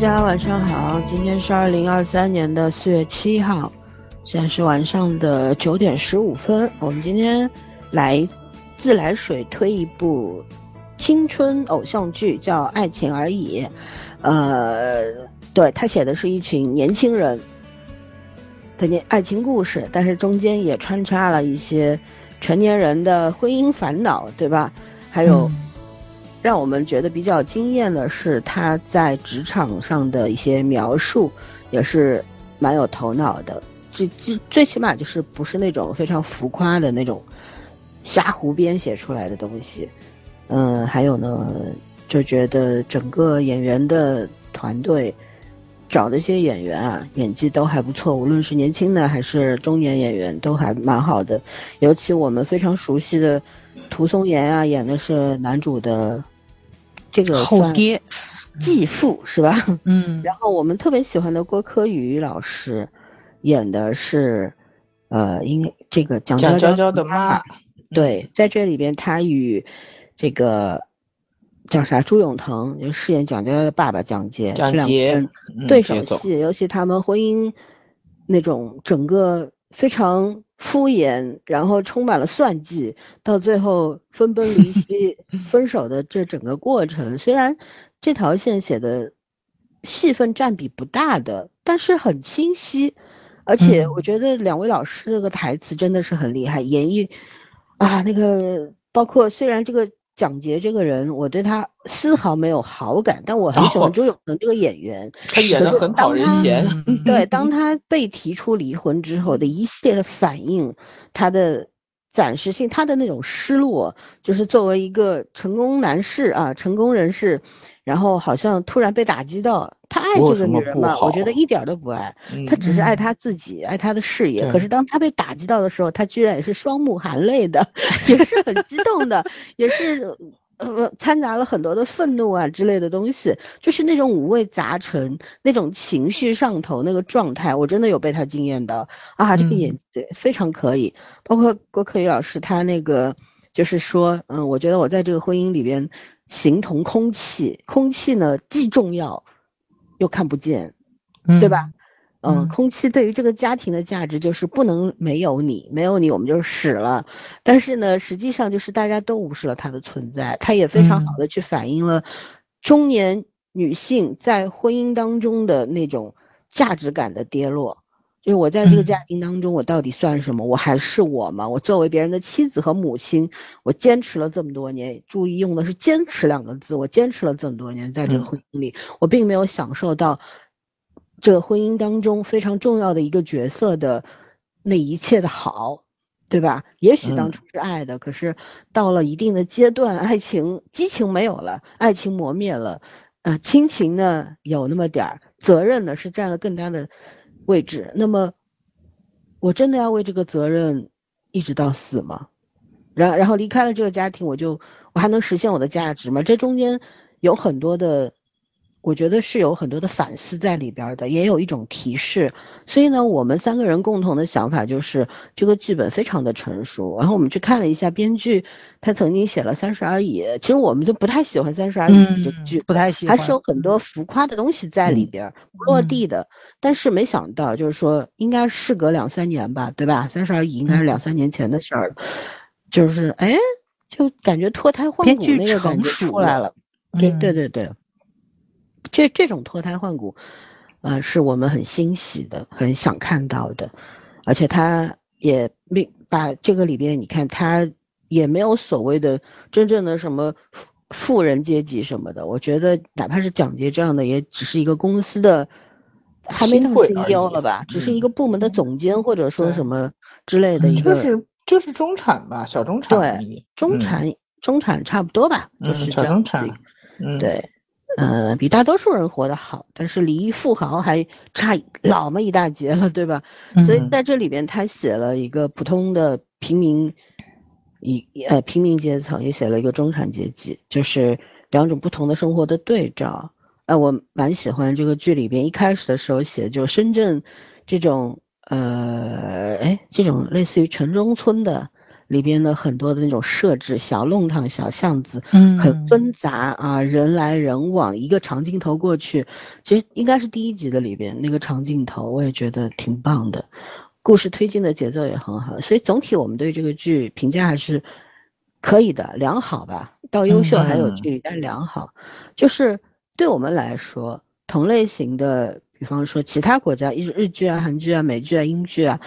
大家晚上好，今天是二零二三年的四月七号，现在是晚上的九点十五分。我们今天来自来水推一部青春偶像剧，叫《爱情而已》。呃，对他写的是一群年轻人的年爱情故事，但是中间也穿插了一些成年人的婚姻烦恼，对吧？还有。让我们觉得比较惊艳的是他在职场上的一些描述，也是蛮有头脑的。最最最起码就是不是那种非常浮夸的那种瞎胡编写出来的东西。嗯，还有呢，就觉得整个演员的团队找的一些演员啊，演技都还不错，无论是年轻的还是中年演员都还蛮好的。尤其我们非常熟悉的。涂松岩啊，演的是男主的这个后爹继父是吧？嗯。然后我们特别喜欢的郭柯宇老师演的是呃，应这个蒋娇娇的妈。对，在这里边他与这个叫啥朱永腾就饰演蒋娇娇的爸爸蒋杰这两个人对手戏，尤其他们婚姻那种整个非常。敷衍，然后充满了算计，到最后分崩离析、分手的这整个过程，虽然这条线写的戏份占比不大的，但是很清晰，而且我觉得两位老师这个台词真的是很厉害，演绎啊，那个包括虽然这个。蒋洁这个人，我对他丝毫没有好感，但我很喜欢朱永恒这个演员。他演的很讨人嫌。对，当他被提出离婚之后的一系列的反应，他的暂时性，他的那种失落，就是作为一个成功男士啊，成功人士。然后好像突然被打击到，他爱这个女人吗？我觉得一点都不爱，他只是爱他自己，爱他的事业。可是当他被打击到的时候，他居然也是双目含泪的，也是很激动的，也是呃掺杂了很多的愤怒啊之类的东西，就是那种五味杂陈，那种情绪上头那个状态，我真的有被他惊艳到啊！这个演技非常可以，包括郭可宇老师，他那个就是说，嗯，我觉得我在这个婚姻里边。形同空气，空气呢既重要，又看不见，对吧？嗯，空气对于这个家庭的价值就是不能没有你，没有你我们就死了。但是呢，实际上就是大家都无视了它的存在，它也非常好的去反映了中年女性在婚姻当中的那种价值感的跌落。就是我在这个家庭当中，我到底算什么？我还是我吗？我作为别人的妻子和母亲，我坚持了这么多年，注意用的是“坚持”两个字。我坚持了这么多年，在这个婚姻里，我并没有享受到这个婚姻当中非常重要的一个角色的那一切的好，对吧？也许当初是爱的，可是到了一定的阶段，爱情激情没有了，爱情磨灭了，呃，亲情呢有那么点儿，责任呢是占了更大的。位置，那么我真的要为这个责任一直到死吗？然然后离开了这个家庭，我就我还能实现我的价值吗？这中间有很多的。我觉得是有很多的反思在里边的，也有一种提示。所以呢，我们三个人共同的想法就是这个剧本非常的成熟。然后我们去看了一下编剧，他曾经写了《三十而已》，其实我们都不太喜欢《三十而已》这个剧，不太喜欢，还是有很多浮夸的东西在里边，不落地的。但是没想到，就是说应该事隔两三年吧，对吧？《三十而已》应该是两三年前的事儿了，就是哎，就感觉脱胎换骨那个感觉出来了。对对对对。这这种脱胎换骨，呃，是我们很欣喜的，很想看到的，而且他也没把这个里边，你看他也没有所谓的真正的什么富富人阶级什么的。我觉得哪怕是蒋洁这样的，也只是一个公司的，还没到 CEO 了吧，只是一个部门的总监或者说什么之类的一个，就是就是中产吧，小中产对，中产中产差不多吧，就是小中产，嗯，对。呃，比大多数人活得好，但是离富豪还差老么一大截了，对吧？所以在这里边，他写了一个普通的平民，一呃平民阶层，也写了一个中产阶级，就是两种不同的生活的对照。呃，我蛮喜欢这个剧里边一开始的时候写，就深圳这种呃，哎，这种类似于城中村的里边的很多的那种设置，小弄堂、小巷子，嗯，很纷杂啊，人来人往，一个长镜头过去，其实应该是第一集的里边那个长镜头，我也觉得挺棒的，故事推进的节奏也很好，所以总体我们对这个剧评价还是可以的，良好吧，到优秀还有距离，但良好，就是对我们来说，同类型的。比方说，其他国家，日日剧啊、韩剧啊、美剧啊、英剧啊，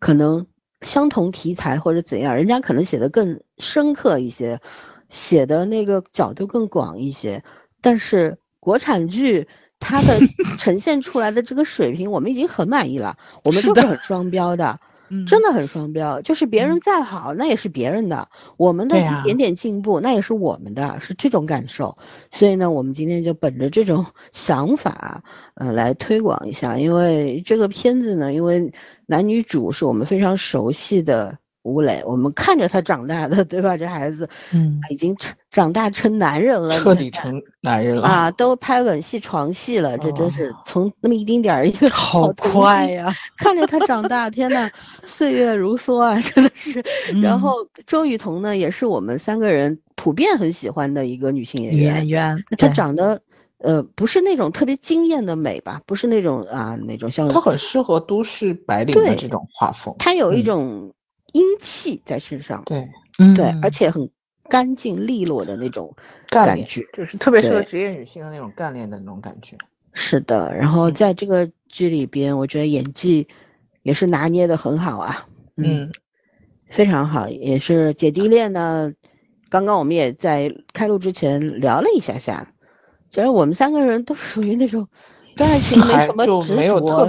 可能相同题材或者怎样，人家可能写的更深刻一些，写的那个角度更广一些。但是国产剧它的呈现出来的这个水平，我们已经很满意了，我们就是很双标的。真的很双标，就是别人再好，那也是别人的；我们的一点点进步，那也是我们的，是这种感受。所以呢，我们今天就本着这种 想法，呃，来推广一下。因为这个片子呢，因为男女主是我们非常熟悉的。吴磊，我们看着他长大的，对吧？这孩子，嗯，已经成长大成男人了，彻底成男人了啊！都拍吻戏、床戏了，这真是从那么一丁点儿一个好快呀！看着他长大，天呐，岁月如梭啊，真的是。然后周雨彤呢，也是我们三个人普遍很喜欢的一个女性演员。演员，她长得，呃，不是那种特别惊艳的美吧？不是那种啊，那种像她很适合都市白领的这种画风。她有一种。英气在身上，对，对，而且很干净利落的那种感觉，就是特别适合职业女性的那种干练的那种感觉。是的，然后在这个剧里边，我觉得演技也是拿捏的很好啊，嗯，非常好，也是姐弟恋呢。刚刚我们也在开录之前聊了一下下，其实我们三个人都属于那种。对爱情没什么执着，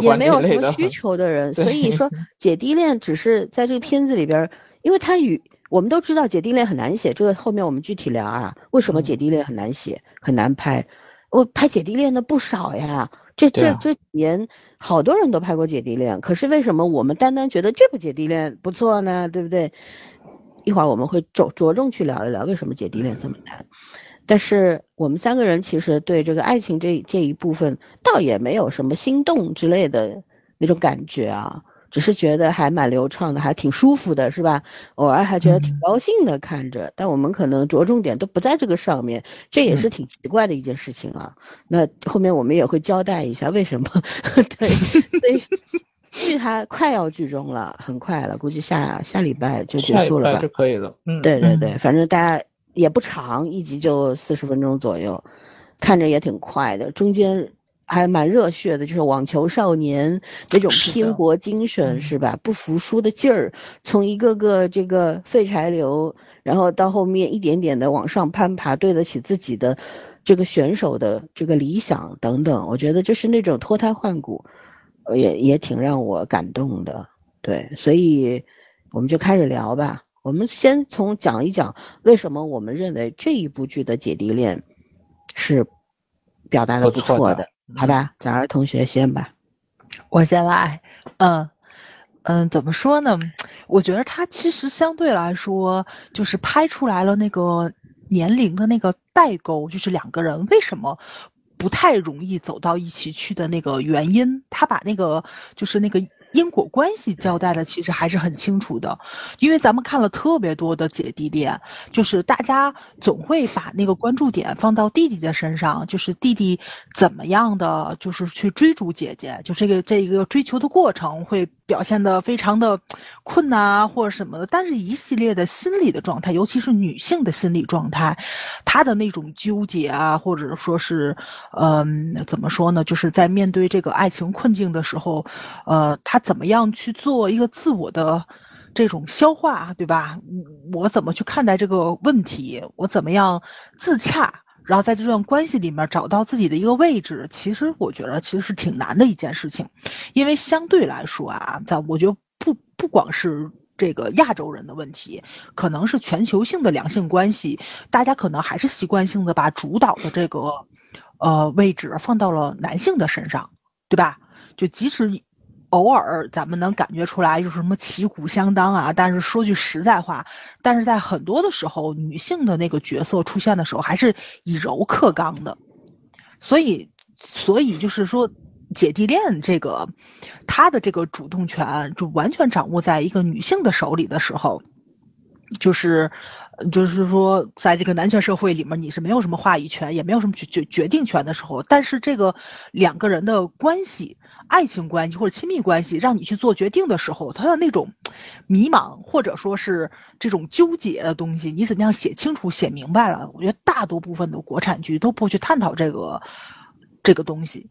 也没有什么需求的 人，所以说姐弟恋只是在这个片子里边，因为他与我们都知道姐弟恋很难写，这个后面我们具体聊啊。为什么姐弟恋很难写，很难拍？我拍姐弟恋的不少呀，这这这几年好多人都拍过姐弟恋，可是为什么我们单单觉得这部姐弟恋不错呢？对不对？一会儿我们会着着重去聊一聊为什么姐弟恋这么难。但是我们三个人其实对这个爱情这这一部分倒也没有什么心动之类的那种感觉啊，只是觉得还蛮流畅的，还挺舒服的，是吧？偶尔还觉得挺高兴的看着。但我们可能着重点都不在这个上面，这也是挺奇怪的一件事情啊。那后面我们也会交代一下为什么。对，所以剧还快要剧终了，很快了，估计下下礼拜就结束了吧？就可以了。嗯，对对对，反正大家。也不长，一集就四十分钟左右，看着也挺快的。中间还蛮热血的，就是网球少年那种拼搏精神，是吧？不服输的劲儿，从一个个这个废柴流，然后到后面一点点的往上攀爬，对得起自己的这个选手的这个理想等等。我觉得就是那种脱胎换骨，也也挺让我感动的。对，所以我们就开始聊吧。我们先从讲一讲为什么我们认为这一部剧的姐弟恋是表达的不错的，好吧？小儿同学先吧，我先来。嗯嗯，怎么说呢？我觉得他其实相对来说就是拍出来了那个年龄的那个代沟，就是两个人为什么不太容易走到一起去的那个原因。他把那个就是那个。因果关系交代的其实还是很清楚的，因为咱们看了特别多的姐弟恋，就是大家总会把那个关注点放到弟弟的身上，就是弟弟怎么样的，就是去追逐姐姐，就这个这一个追求的过程会表现的非常的困难啊，或者什么的。但是一系列的心理的状态，尤其是女性的心理状态，她的那种纠结啊，或者说是，嗯，怎么说呢？就是在面对这个爱情困境的时候，呃，她。怎么样去做一个自我的这种消化，对吧？我怎么去看待这个问题？我怎么样自洽？然后在这段关系里面找到自己的一个位置，其实我觉得其实是挺难的一件事情，因为相对来说啊，在我觉得不不光是这个亚洲人的问题，可能是全球性的两性关系，大家可能还是习惯性的把主导的这个呃位置放到了男性的身上，对吧？就即使。偶尔咱们能感觉出来，就是什么旗鼓相当啊。但是说句实在话，但是在很多的时候，女性的那个角色出现的时候，还是以柔克刚的。所以，所以就是说，姐弟恋这个，他的这个主动权就完全掌握在一个女性的手里的时候，就是，就是说，在这个男权社会里面，你是没有什么话语权，也没有什么决决决定权的时候，但是这个两个人的关系。爱情关系或者亲密关系，让你去做决定的时候，他的那种迷茫或者说是这种纠结的东西，你怎么样写清楚、写明白了？我觉得大多部分的国产剧都不会去探讨这个这个东西，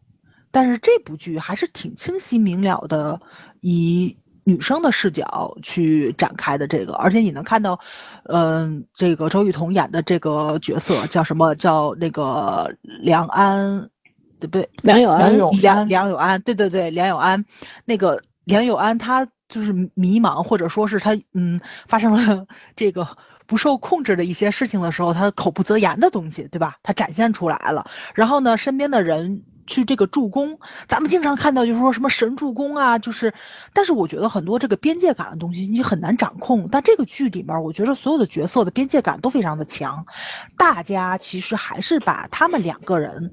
但是这部剧还是挺清晰明了的，以女生的视角去展开的这个，而且你能看到，嗯，这个周雨彤演的这个角色叫什么？叫那个梁安。对不对？梁永安，梁梁永安，对对对，梁永安，那个梁永安，他就是迷茫，或者说是他嗯，发生了 这个不受控制的一些事情的时候，他口不择言的东西，对吧？他展现出来了。然后呢，身边的人去这个助攻，咱们经常看到就是说什么神助攻啊，就是，但是我觉得很多这个边界感的东西你很难掌控。但这个剧里面，我觉得所有的角色的边界感都非常的强，大家其实还是把他们两个人。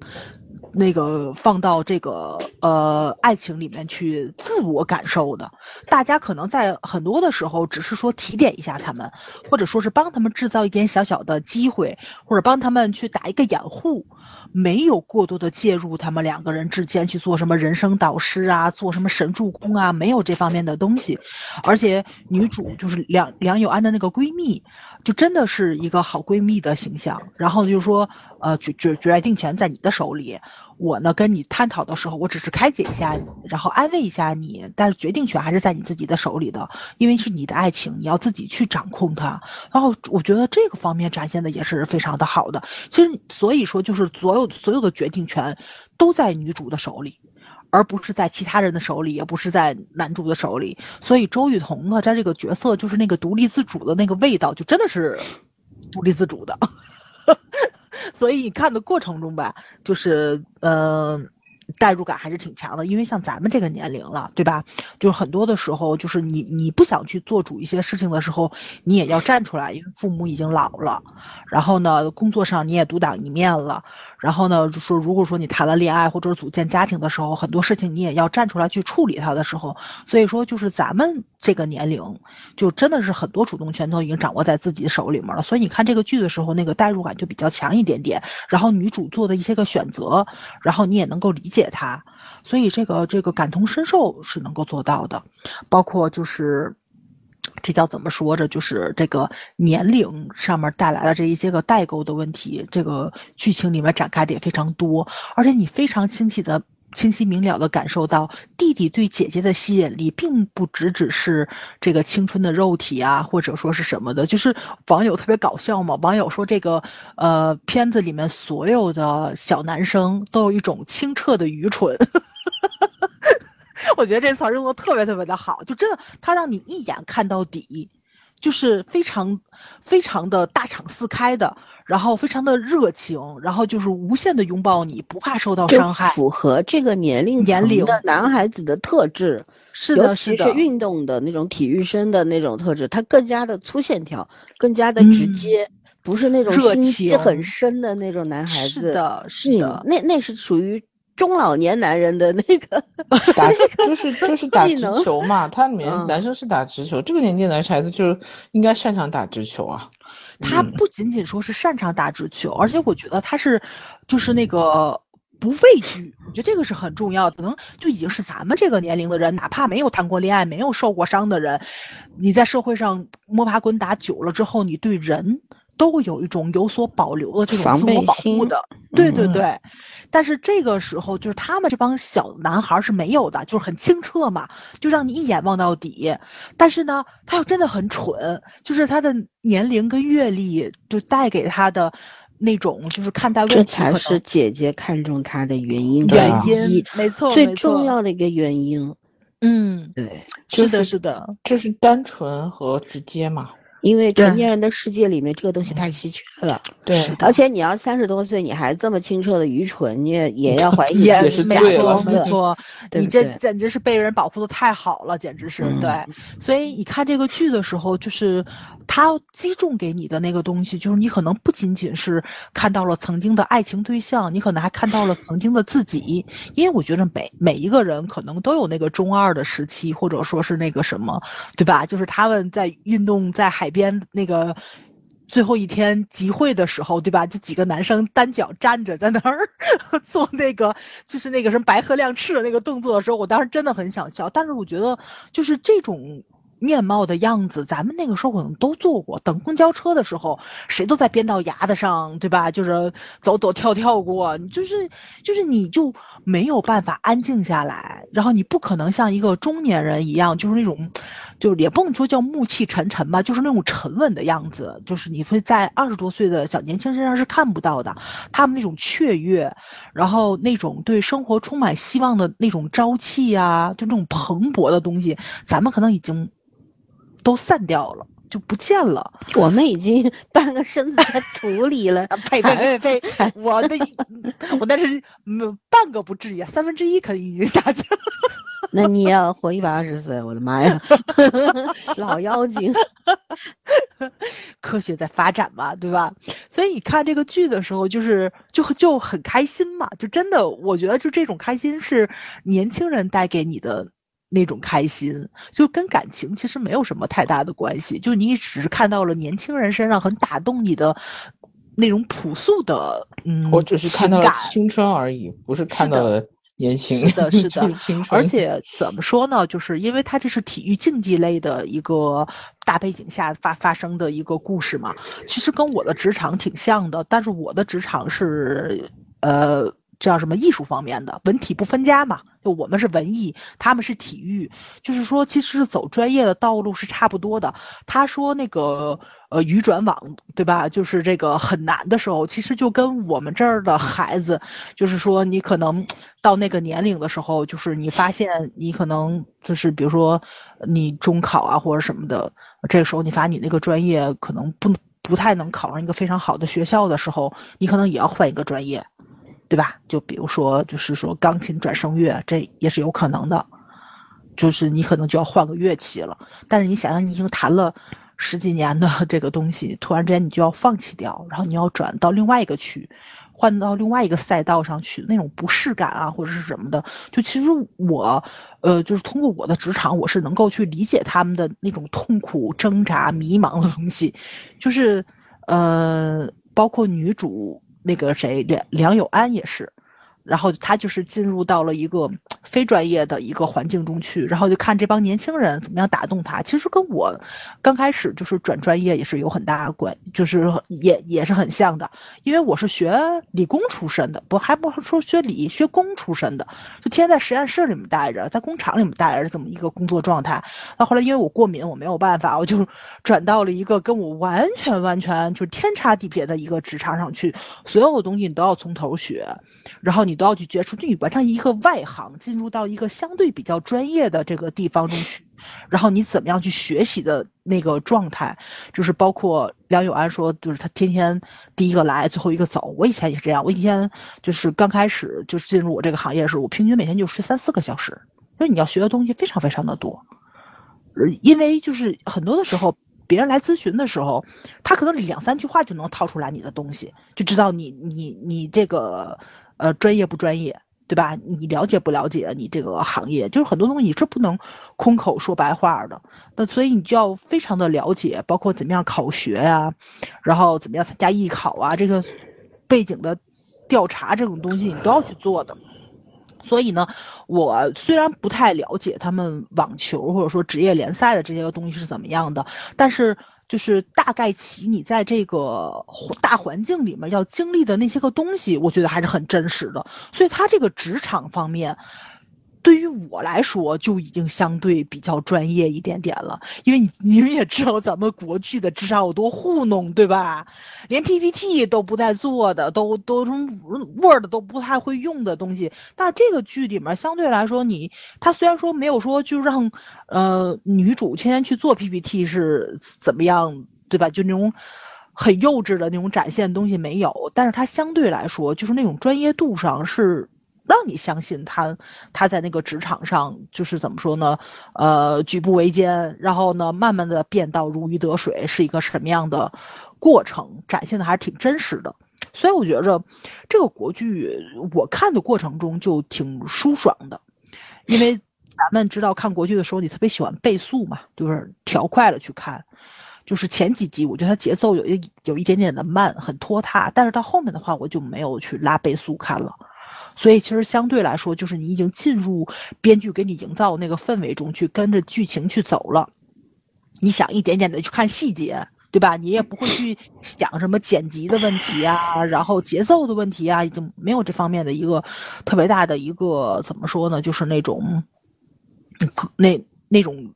那个放到这个呃爱情里面去自我感受的，大家可能在很多的时候只是说提点一下他们，或者说是帮他们制造一点小小的机会，或者帮他们去打一个掩护，没有过多的介入他们两个人之间去做什么人生导师啊，做什么神助攻啊，没有这方面的东西，而且女主就是梁梁友安的那个闺蜜。就真的是一个好闺蜜的形象，然后就是说，呃，决决决定权在你的手里，我呢跟你探讨的时候，我只是开解一下你，然后安慰一下你，但是决定权还是在你自己的手里的，因为是你的爱情，你要自己去掌控它。然后我觉得这个方面展现的也是非常的好的。其实所以说，就是所有所有的决定权都在女主的手里。而不是在其他人的手里，也不是在男主的手里，所以周雨彤呢，在这个角色就是那个独立自主的那个味道，就真的是独立自主的。所以你看的过程中吧，就是嗯。代入感还是挺强的，因为像咱们这个年龄了，对吧？就是很多的时候，就是你你不想去做主一些事情的时候，你也要站出来，因为父母已经老了。然后呢，工作上你也独当一面了。然后呢，说如果说你谈了恋爱或者组建家庭的时候，很多事情你也要站出来去处理它的时候，所以说就是咱们这个年龄，就真的是很多主动权都已经掌握在自己手里面了。所以你看这个剧的时候，那个代入感就比较强一点点。然后女主做的一些个选择，然后你也能够理解。她，所以这个这个感同身受是能够做到的，包括就是这叫怎么说着，就是这个年龄上面带来的这一些个代沟的问题，这个剧情里面展开的也非常多，而且你非常清晰的。清晰明了的感受到弟弟对姐姐的吸引力，并不只只是这个青春的肉体啊，或者说是什么的。就是网友特别搞笑嘛，网友说这个呃片子里面所有的小男生都有一种清澈的愚蠢。我觉得这词儿用的特别特别的好，就真的他让你一眼看到底，就是非常非常的大敞四开的。然后非常的热情，然后就是无限的拥抱你，不怕受到伤害，符合这个年龄年龄的男孩子的特质。是的，是的，运动的那种体育生的那种特质，他更加的粗线条，更加的直接，不是那种心机很深的那种男孩子。是的，是的，那那是属于中老年男人的那个打，就是就是打直球嘛。他里面男生是打直球，这个年纪男孩子就应该擅长打直球啊。他不仅仅说是擅长打直球，而且我觉得他是，就是那个不畏惧。我觉得这个是很重要的。可能就已经是咱们这个年龄的人，哪怕没有谈过恋爱、没有受过伤的人，你在社会上摸爬滚打久了之后，你对人。都会有一种有所保留的这种自我保护的，对对对。但是这个时候，就是他们这帮小男孩是没有的，就是很清澈嘛，就让你一眼望到底。但是呢，他又真的很蠢，就是他的年龄跟阅历就带给他的那种，就是看待问题。这才是姐姐看中他的原因。原因没错，最重要的一个原因。嗯，对，是的，是的，就是单纯和直接嘛。因为成年人的世界里面这个东西太稀缺了。对，而且你要三十多岁，你还这么清澈的愚蠢，你也也要怀 疑也是没错没错，你这简直是被人保护的太好了，简直是对。所以你看这个剧的时候，就是他击中给你的那个东西，就是你可能不仅仅是看到了曾经的爱情对象，你可能还看到了曾经的自己。因为我觉得每每一个人可能都有那个中二的时期，或者说是那个什么，对吧？就是他们在运动在海边那个。最后一天集会的时候，对吧？这几个男生单脚站着在那儿 做那个，就是那个什么白鹤亮翅的那个动作的时候，我当时真的很想笑。但是我觉得，就是这种。面貌的样子，咱们那个时候可能都做过。等公交车的时候，谁都在编道牙子上，对吧？就是走走跳跳过，就是就是你就没有办法安静下来，然后你不可能像一个中年人一样，就是那种，就也不能说叫暮气沉沉吧，就是那种沉稳的样子，就是你会在二十多岁的小年轻身上是看不到的。他们那种雀跃，然后那种对生活充满希望的那种朝气啊，就那种蓬勃的东西，咱们可能已经。都散掉了，就不见了。我们已经 半个身子在土里了。呸呸呸呸！我的我那是嗯半个不至于，三分之一肯定已经下去了。那你要活一百二十岁，我的妈呀，老妖精！科学在发展嘛，对吧？所以你看这个剧的时候，就是就就很开心嘛，就真的，我觉得就这种开心是年轻人带给你的。那种开心，就跟感情其实没有什么太大的关系，就你只是看到了年轻人身上很打动你的那种朴素的，嗯，我只是看到了青春而已，不是看到了年轻，是的，是的。而且怎么说呢？就是因为它这是体育竞技类的一个大背景下发发生的一个故事嘛，其实跟我的职场挺像的，但是我的职场是，呃。叫什么艺术方面的文体不分家嘛？就我们是文艺，他们是体育，就是说其实是走专业的道路是差不多的。他说那个呃语转网对吧？就是这个很难的时候，其实就跟我们这儿的孩子，就是说你可能到那个年龄的时候，就是你发现你可能就是比如说你中考啊或者什么的，这个时候你发现你那个专业可能不不太能考上一个非常好的学校的时候，你可能也要换一个专业。对吧？就比如说，就是说钢琴转声乐，这也是有可能的。就是你可能就要换个乐器了。但是你想想，你已经弹了十几年的 这个东西，突然之间你就要放弃掉，然后你要转到另外一个去，换到另外一个赛道上去，那种不适感啊，或者是什么的。就其实我，呃，就是通过我的职场，我是能够去理解他们的那种痛苦、挣扎、迷茫的东西。就是，呃，包括女主。那个谁梁梁友安也是，然后他就是进入到了一个非专业的一个环境中去，然后就看这帮年轻人怎么样打动他。其实跟我刚开始就是转专业也是有很大关，就是也也是很像的。因为我是学理工出身的，不还不说学理学工出身的，就天天在实验室里面待着，在工厂里面待着这么一个工作状态。那后来因为我过敏，我没有办法，我就转到了一个跟我完全完全就是天差地别的一个职场上去。所有的东西你都要从头学，然后你都要去接触，你完成一个外行，进进入到一个相对比较专业的这个地方中去，然后你怎么样去学习的那个状态，就是包括梁永安说，就是他天天第一个来，最后一个走。我以前也是这样，我一天就是刚开始就是进入我这个行业的时候，我平均每天就睡三四个小时，因为你要学的东西非常非常的多，因为就是很多的时候。别人来咨询的时候，他可能两三句话就能套出来你的东西，就知道你你你这个呃专业不专业，对吧？你了解不了解你这个行业？就是很多东西你是不能空口说白话的。那所以你就要非常的了解，包括怎么样考学呀，然后怎么样参加艺考啊，这个背景的调查这种东西你都要去做的。所以呢，我虽然不太了解他们网球或者说职业联赛的这些个东西是怎么样的，但是就是大概其你在这个大环境里面要经历的那些个东西，我觉得还是很真实的。所以他这个职场方面。对于我来说，就已经相对比较专业一点点了，因为你们也知道咱们国剧的智商有多糊弄，对吧？连 PPT 都不带做的，都都从 Word 都不太会用的东西。但是这个剧里面相对来说，你他虽然说没有说就让呃女主天天去做 PPT 是怎么样。对吧？就那种很幼稚的那种展现东西没有，但是它相对来说就是那种专业度上是让你相信他他在那个职场上就是怎么说呢？呃，举步维艰，然后呢，慢慢的变到如鱼得水，是一个什么样的过程？展现的还是挺真实的。所以我觉着这个国剧我看的过程中就挺舒爽的，因为咱们知道看国剧的时候，你特别喜欢倍速嘛，就是调快了去看。就是前几集我觉得它节奏有一有一点点的慢，很拖沓，但是到后面的话我就没有去拉倍速看了。所以其实相对来说，就是你已经进入编剧给你营造那个氛围中去，跟着剧情去走了。你想一点点的去看细节。对吧？你也不会去想什么剪辑的问题啊，然后节奏的问题啊，已经没有这方面的一个特别大的一个怎么说呢？就是那种，那那种，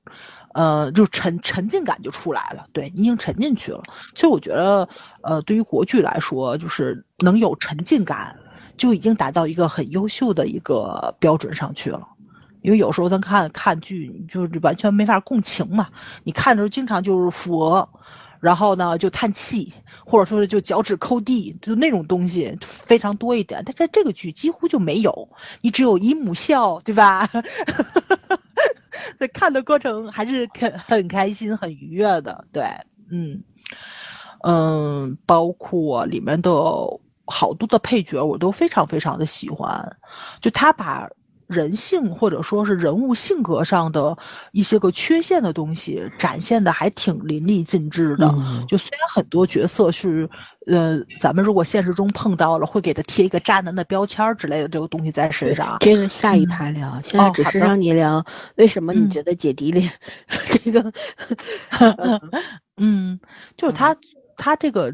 呃，就沉沉浸感就出来了。对你已经沉进去了。其实我觉得，呃，对于国剧来说，就是能有沉浸感，就已经达到一个很优秀的一个标准上去了。因为有时候咱看看剧，就是完全没法共情嘛。你看的时候，经常就是佛。然后呢，就叹气，或者说是就脚趾抠地，就那种东西非常多一点。但在这个剧几乎就没有，你只有姨母笑，对吧？在看的过程还是很很开心、很愉悦的。对，嗯嗯，包括里面的好多的配角，我都非常非常的喜欢。就他把。人性或者说是人物性格上的一些个缺陷的东西，展现的还挺淋漓尽致的。就虽然很多角色是，呃，咱们如果现实中碰到了，会给他贴一个渣男的标签之类的这个东西在身上。这个下一盘聊，现在只是让你聊为什么你觉得姐弟恋 这个，嗯，就是他他这个。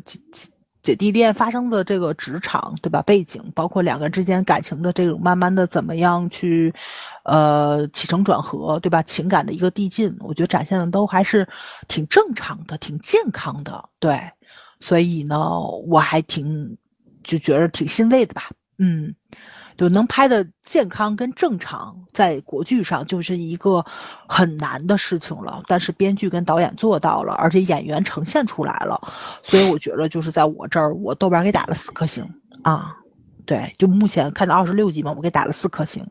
姐弟恋发生的这个职场，对吧？背景包括两个人之间感情的这种慢慢的怎么样去，呃，起承转合，对吧？情感的一个递进，我觉得展现的都还是挺正常的，挺健康的，对。所以呢，我还挺就觉得挺欣慰的吧，嗯。就能拍的健康跟正常，在国剧上就是一个很难的事情了。但是编剧跟导演做到了，而且演员呈现出来了，所以我觉得就是在我这儿，我豆瓣给打了四颗星啊。对，就目前看到二十六集嘛，我给打了四颗星，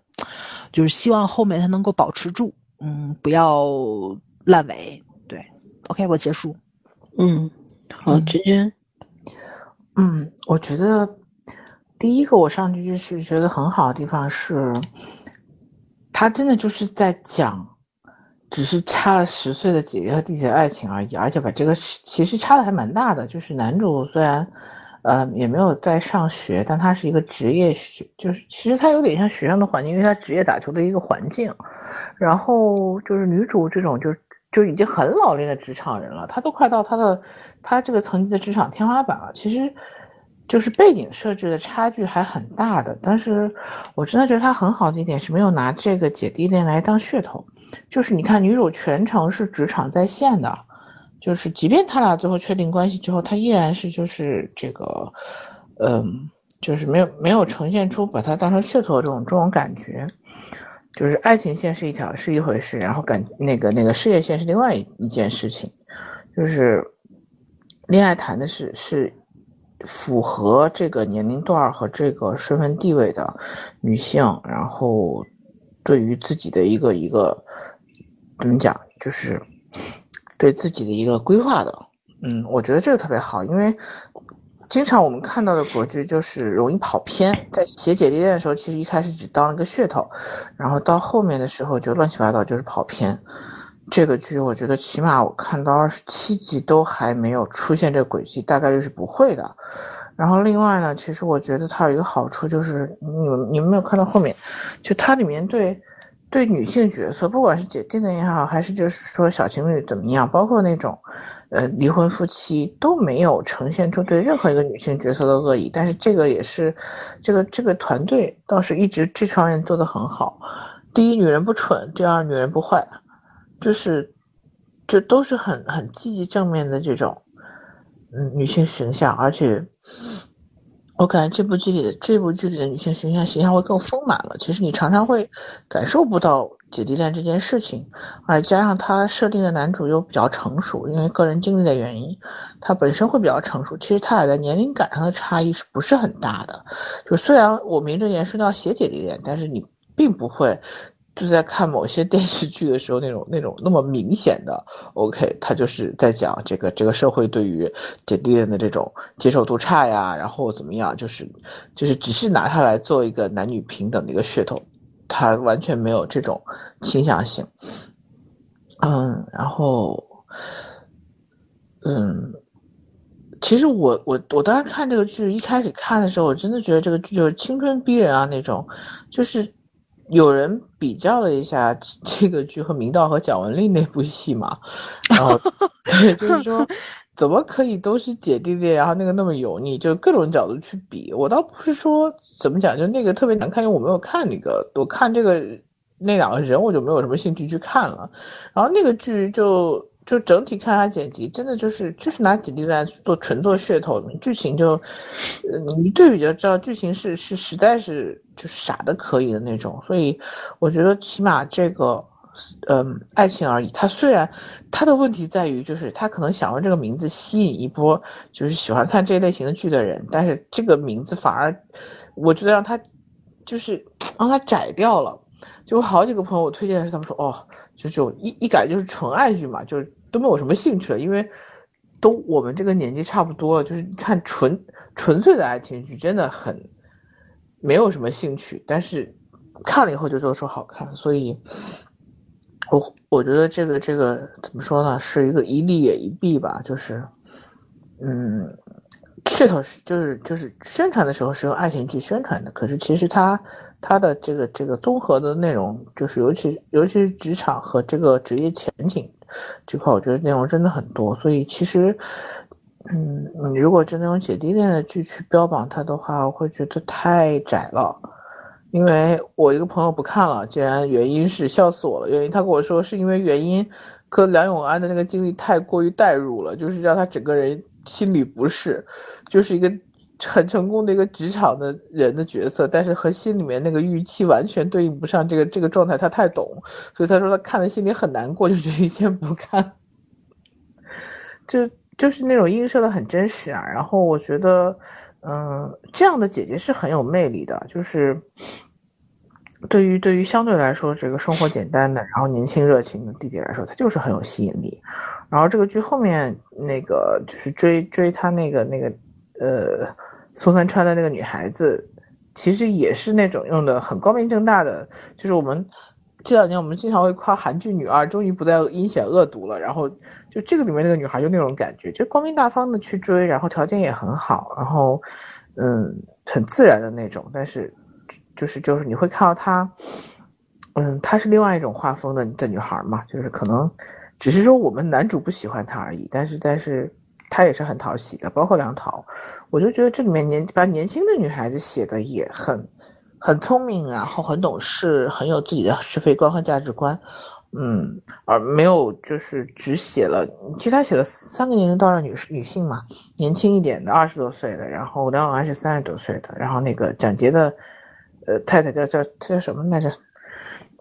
就是希望后面它能够保持住，嗯，不要烂尾。对，OK，我结束。嗯，好，娟娟。嗯，我觉得。第一个我上去就是觉得很好的地方是，他真的就是在讲，只是差了十岁的姐姐和弟弟的爱情而已，而且把这个其实差的还蛮大的。就是男主虽然，呃，也没有在上学，但他是一个职业学，就是其实他有点像学生的环境，因为他职业打球的一个环境。然后就是女主这种就就已经很老练的职场人了，她都快到她的她这个层级的职场天花板了。其实。就是背景设置的差距还很大的，但是我真的觉得他很好的一点是没有拿这个姐弟恋来当噱头。就是你看女主全程是职场在线的，就是即便他俩最后确定关系之后，他依然是就是这个，嗯，就是没有没有呈现出把他当成噱头的这种这种感觉。就是爱情线是一条是一回事，然后感那个那个事业线是另外一一件事情，就是恋爱谈的是是。符合这个年龄段和这个身份地位的女性，然后对于自己的一个一个怎么讲，就是对自己的一个规划的，嗯，我觉得这个特别好，因为经常我们看到的国剧就是容易跑偏，在写姐弟恋的时候，其实一开始只当了个噱头，然后到后面的时候就乱七八糟，就是跑偏。这个剧我觉得起码我看到二十七集都还没有出现这个轨迹，大概率是不会的。然后另外呢，其实我觉得它有一个好处就是，你们你们没有看到后面，就它里面对对女性角色，不管是姐弟恋也好，还是就是说小情侣怎么样，包括那种呃离婚夫妻都没有呈现出对任何一个女性角色的恶意。但是这个也是这个这个团队倒是一直这方面做的很好。第一，女人不蠢；第二，女人不坏。就是，这都是很很积极正面的这种，嗯，女性形象，而且，我感觉这部剧里的这部剧里的女性形象形象会更丰满了。其实你常常会感受不到姐弟恋这件事情，而加上他设定的男主又比较成熟，因为个人经历的原因，他本身会比较成熟。其实他俩在年龄感上的差异是不是很大的？就虽然我名正言顺要写姐弟恋，但是你并不会就在看某些电视剧的时候那种那种那么明显的 OK，他就是在讲这个这个社会对于姐弟恋的这种接受度差呀，然后怎么样，就是就是只是拿它来做一个男女平等的一个噱头。他完全没有这种倾向性，嗯，然后，嗯，其实我我我当时看这个剧一开始看的时候，我真的觉得这个剧就是青春逼人啊那种，就是有人比较了一下 这个剧和明道和蒋雯丽那部戏嘛，然后 对，就是说。怎么可以都是姐弟恋，然后那个那么油腻，就各种角度去比。我倒不是说怎么讲，就那个特别难看，因为我没有看那个，我看这个那两个人我就没有什么兴趣去看了。然后那个剧就就整体看它剪辑，真的就是就是拿姐弟恋做纯做噱头，剧情就你一对比就知道剧情是是实在是就是傻的可以的那种。所以我觉得起码这个。嗯，爱情而已。他虽然他的问题在于，就是他可能想用这个名字吸引一波就是喜欢看这类型的剧的人，但是这个名字反而我觉得让他就是让他窄掉了。就好几个朋友我推荐的是，他们说哦，就就一一改就是纯爱剧嘛，就是都没有什么兴趣了，因为都我们这个年纪差不多了，就是看纯纯粹的爱情剧真的很没有什么兴趣，但是看了以后就都说好看，所以。我我觉得这个这个怎么说呢，是一个一利也一弊吧，就是，嗯，噱头是就是就是宣传的时候是用爱情剧宣传的，可是其实它它的这个这个综合的内容，就是尤其尤其是职场和这个职业前景这块，我觉得内容真的很多，所以其实，嗯，你如果真的用姐弟恋的剧去标榜它的话，我会觉得太窄了。因为我一个朋友不看了，竟然原因是笑死我了。原因他跟我说是因为原因和梁永安的那个经历太过于代入了，就是让他整个人心里不适，就是一个很成功的一个职场的人的角色，但是和心里面那个预期完全对应不上这个这个状态，他太懂，所以他说他看的心里很难过，就决定先不看。就就是那种映射的很真实啊，然后我觉得。嗯，这样的姐姐是很有魅力的，就是对于对于相对来说这个生活简单的，然后年轻热情的弟弟来说，她就是很有吸引力。然后这个剧后面那个就是追追他那个那个呃松三川的那个女孩子，其实也是那种用的很光明正大的，就是我们这两年我们经常会夸韩剧女二终于不再阴险恶毒了，然后。就这个里面那个女孩就那种感觉，就光明大方的去追，然后条件也很好，然后，嗯，很自然的那种。但是，就是就是你会看到她，嗯，她是另外一种画风的的女孩嘛，就是可能只是说我们男主不喜欢她而已。但是但是她也是很讨喜的，包括梁桃，我就觉得这里面年把年轻的女孩子写的也很很聪明，然后很懂事，很有自己的是非观和价值观。嗯，而没有就是只写了，其实他写了三个年龄段的女女性嘛，年轻一点的二十多岁的，然后梁永安是三十多岁的，然后那个蒋洁的，呃太太叫叫她叫什么来着？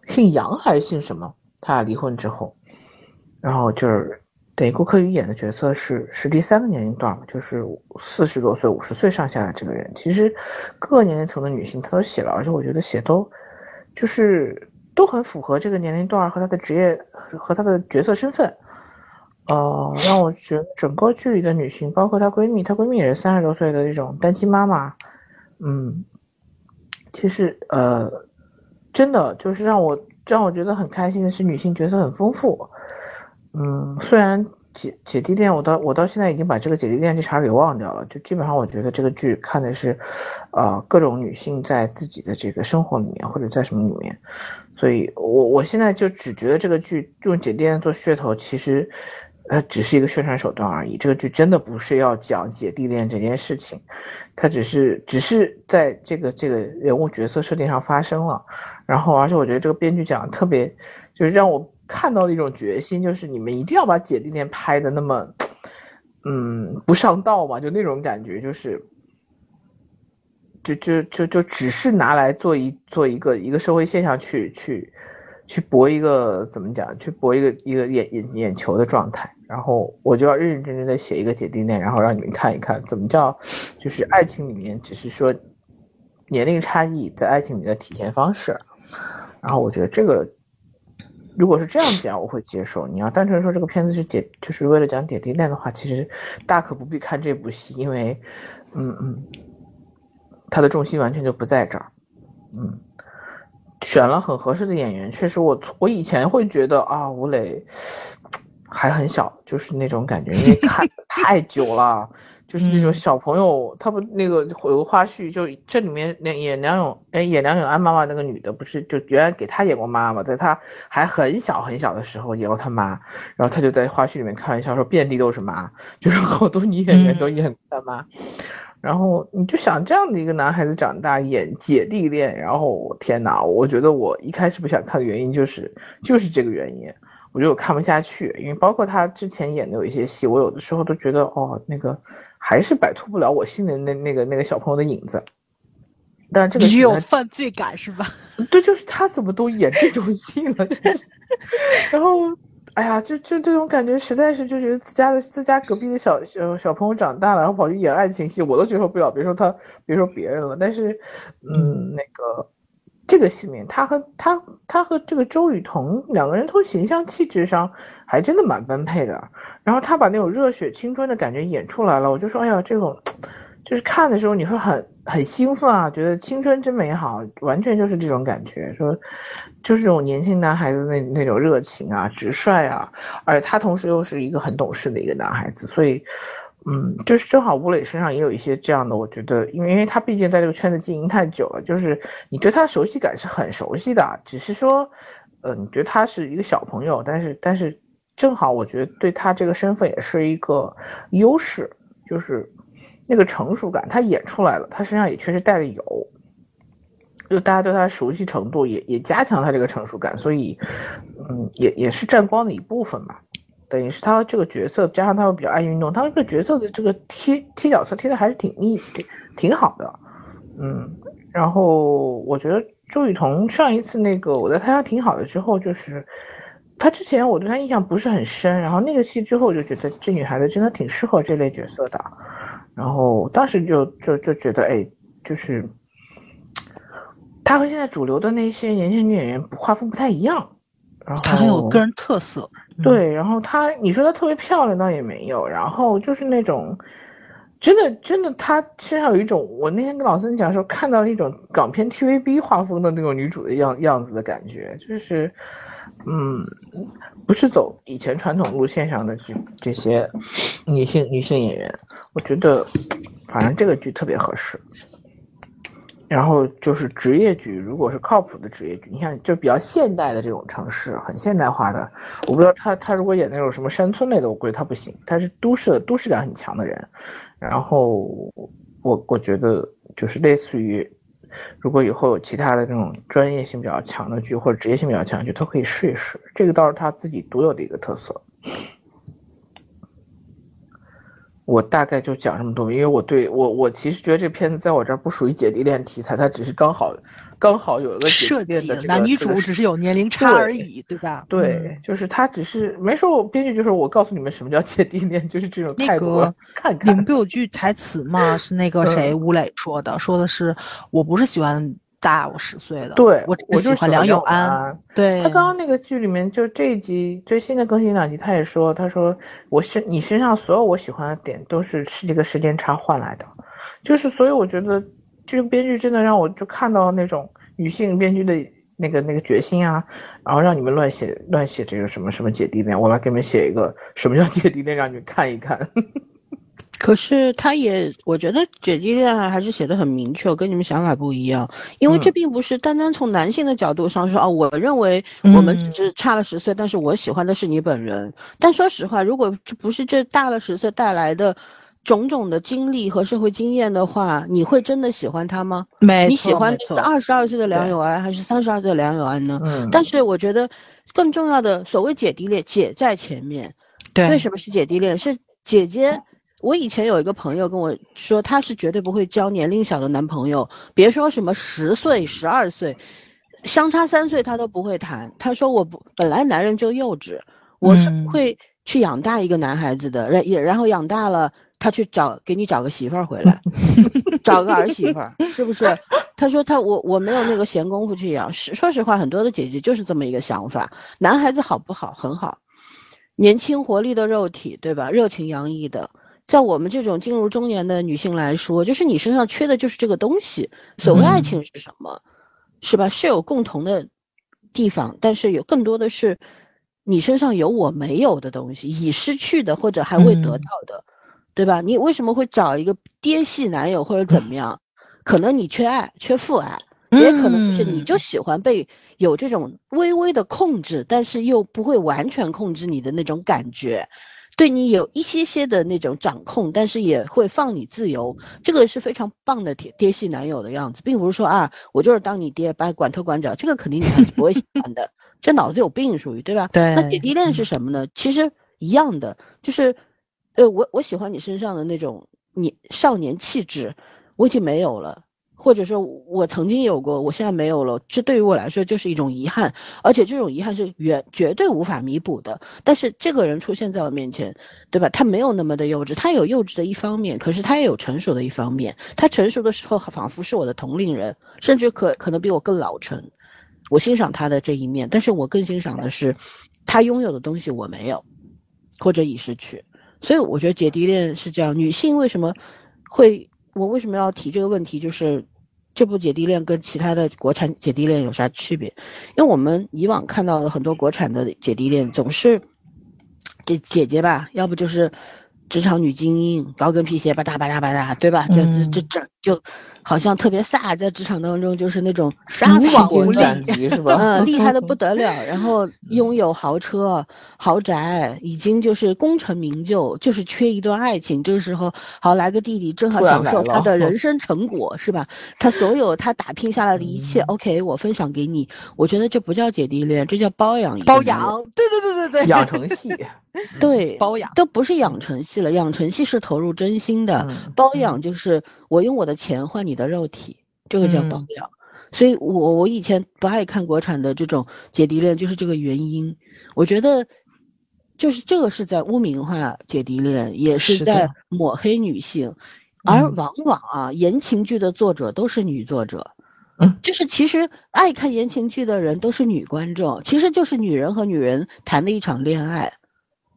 姓杨还是姓什么？他俩离婚之后，然后就是等于顾客宇演的角色是是第三个年龄段，就是四十多岁五十岁上下的这个人，其实各个年龄层的女性她都写了，而且我觉得写都就是。都很符合这个年龄段和她的职业和她的角色身份，呃，让我觉得整个剧里的女性，包括她闺蜜，她闺蜜也是三十多岁的这种单亲妈妈，嗯，其实呃，真的就是让我让我觉得很开心的是女性角色很丰富，嗯，虽然。姐姐弟恋，我到我到现在已经把这个姐弟恋这茬给忘掉了。就基本上，我觉得这个剧看的是，呃，各种女性在自己的这个生活里面，或者在什么里面。所以，我我现在就只觉得这个剧用姐弟恋做噱头，其实，呃，只是一个宣传手段而已。这个剧真的不是要讲姐弟恋这件事情，它只是只是在这个这个人物角色设定上发生了。然后，而且我觉得这个编剧讲的特别，就是让我。看到了一种决心，就是你们一定要把姐弟恋拍的那么，嗯，不上道嘛，就那种感觉，就是，就就就就只是拿来做一做一个一个社会现象去去去博一个怎么讲？去博一个一个眼眼眼球的状态，然后我就要认认真真的写一个姐弟恋，然后让你们看一看怎么叫，就是爱情里面只是说年龄差异在爱情里的体现方式。然后我觉得这个如果是这样讲，我会接受。你要单纯说这个片子是姐就是为了讲姐弟恋的话，其实大可不必看这部戏，因为嗯嗯，他的重心完全就不在这儿，嗯。选了很合适的演员，确实我我以前会觉得啊，吴磊还很小，就是那种感觉，因为看太久了，就是那种小朋友。他不那个有个花絮，就这里面演梁永，哎，演梁永安妈妈那个女的，不是就原来给他演过妈妈，在他还很小很小的时候演过他妈，然后他就在花絮里面开玩笑说遍地都是妈，就是好多女演员都演过他妈。然后你就想这样的一个男孩子长大演姐弟恋，然后天哪，我觉得我一开始不想看的原因就是就是这个原因，我觉得我看不下去，因为包括他之前演的有一些戏，我有的时候都觉得哦，那个还是摆脱不了我心里那那个那个小朋友的影子。但这个你有犯罪感是吧？对，就是他怎么都演这种戏了，然后。哎呀，就就这种感觉，实在是就觉得自家的自家隔壁的小小小朋友长大了，然后跑去演爱情戏，我都接受不了。别说他，别说别人了。但是，嗯，那个这个戏里面，他和他他和这个周雨彤两个人从形象气质上还真的蛮般配的。然后他把那种热血青春的感觉演出来了，我就说，哎呀，这种就是看的时候你会很很兴奋啊，觉得青春真美好，完全就是这种感觉，说。就是这种年轻男孩子那那种热情啊、直率啊，而他同时又是一个很懂事的一个男孩子，所以，嗯，就是正好吴磊身上也有一些这样的，我觉得，因为因为他毕竟在这个圈子经营太久了，就是你对他熟悉感是很熟悉的，只是说，呃，你觉得他是一个小朋友，但是但是正好我觉得对他这个身份也是一个优势，就是那个成熟感他演出来了，他身上也确实带的有。就大家对他的熟悉程度也也加强他这个成熟感，所以，嗯，也也是占光的一部分吧。等于是他这个角色加上他又比较爱运动，他这个角色的这个贴贴角色贴的还是挺密挺挺好的。嗯，然后我觉得周雨彤上一次那个我在台上挺好的之后，就是他之前我对他印象不是很深，然后那个戏之后我就觉得这女孩子真的挺适合这类角色的，然后当时就就就觉得哎，就是。她和现在主流的那些年轻女演员画风不太一样，然后她很有个人特色。对，然后她，你说她特别漂亮倒也没有，然后就是那种，真的真的，她身上有一种，我那天跟老孙讲说，看到了一种港片 TVB 画风的那种女主的样样子的感觉，就是，嗯，不是走以前传统路线上的这这些女性女性演员，我觉得，反正这个剧特别合适。然后就是职业剧，如果是靠谱的职业剧，你看就比较现代的这种城市，很现代化的。我不知道他他如果演那种什么山村类的，我估计他不行。他是都市都市感很强的人。然后我我觉得就是类似于，如果以后有其他的这种专业性比较强的剧或者职业性比较强的剧，都可以试一试。这个倒是他自己独有的一个特色。我大概就讲这么多，因为我对我我其实觉得这片子在我这儿不属于姐弟恋题材，它只是刚好刚好有一个设计的男女主只是有年龄差而已，对吧？对，就是他只是没说，编剧就是我告诉你们什么叫姐弟恋，就是这种态度。看看，你们不有句台词吗？是那个 谁吴磊说的，说的是我不是喜欢。大我十岁的，对我我喜欢梁永安。对他刚刚那个剧里面，就这一集最新的更新两集，他也说，他说我身你身上所有我喜欢的点都是是这个时间差换来的，就是所以我觉得这个编剧真的让我就看到那种女性编剧的那个那个决心啊，然后让你们乱写乱写这个什么什么姐弟恋，我来给你们写一个什么叫 姐弟恋，让你们看一看。可是他也，我觉得姐弟恋还是写的很明确，跟你们想法不一样。因为这并不是单单从男性的角度上说，哦，我认为我们只是差了十岁，但是我喜欢的是你本人。但说实话，如果不是这大了十岁带来的种种的经历和社会经验的话，你会真的喜欢他吗？没你喜欢的是二十二岁的梁永安，还是三十二岁的梁永安呢？嗯。但是我觉得更重要的，所谓姐弟恋，姐在前面。对。为什么是姐弟恋？是姐姐。我以前有一个朋友跟我说，他是绝对不会交年龄小的男朋友，别说什么十岁、十二岁，相差三岁他都不会谈。他说我不本来男人就幼稚，我是会去养大一个男孩子的，然也然后养大了他去找给你找个媳妇儿回来，找个儿媳妇儿，是不是？他说他我我没有那个闲工夫去养。实说实话，很多的姐姐就是这么一个想法。男孩子好不好？很好，年轻活力的肉体，对吧？热情洋溢的。在我们这种进入中年的女性来说，就是你身上缺的就是这个东西。所谓爱情是什么？是吧？是有共同的地方，但是有更多的是你身上有我没有的东西，已失去的或者还未得到的，对吧？你为什么会找一个爹系男友或者怎么样？可能你缺爱，缺父爱，也可能是你就喜欢被有这种微微的控制，但是又不会完全控制你的那种感觉。对你有一些些的那种掌控，但是也会放你自由，这个是非常棒的爹爹系男友的样子，并不是说啊，我就是当你爹，把管头管脚，这个肯定女孩子不会喜欢的，这脑子有病属于对吧？对。那姐弟恋是什么呢？其实一样的，就是，呃，我我喜欢你身上的那种你少年气质，我已经没有了。或者说，我曾经有过，我现在没有了，这对于我来说就是一种遗憾，而且这种遗憾是远绝对无法弥补的。但是这个人出现在我面前，对吧？他没有那么的幼稚，他有幼稚的一方面，可是他也有成熟的一方面。他成熟的时候，仿佛是我的同龄人，甚至可可能比我更老成。我欣赏他的这一面，但是我更欣赏的是，他拥有的东西我没有，或者已失去。所以我觉得姐弟恋是这样。女性为什么会？我为什么要提这个问题？就是。这部姐弟恋跟其他的国产姐弟恋有啥区别？因为我们以往看到的很多国产的姐弟恋，总是这姐姐吧，要不就是职场女精英，高跟皮鞋吧嗒吧嗒吧嗒，对吧？这这这这就。好像特别飒，在职场当中就是那种杀伐无力，是吧？嗯，厉害的不得了。然后拥有豪车、豪宅，已经就是功成名就，就是缺一段爱情。这个时候，好来个弟弟，正好享受他的 人生成果，是吧？他所有他打拼下来的一切，OK，我分享给你。我觉得这不叫姐弟恋，这叫包养。包养，对对对对对，养成系。对，包养都不是养成系了，养成系是投入真心的，包养就是我用我的钱换你的肉体，这个叫包养。所以我我以前不爱看国产的这种姐弟恋，就是这个原因。我觉得，就是这个是在污名化姐弟恋，也是在抹黑女性，而往往啊，言情剧的作者都是女作者。嗯，就是其实爱看言情剧的人都是女观众，其实就是女人和女人谈的一场恋爱。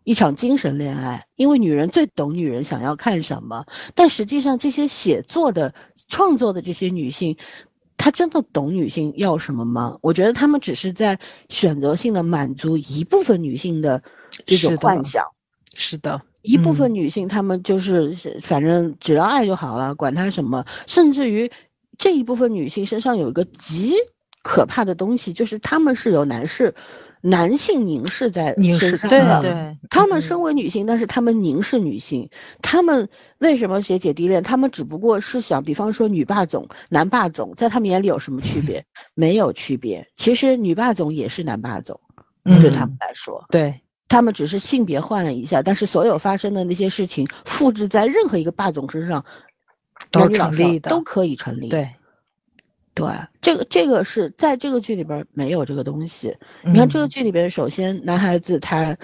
一场精神恋爱，因为女人最懂女人想要看什么。但实际上，这些写作的、创作的这些女性，她真的懂女性要什么吗？我觉得她们只是在选择性的满足一部分女性的这种幻想。是的，一部分女性，她们就是反正只要爱就好了，管她什么。甚至于这一部分女性身上有一个极可怕的东西，就是她们是有男士。男性凝视在身上，对对，他们身为女性，但是他们凝视女性。他们为什么学姐弟恋？他们只不过是想，比方说女霸总、男霸总，在他们眼里有什么区别？没有区别。其实女霸总也是男霸总，对他们来说，对他们只是性别换了一下，但是所有发生的那些事情，复制在任何一个霸总身上，都成立的，都可以成立。对。对，这个这个是在这个剧里边没有这个东西。你看这个剧里边，首先男孩子他。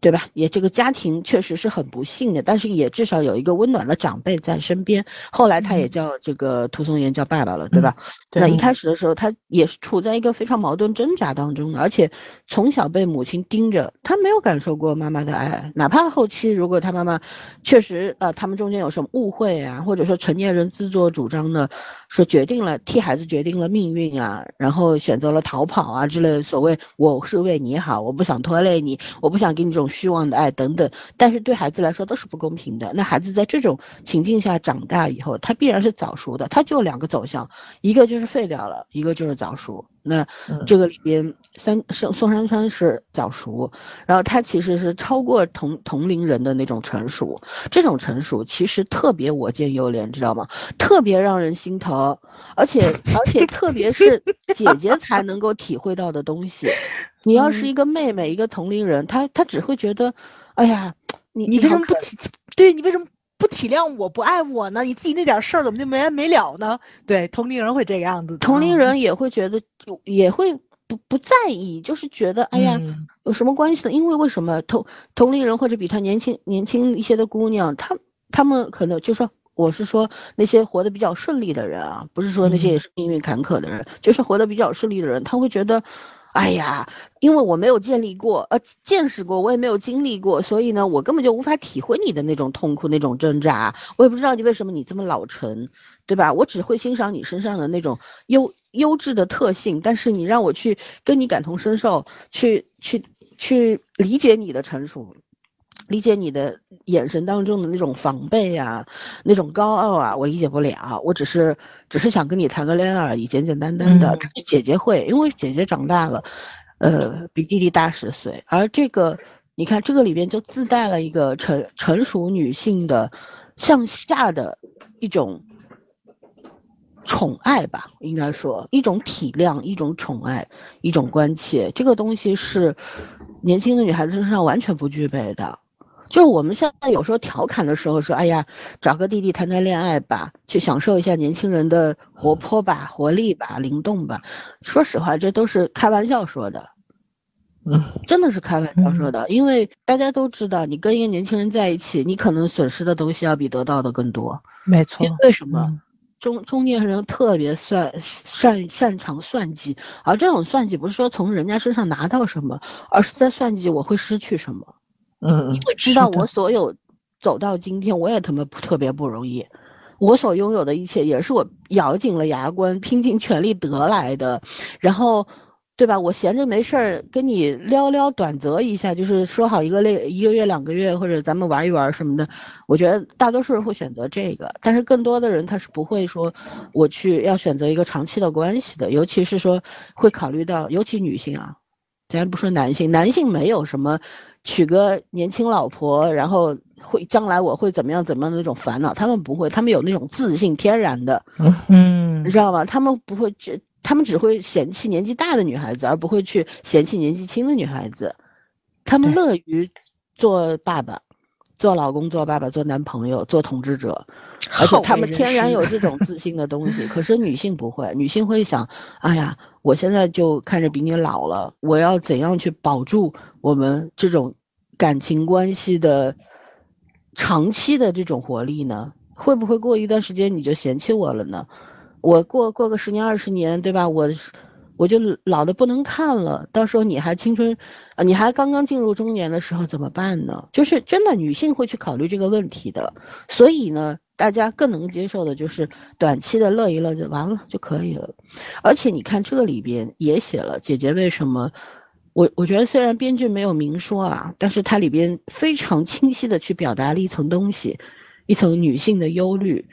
对吧？也这个家庭确实是很不幸的，但是也至少有一个温暖的长辈在身边。后来他也叫这个涂松岩叫爸爸了，对吧？那一开始的时候，他也是处在一个非常矛盾挣扎当中，而且从小被母亲盯着，他没有感受过妈妈的爱。哪怕后期如果他妈妈确实呃，他们中间有什么误会啊，或者说成年人自作主张的说决定了替孩子决定了命运啊，然后选择了逃跑啊之类的，所谓我是为你好，我不想拖累你，我不想给你这种。虚妄的爱等等，但是对孩子来说都是不公平的。那孩子在这种情境下长大以后，他必然是早熟的。他就两个走向，一个就废掉了，一个就是早熟。那这个里边，三宋宋山川是早熟，然后他其实是超过同同龄人的那种成熟。这种成熟其实特别我见犹怜，知道吗？特别让人心疼，而且而且特别是姐姐才能够体会到的东西。你要是一个妹妹，一个同龄人，她她只会觉得，哎呀，你你为什么不起？对你为什么不体谅我不爱我呢？你自己那点事儿怎么就没完没了呢？对，同龄人会这个样子，同龄人也会觉得，也会不不在意，就是觉得，哎呀，有什么关系呢？因为为什么同同龄人或者比他年轻年轻一些的姑娘，她她们可能就说，我是说那些活得比较顺利的人啊，不是说那些也是命运坎坷的人，就是活得比较顺利的人，他会觉得。哎呀，因为我没有建立过，呃，见识过，我也没有经历过，所以呢，我根本就无法体会你的那种痛苦、那种挣扎。我也不知道你为什么你这么老成，对吧？我只会欣赏你身上的那种优优质的特性，但是你让我去跟你感同身受，去去去理解你的成熟。理解你的眼神当中的那种防备啊，那种高傲啊，我理解不了。我只是只是想跟你谈个恋爱而已，简简单单的。姐姐会，因为姐姐长大了，呃，比弟弟大十岁。而这个，你看这个里边就自带了一个成成熟女性的向下的一种宠爱吧，应该说一种体谅，一种宠爱，一种关切。这个东西是年轻的女孩子身上完全不具备的。就我们现在有时候调侃的时候说，哎呀，找个弟弟谈谈恋爱吧，去享受一下年轻人的活泼吧、活力吧、灵动吧。说实话，这都是开玩笑说的，嗯，真的是开玩笑说的。因为大家都知道，你跟一个年轻人在一起，你可能损失的东西要比得到的更多。没错。为什么？中中年人特别算擅擅长算计，而这种算计不是说从人家身上拿到什么，而是在算计我会失去什么。嗯，你会知道我所有走到今天，我也他妈特别不容易。我所拥有的一切也是我咬紧了牙关，拼尽全力得来的。然后，对吧？我闲着没事儿跟你撩撩短则一下，就是说好一个类、一个月、两个月，或者咱们玩一玩什么的。我觉得大多数人会选择这个，但是更多的人他是不会说我去要选择一个长期的关系的，尤其是说会考虑到，尤其女性啊。咱不说男性，男性没有什么娶个年轻老婆，然后会将来我会怎么样怎么样的那种烦恼，他们不会，他们有那种自信，天然的，嗯，你知道吗？他们不会只，他们只会嫌弃年纪大的女孩子，而不会去嫌弃年纪轻的女孩子，他们乐于做爸爸。做老公、做爸爸、做男朋友、做统治者，而且他们天然有 这种自信的东西。可是女性不会，女性会想：哎呀，我现在就看着比你老了，我要怎样去保住我们这种感情关系的长期的这种活力呢？会不会过一段时间你就嫌弃我了呢？我过过个十年二十年，对吧？我。我就老的不能看了，到时候你还青春，啊，你还刚刚进入中年的时候怎么办呢？就是真的女性会去考虑这个问题的，所以呢，大家更能接受的就是短期的乐一乐就完了就可以了。而且你看这里边也写了姐姐为什么，我我觉得虽然编剧没有明说啊，但是它里边非常清晰的去表达了一层东西，一层女性的忧虑，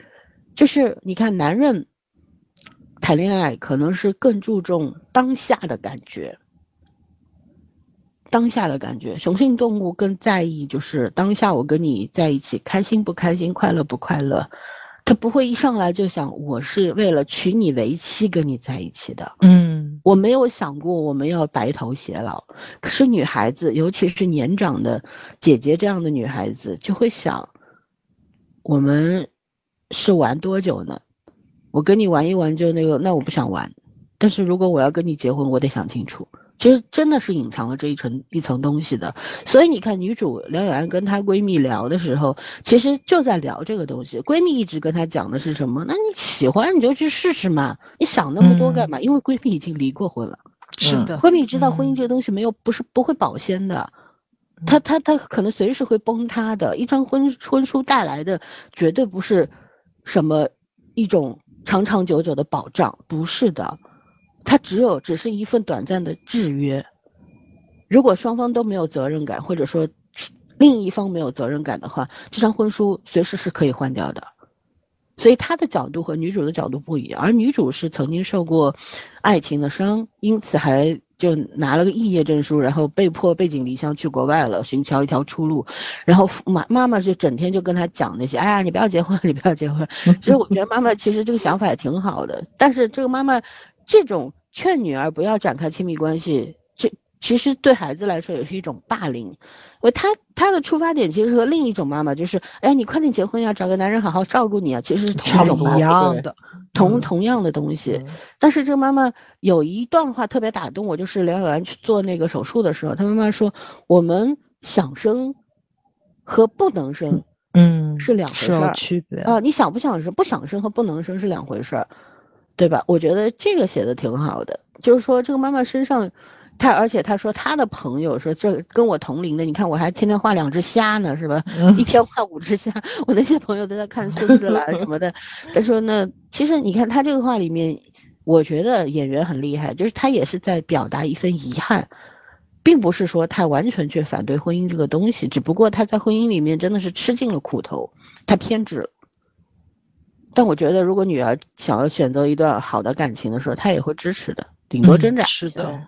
就是你看男人。谈恋爱可能是更注重当下的感觉，当下的感觉。雄性动物更在意就是当下我跟你在一起开心不开心，快乐不快乐。他不会一上来就想我是为了娶你为妻跟你在一起的。嗯，我没有想过我们要白头偕老。可是女孩子，尤其是年长的姐姐这样的女孩子，就会想，我们是玩多久呢？我跟你玩一玩就那个，那我不想玩。但是如果我要跟你结婚，我得想清楚。其实真的是隐藏了这一层一层东西的。所以你看，女主梁永安跟她闺蜜聊的时候，其实就在聊这个东西。闺蜜一直跟她讲的是什么？那你喜欢你就去试试嘛，你想那么多干嘛？因为闺蜜已经离过婚了。是的，闺蜜知道婚姻这个东西没有不是不会保鲜的，她她她可能随时会崩塌的。一张婚婚书带来的绝对不是什么一种。长长久久的保障不是的，它只有只是一份短暂的制约。如果双方都没有责任感，或者说另一方没有责任感的话，这张婚书随时是可以换掉的。所以他的角度和女主的角度不一样，而女主是曾经受过爱情的伤，因此还。就拿了个肄业证书，然后被迫背井离乡去国外了，寻求一条出路。然后妈妈妈就整天就跟他讲那些，哎呀，你不要结婚，你不要结婚。其实我觉得妈妈其实这个想法也挺好的，但是这个妈妈这种劝女儿不要展开亲密关系，这其实对孩子来说也是一种霸凌，因为他他的出发点其实和另一种妈妈就是，哎，你快点结婚呀，找个男人好好照顾你啊，其实是同一样的，同同样的东西。但是这个妈妈有一段话特别打动我，就是梁小兰去做那个手术的时候，她妈妈说，我们想生和不能生，嗯，是两回事儿，区别啊，你想不想生，不想生和不能生是两回事儿，对吧？我觉得这个写的挺好的，就是说这个妈妈身上。他而且他说他的朋友说这跟我同龄的，你看我还天天画两只虾呢，是吧？一天画五只虾，我那些朋友都在看孙子啦什么的。他说呢其实你看他这个话里面，我觉得演员很厉害，就是他也是在表达一份遗憾，并不是说他完全去反对婚姻这个东西，只不过他在婚姻里面真的是吃尽了苦头，他偏执了。但我觉得如果女儿想要选择一段好的感情的时候，他也会支持的，顶多挣扎。是的。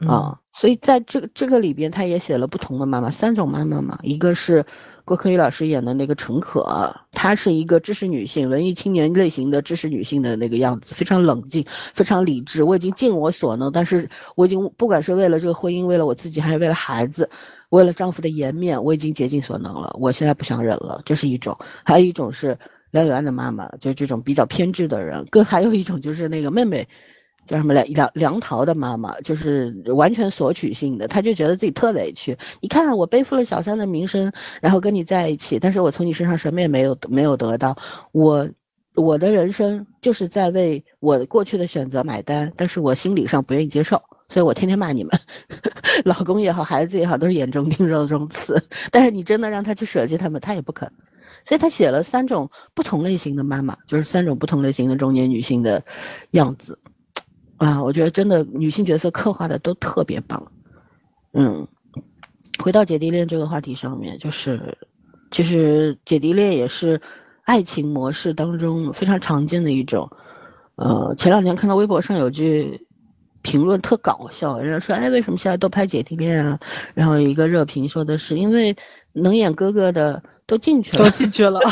啊，所以在这个这个里边，他也写了不同的妈妈，三种妈妈嘛。一个是郭柯宇老师演的那个陈可，她是一个知识女性、文艺青年类型的知识女性的那个样子，非常冷静，非常理智。我已经尽我所能，但是我已经不管是为了这个婚姻，为了我自己，还是为了孩子，为了丈夫的颜面，我已经竭尽所能了。我现在不想忍了，这是一种。还有一种是梁永安的妈妈，就是这种比较偏执的人。更还有一种就是那个妹妹。叫什么梁梁梁桃的妈妈，就是完全索取性的，她就觉得自己特委屈。你看，我背负了小三的名声，然后跟你在一起，但是我从你身上什么也没有没有得到。我我的人生就是在为我过去的选择买单，但是我心理上不愿意接受，所以我天天骂你们，老公也好，孩子也好，都是眼中钉、肉中刺。但是你真的让他去舍弃他们，他也不肯。所以他写了三种不同类型的妈妈，就是三种不同类型的中年女性的样子。啊，我觉得真的女性角色刻画的都特别棒。嗯，回到姐弟恋这个话题上面，就是其实姐弟恋也是爱情模式当中非常常见的一种。呃，前两天看到微博上有句评论特搞笑，人家说：“哎，为什么现在都拍姐弟恋啊？”然后一个热评说的是：“因为能演哥哥的都进去了，都进去了。”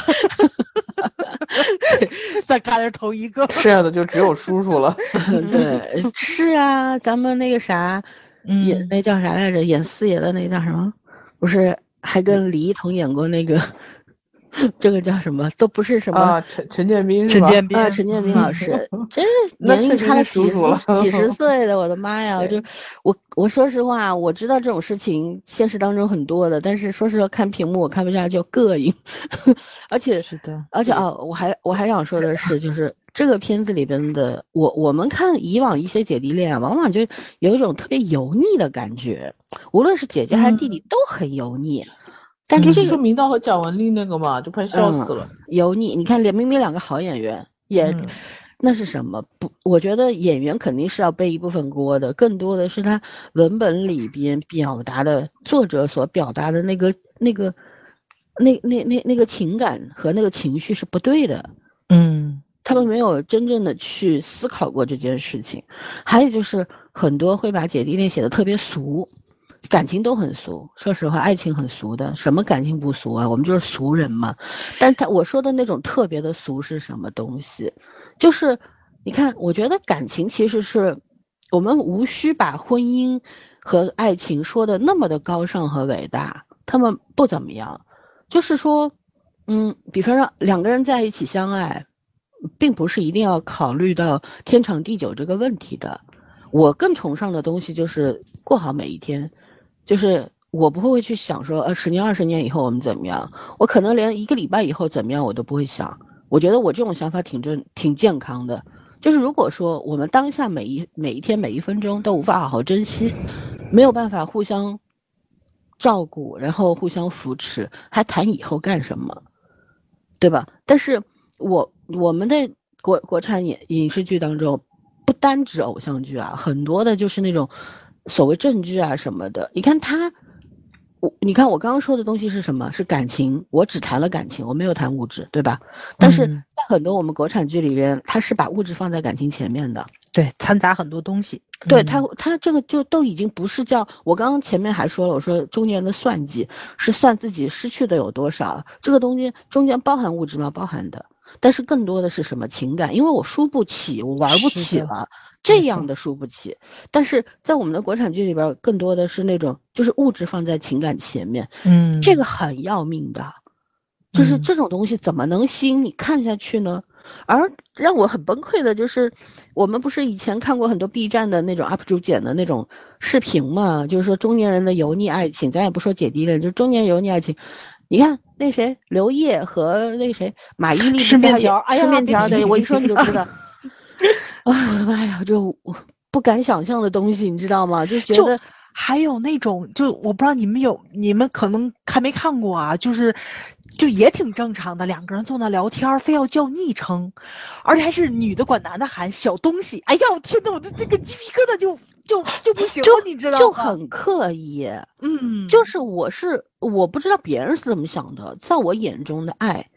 再看着头一个，剩下的就只有叔叔了。对，是啊，咱们那个啥，演那叫啥来着？演四爷的那叫什么？不是还跟李一桐演过那个？这个叫什么？都不是什么啊？陈陈建斌是吧？陈建斌啊，陈建斌老师，真是 年龄差了几十几 十岁的，我的妈呀！就我我说实话，我知道这种事情现实当中很多的，但是说实话，看屏幕我看不下去，膈应。而且是的，而且哦，我还我还想说的是，就是这个片子里边的我，我们看以往一些姐弟恋，往往就有一种特别油腻的感觉，无论是姐姐还是弟弟都很油腻。但就是说明道和蒋雯丽那个嘛，就快笑死了。油腻，你看，连明明两个好演员演，那是什么？不，我觉得演员肯定是要背一部分锅的，更多的是他文本里边表达的，作者所表达的那个那个那那那那个情感和那个情绪是不对的。嗯，他们没有真正的去思考过这件事情。还有就是很多会把姐弟恋写的特别俗。感情都很俗，说实话，爱情很俗的，什么感情不俗啊？我们就是俗人嘛。但他我说的那种特别的俗是什么东西？就是你看，我觉得感情其实是我们无需把婚姻和爱情说的那么的高尚和伟大，他们不怎么样。就是说，嗯，比方说两个人在一起相爱，并不是一定要考虑到天长地久这个问题的。我更崇尚的东西就是过好每一天。就是我不会去想说，呃，十年、二十年以后我们怎么样？我可能连一个礼拜以后怎么样我都不会想。我觉得我这种想法挺正、挺健康的。就是如果说我们当下每一每一天、每一分钟都无法好好珍惜，没有办法互相照顾，然后互相扶持，还谈以后干什么？对吧？但是我我们的国国产影影视剧当中，不单指偶像剧啊，很多的就是那种。所谓证据啊什么的，你看他，我你看我刚刚说的东西是什么？是感情，我只谈了感情，我没有谈物质，对吧？但是在很多我们国产剧里边，他是把物质放在感情前面的，对，掺杂很多东西。对他，他这个就都已经不是叫我刚刚前面还说了，我说中年的算计是算自己失去的有多少，这个东西中间包含物质吗？包含的。但是更多的是什么情感？因为我输不起，我玩不起了，这样的输不起。但是在我们的国产剧里边，更多的是那种就是物质放在情感前面，嗯，这个很要命的，就是这种东西怎么能吸引你看下去呢？而让我很崩溃的就是，我们不是以前看过很多 B 站的那种 UP 主剪的那种视频嘛？就是说中年人的油腻爱情，咱也不说姐弟恋，就是中年油腻爱情。你看那谁刘烨和那谁马伊琍吃面条，哎呀，吃面条对，我一说你就知道。哎呀妈呀，这我不敢想象的东西，你知道吗？就觉得。还有那种，就我不知道你们有，你们可能看没看过啊？就是，就也挺正常的，两个人坐那聊天，非要叫昵称，而且还是女的管男的喊小东西。哎呀，我天呐，我的这个鸡皮疙瘩就就就不行了，你知道吗？就很刻意。嗯，就是我是我不知道别人是怎么想的，在我眼中的爱。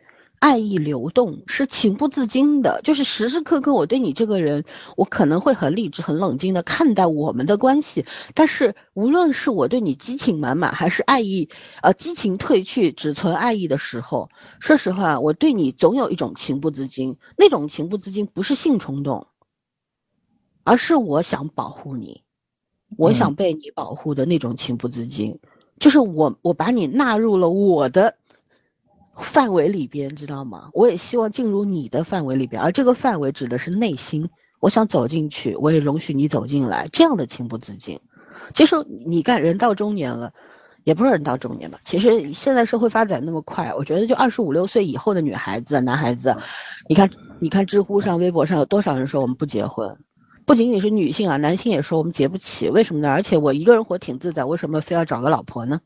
爱意流动是情不自禁的，就是时时刻刻我对你这个人，我可能会很理智、很冷静的看待我们的关系。但是无论是我对你激情满满，还是爱意，呃，激情褪去，只存爱意的时候，说实话，我对你总有一种情不自禁。那种情不自禁不是性冲动，而是我想保护你，我想被你保护的那种情不自禁，就是我我把你纳入了我的。范围里边，知道吗？我也希望进入你的范围里边，而这个范围指的是内心。我想走进去，我也容许你走进来，这样的情不自禁。其实你看，人到中年了，也不是人到中年吧。其实现在社会发展那么快，我觉得就二十五六岁以后的女孩子、男孩子，你看，你看知乎上、微博上有多少人说我们不结婚？不仅仅是女性啊，男性也说我们结不起，为什么呢？而且我一个人活挺自在，为什么非要找个老婆呢？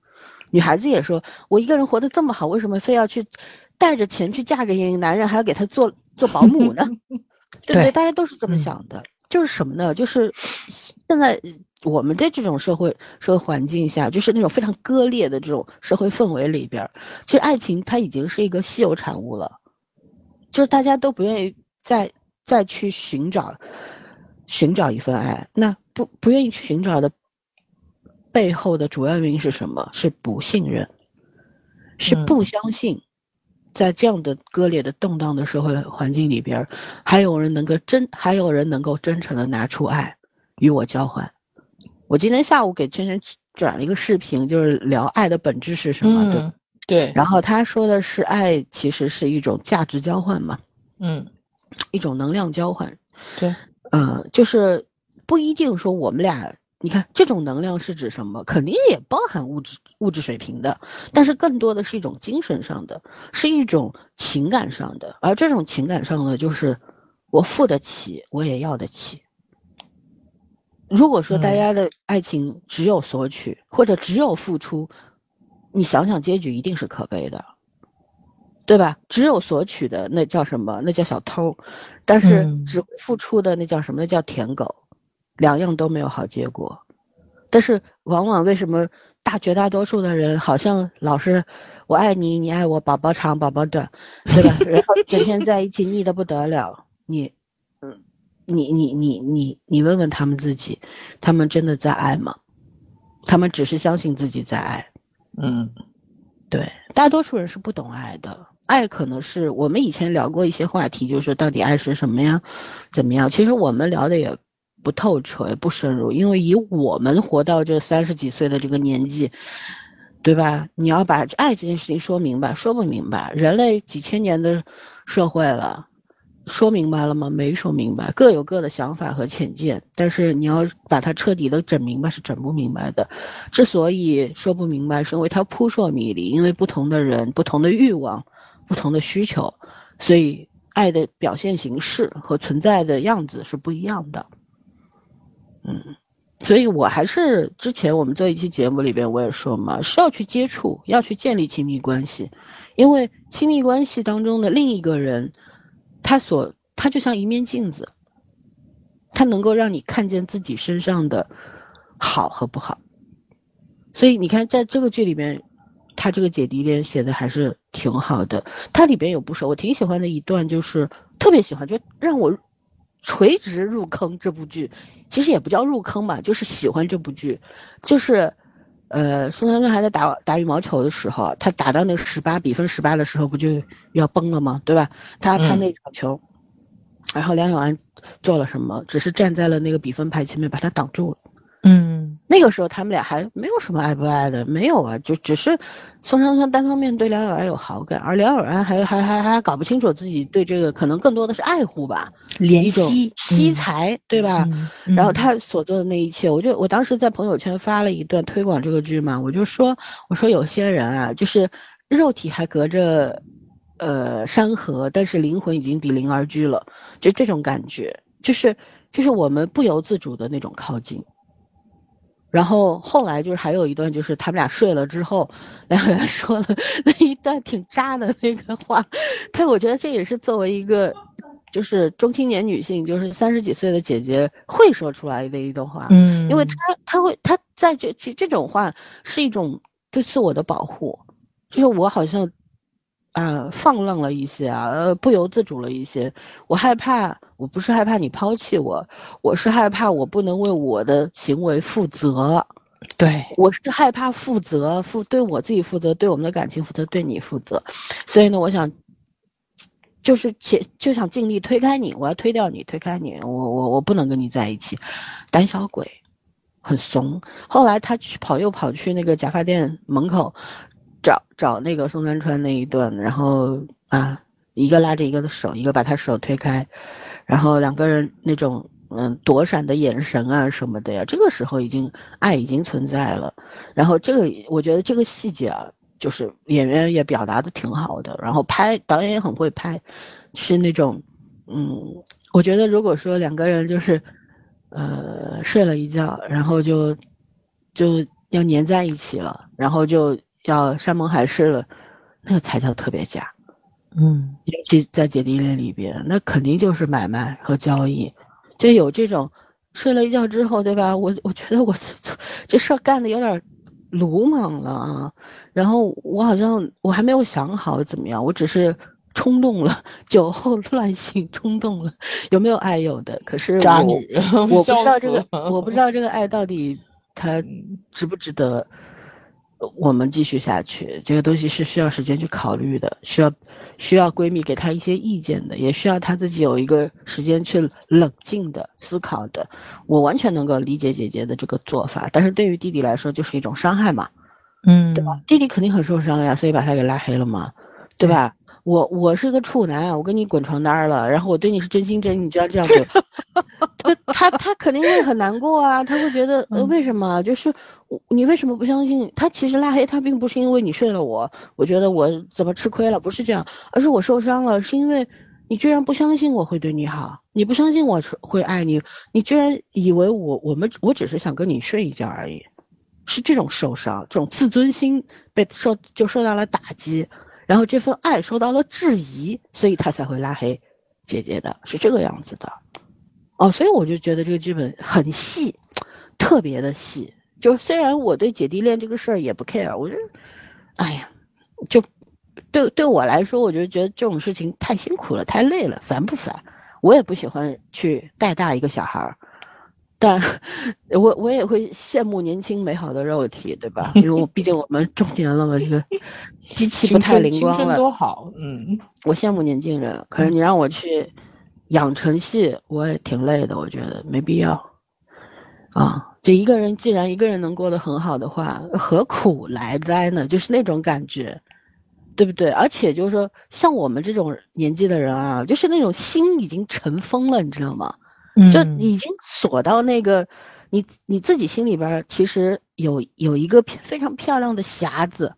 女孩子也说：“我一个人活得这么好，为什么非要去带着钱去嫁给一个男人，还要给他做做保姆呢？对不对？大家都是这么想的。就是什么呢？就是现在我们的这种社会社会环境下，就是那种非常割裂的这种社会氛围里边，其实爱情它已经是一个稀有产物了，就是大家都不愿意再再去寻找寻找一份爱，那不不愿意去寻找的。”背后的主要原因是什么？是不信任，是不相信，在这样的割裂的动荡的社会环境里边，还有人能够真，还有人能够真诚的拿出爱与我交换。我今天下午给圈圈转了一个视频，就是聊爱的本质是什么？对对。然后他说的是，爱其实是一种价值交换嘛，嗯，一种能量交换。对，嗯，就是不一定说我们俩。你看，这种能量是指什么？肯定也包含物质物质水平的，但是更多的是一种精神上的，是一种情感上的。而这种情感上的，就是我付得起，我也要得起。如果说大家的爱情只有索取，或者只有付出，你想想结局一定是可悲的，对吧？只有索取的那叫什么？那叫小偷。但是只付出的那叫什么？那叫舔狗。两样都没有好结果，但是往往为什么大绝大多数的人好像老是我爱你，你爱我，宝宝长宝宝短，对吧？然后整天在一起腻得不得了。你，嗯，你你你你你问问他们自己，他们真的在爱吗？他们只是相信自己在爱。嗯，对，大多数人是不懂爱的。爱可能是我们以前聊过一些话题，就是到底爱是什么呀？怎么样？其实我们聊的也。不透彻也不深入，因为以我们活到这三十几岁的这个年纪，对吧？你要把爱这件事情说明白，说不明白。人类几千年的社会了，说明白了吗？没说明白，各有各的想法和浅见。但是你要把它彻底的整明白，是整不明白的。之所以说不明白，是因为它扑朔迷离，因为不同的人、不同的欲望、不同的需求，所以爱的表现形式和存在的样子是不一样的。嗯，所以我还是之前我们做一期节目里边我也说嘛，是要去接触，要去建立亲密关系，因为亲密关系当中的另一个人，他所他就像一面镜子，他能够让你看见自己身上的好和不好。所以你看，在这个剧里面，他这个姐弟恋写的还是挺好的。它里边有不少我挺喜欢的一段，就是特别喜欢，就让我。垂直入坑这部剧，其实也不叫入坑吧，就是喜欢这部剧，就是呃，宋丹丹还在打打羽毛球的时候，他打到那个十八比分十八的时候，不就要崩了吗？对吧？他他那场球，然后梁永安做了什么？只是站在了那个比分牌前面，把他挡住了。嗯，那个时候他们俩还没有什么爱不爱的，没有啊，就只是宋珊珊单方面对梁永安有好感，而梁永安还还还还搞不清楚自己对这个可能更多的是爱护吧，怜惜惜才，对吧？嗯、然后他所做的那一切，我就我当时在朋友圈发了一段推广这个剧嘛，我就说我说有些人啊，就是肉体还隔着呃山河，但是灵魂已经比邻而居了，就这种感觉，就是就是我们不由自主的那种靠近。然后后来就是还有一段，就是他们俩睡了之后，两个人说了那一段挺渣的那个话。他我觉得这也是作为一个就是中青年女性，就是三十几岁的姐姐会说出来的一段话。嗯，因为她她会她在这其实这种话是一种对自我的保护，就是我好像啊放浪了一些啊，呃不由自主了一些，我害怕。我不是害怕你抛弃我，我是害怕我不能为我的行为负责。对，我是害怕负责，负对我自己负责，对我们的感情负责，对你负责。所以呢，我想，就是且就想尽力推开你，我要推掉你，推开你，我我我不能跟你在一起，胆小鬼，很怂。后来他去跑又跑去那个假发店门口，找找那个宋三川那一段，然后啊，一个拉着一个的手，一个把他手推开。然后两个人那种嗯躲闪的眼神啊什么的呀，这个时候已经爱已经存在了。然后这个我觉得这个细节啊，就是演员也表达的挺好的，然后拍导演也很会拍，是那种嗯，我觉得如果说两个人就是呃睡了一觉，然后就就要粘在一起了，然后就要山盟海誓了，那个才叫特别假。嗯，尤其在姐弟恋里边，那肯定就是买卖和交易，就有这种睡了一觉之后，对吧？我我觉得我 这事儿干的有点鲁莽了啊。然后我好像我还没有想好怎么样，我只是冲动了，酒后乱性冲动了，有没有爱有的？可是渣女，我不知道这个，我不知道这个爱到底它值不值得我们继续下去。这个东西是需要时间去考虑的，需要。需要闺蜜给她一些意见的，也需要她自己有一个时间去冷静的思考的。我完全能够理解姐姐的这个做法，但是对于弟弟来说就是一种伤害嘛，嗯，对吧？弟弟肯定很受伤呀，所以把他给拉黑了嘛，对吧？我我是个处男，我跟你滚床单了，然后我对你是真心真意，你就要这样对，他他他肯定会很难过啊，他会觉得呃为什么？就是你为什么不相信他？其实拉黑他并不是因为你睡了我，我觉得我怎么吃亏了，不是这样，而是我受伤了，是因为你居然不相信我会对你好，你不相信我会爱你，你居然以为我我们我只是想跟你睡一觉而已，是这种受伤，这种自尊心被受就受到了打击。然后这份爱受到了质疑，所以他才会拉黑姐姐的，是这个样子的，哦，所以我就觉得这个剧本很细，特别的细。就虽然我对姐弟恋这个事儿也不 care，我就，哎呀，就对对我来说，我就觉得这种事情太辛苦了，太累了，烦不烦？我也不喜欢去带大一个小孩儿。但，我我也会羡慕年轻美好的肉体，对吧？因为我毕竟我们中年了嘛，这个 机器不太灵光了。多好，嗯。我羡慕年轻人，可是你让我去养成系，我也挺累的。我觉得没必要。啊，就一个人既然一个人能过得很好的话，何苦来哉呢？就是那种感觉，对不对？而且就是说，像我们这种年纪的人啊，就是那种心已经尘封了，你知道吗？就已经锁到那个，你你自己心里边其实有有一个非常漂亮的匣子，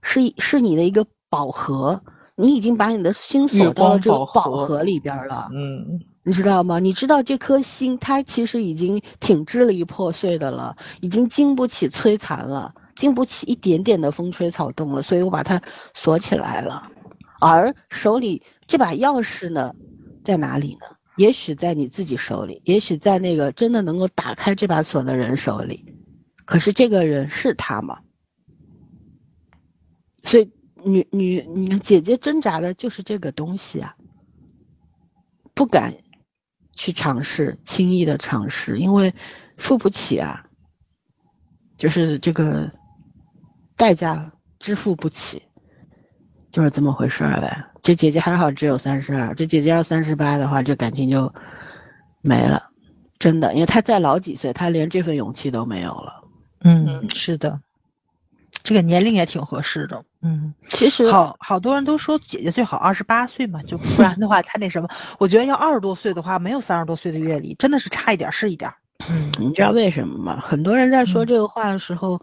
是是你的一个宝盒，你已经把你的心锁到了这个宝盒里边了。嗯，你知道吗？你知道这颗心它其实已经挺支离破碎的了，已经经不起摧残了，经不起一点点的风吹草动了，所以我把它锁起来了。而手里这把钥匙呢，在哪里呢？也许在你自己手里，也许在那个真的能够打开这把锁的人手里，可是这个人是他吗？所以女女你姐姐挣扎的就是这个东西啊，不敢去尝试，轻易的尝试，因为付不起啊。就是这个代价支付不起，就是这么回事儿呗。这姐姐还好只有三十二，这姐姐要三十八的话，这感情就没了，真的，因为她再老几岁，她连这份勇气都没有了。嗯，是的，这个年龄也挺合适的。嗯，其实好好多人都说姐姐最好二十八岁嘛，就不然的话 她那什么，我觉得要二十多岁的话，没有三十多岁的阅历，真的是差一点是一点。嗯，你知道为什么吗？很多人在说这个话的时候，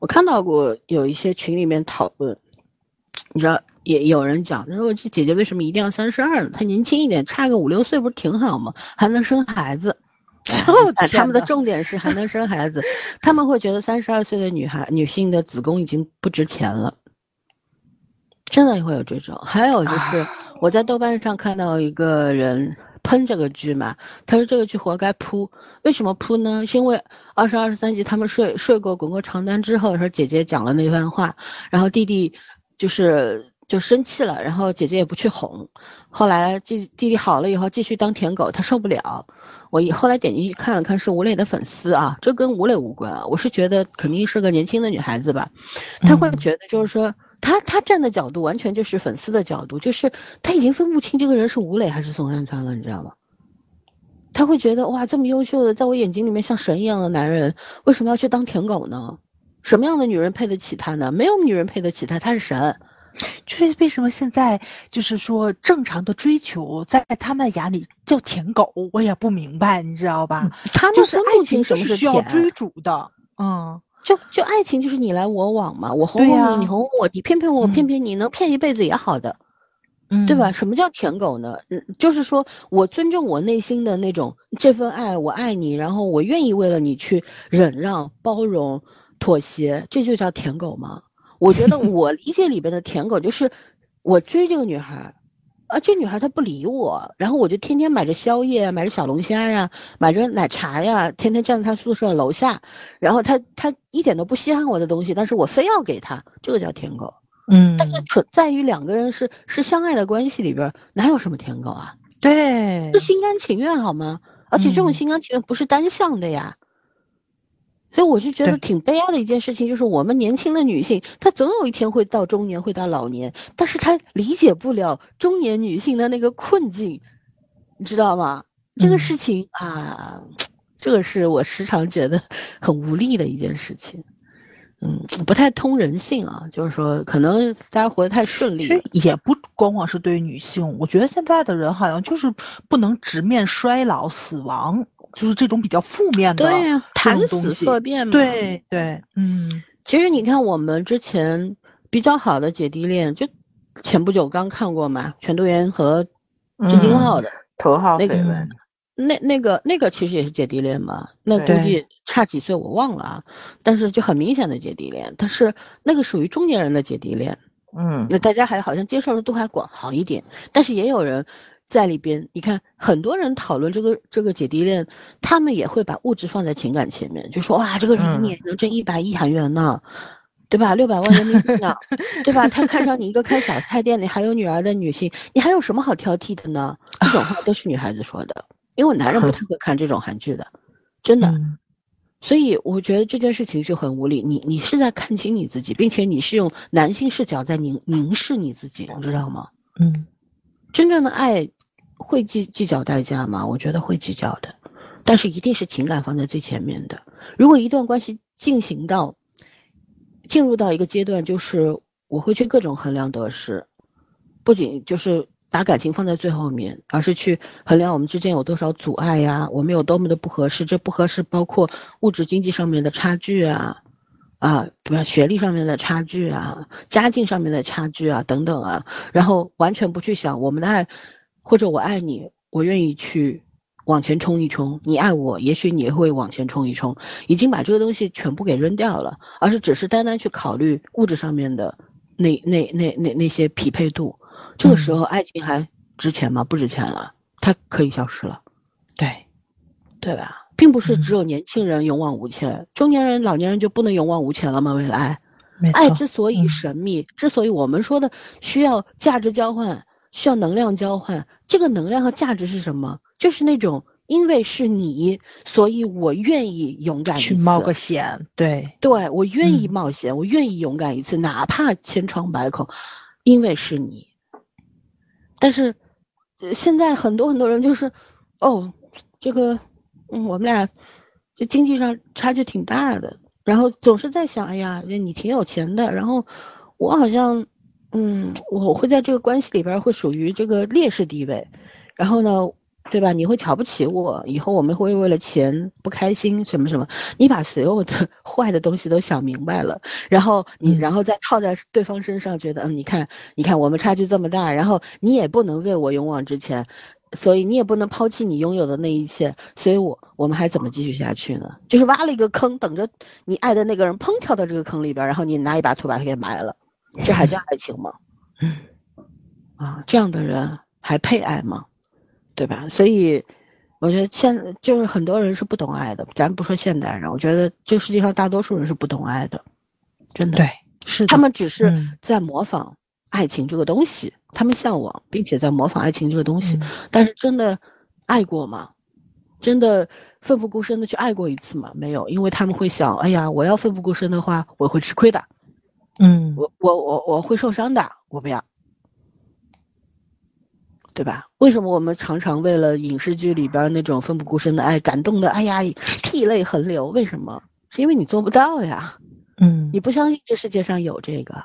我看到过有一些群里面讨论，你知道也有人讲，他说这姐姐为什么一定要三十二呢？她年轻一点，差个五六岁不是挺好吗？还能生孩子。他们的重点是还能生孩子，他们会觉得三十二岁的女孩女性的子宫已经不值钱了，真的会有这种。还有就是我在豆瓣上看到一个人喷这个剧嘛，他说这个剧活该扑，为什么扑呢？是因为二十二十三集他们睡睡过滚过床单之后，说姐姐讲了那番话，然后弟弟就是就生气了，然后姐姐也不去哄，后来弟弟弟好了以后继续当舔狗，他受不了。我后来点进去看了看，是吴磊的粉丝啊，这跟吴磊无关啊。我是觉得肯定是个年轻的女孩子吧，她会觉得就是说，她她站的角度完全就是粉丝的角度，就是她已经分不清这个人是吴磊还是宋山川了，你知道吗？她会觉得哇，这么优秀的，在我眼睛里面像神一样的男人，为什么要去当舔狗呢？什么样的女人配得起他呢？没有女人配得起他，他是神。就是为什么现在就是说正常的追求，在他们眼里叫舔狗，我也不明白，你知道吧？他们就是爱情什么是需要追逐的，嗯，就就爱情就是你来我往嘛，我哄哄你，你哄哄我，你骗骗我，骗骗你，能骗一辈子也好的，嗯，对吧？什么叫舔狗呢？嗯，就是说我尊重我内心的那种这份爱，我爱你，然后我愿意为了你去忍让、包容、妥协，这就叫舔狗吗？我觉得我理解里边的舔狗就是，我追这个女孩，啊，这女孩她不理我，然后我就天天买着宵夜，买着小龙虾呀，买着奶茶呀，天天站在她宿舍楼下，然后她她一点都不稀罕我的东西，但是我非要给她，这个叫舔狗。嗯，但是存在于两个人是是相爱的关系里边，哪有什么舔狗啊？对，是心甘情愿好吗？而且这种心甘情愿不是单向的呀。所以我就觉得挺悲哀的一件事情，就是我们年轻的女性，她总有一天会到中年，会到老年，但是她理解不了中年女性的那个困境，你知道吗？这个事情啊，这个是我时常觉得很无力的一件事情，嗯，不太通人性啊，就是说可能大家活得太顺利，也不光光是对于女性，我觉得现在的人好像就是不能直面衰老、死亡。就是这种比较负面的，对呀，谈死色变嘛。对对，嗯，其实你看我们之前比较好的姐弟恋，就前不久刚看过嘛，全度妍和郑敬浩的头号绯闻，那那个那个其实也是姐弟恋嘛，那估计差几岁我忘了啊，但是就很明显的姐弟恋，但是那个属于中年人的姐弟恋，嗯，那大家还好像接受的都还广好一点，但是也有人。在里边，你看很多人讨论这个这个姐弟恋，他们也会把物质放在情感前面，就说哇，这个人一年能挣一百亿韩元呢，对吧？六百万人民币呢，对吧？他看上你一个开小菜店里还有女儿的女性，你还有什么好挑剔的呢？这种话都是女孩子说的，因为男人不太会看这种韩剧的，真的。所以我觉得这件事情是很无理，你你是在看清你自己，并且你是用男性视角在凝凝视你自己，你知道吗？嗯，真正的爱。会计计较代价吗？我觉得会计较的，但是一定是情感放在最前面的。如果一段关系进行到进入到一个阶段，就是我会去各种衡量得失，不仅就是把感情放在最后面，而是去衡量我们之间有多少阻碍呀，我们有多么的不合适。这不合适包括物质经济上面的差距啊，啊，比如学历上面的差距啊，家境上面的差距啊，等等啊，然后完全不去想我们的爱。或者我爱你，我愿意去往前冲一冲。你爱我，也许你也会往前冲一冲。已经把这个东西全部给扔掉了，而是只是单单去考虑物质上面的那那那那那些匹配度。这个时候，爱情还值钱吗？不值钱了，它可以消失了。对，对吧？并不是只有年轻人勇往无前，中年人、老年人就不能勇往无前了吗？未来，爱之所以神秘，之所以我们说的需要价值交换。需要能量交换，这个能量和价值是什么？就是那种因为是你，所以我愿意勇敢去冒个险。对，对我愿意冒险，我愿意勇敢一次，哪怕千疮百孔，因为是你。但是，现在很多很多人就是，哦，这个，嗯，我们俩就经济上差距挺大的，然后总是在想，哎呀，你挺有钱的，然后我好像，嗯，我会在这个关系里边会属于这个劣势地位，然后呢？对吧？你会瞧不起我，以后我们会为了钱不开心什么什么。你把所有的坏的东西都想明白了，然后你然后再套在对方身上，觉得嗯，你看，你看我们差距这么大，然后你也不能为我勇往直前，所以你也不能抛弃你拥有的那一切，所以我我们还怎么继续下去呢？就是挖了一个坑，等着你爱的那个人砰跳到这个坑里边，然后你拿一把土把他给埋了，这还叫爱情吗？啊，这样的人还配爱吗？对吧？所以，我觉得现就是很多人是不懂爱的。咱不说现代人，我觉得这世界上大多数人是不懂爱的，真的。对，是他们只是在模仿爱情这个东西，他们向往，并且在模仿爱情这个东西。但是真的爱过吗？真的奋不顾身的去爱过一次吗？没有，因为他们会想：哎呀，我要奋不顾身的话，我会吃亏的。嗯，我我我我会受伤的，我不要。对吧？为什么我们常常为了影视剧里边那种奋不顾身的爱感动的？哎呀，涕泪横流。为什么？是因为你做不到呀。嗯，你不相信这世界上有这个。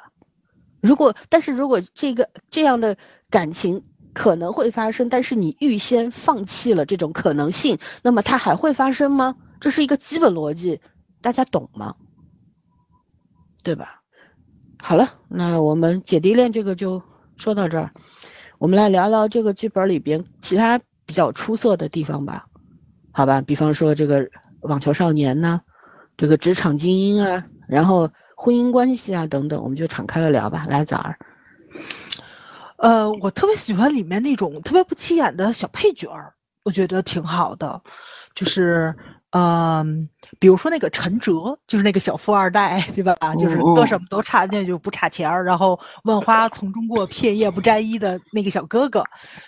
如果，但是如果这个这样的感情可能会发生，但是你预先放弃了这种可能性，那么它还会发生吗？这是一个基本逻辑，大家懂吗？对吧？好了，那我们姐弟恋这个就说到这儿。我们来聊聊这个剧本里边其他比较出色的地方吧，好吧，比方说这个网球少年呢，这个职场精英啊，然后婚姻关系啊等等，我们就敞开了聊吧。来，崽儿，呃，我特别喜欢里面那种特别不起眼的小配角儿，我觉得挺好的，就是。嗯，比如说那个陈哲，就是那个小富二代，对吧？就是搁什么都差，那就不差钱儿。然后万花丛中过，片叶不沾衣的那个小哥哥，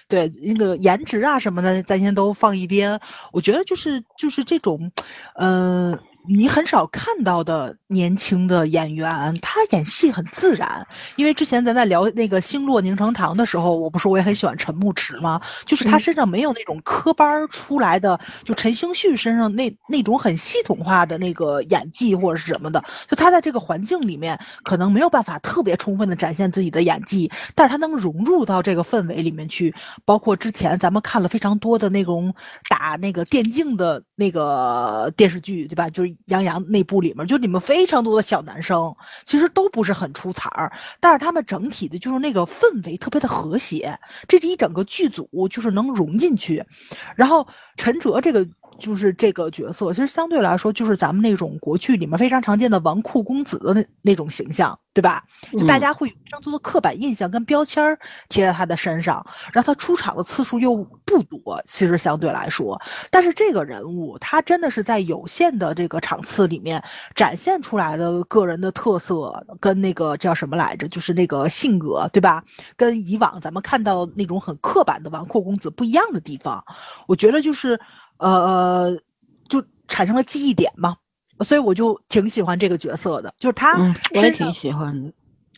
对那个颜值啊什么的，咱先都放一边。我觉得就是就是这种，嗯。你很少看到的年轻的演员，他演戏很自然。因为之前咱在聊那个《星落凝成糖》的时候，我不是我也很喜欢陈牧驰吗？就是他身上没有那种科班出来的，就陈星旭身上那那种很系统化的那个演技或者是什么的。就他在这个环境里面，可能没有办法特别充分的展现自己的演技，但是他能融入到这个氛围里面去。包括之前咱们看了非常多的那种打那个电竞的那个电视剧，对吧？就是。杨洋那部里面，就里面非常多的小男生，其实都不是很出彩儿，但是他们整体的就是那个氛围特别的和谐，这是一整个剧组就是能融进去。然后陈哲这个。就是这个角色，其实相对来说，就是咱们那种国剧里面非常常见的纨绔公子的那那种形象，对吧？就大家会有非常多的刻板印象跟标签儿贴在他的身上，然后他出场的次数又不多，其实相对来说，但是这个人物他真的是在有限的这个场次里面展现出来的个人的特色跟那个叫什么来着，就是那个性格，对吧？跟以往咱们看到那种很刻板的纨绔公子不一样的地方，我觉得就是。呃，就产生了记忆点嘛，所以我就挺喜欢这个角色的，就是他，我也挺喜欢的。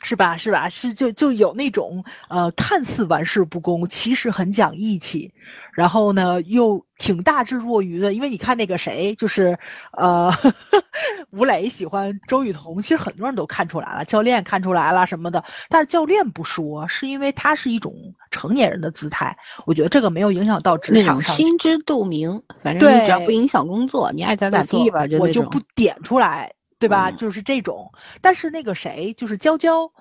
是吧？是吧？是就就有那种呃，看似玩世不恭，其实很讲义气，然后呢又挺大智若愚的。因为你看那个谁，就是呃，吴磊喜欢周雨彤，其实很多人都看出来了，教练看出来了什么的。但是教练不说，是因为他是一种成年人的姿态。我觉得这个没有影响到职场上，心知肚明。反正你只要不影响工作，你爱咋咋地吧，我就不点出来。对吧？就是这种，但是那个谁，就是娇娇，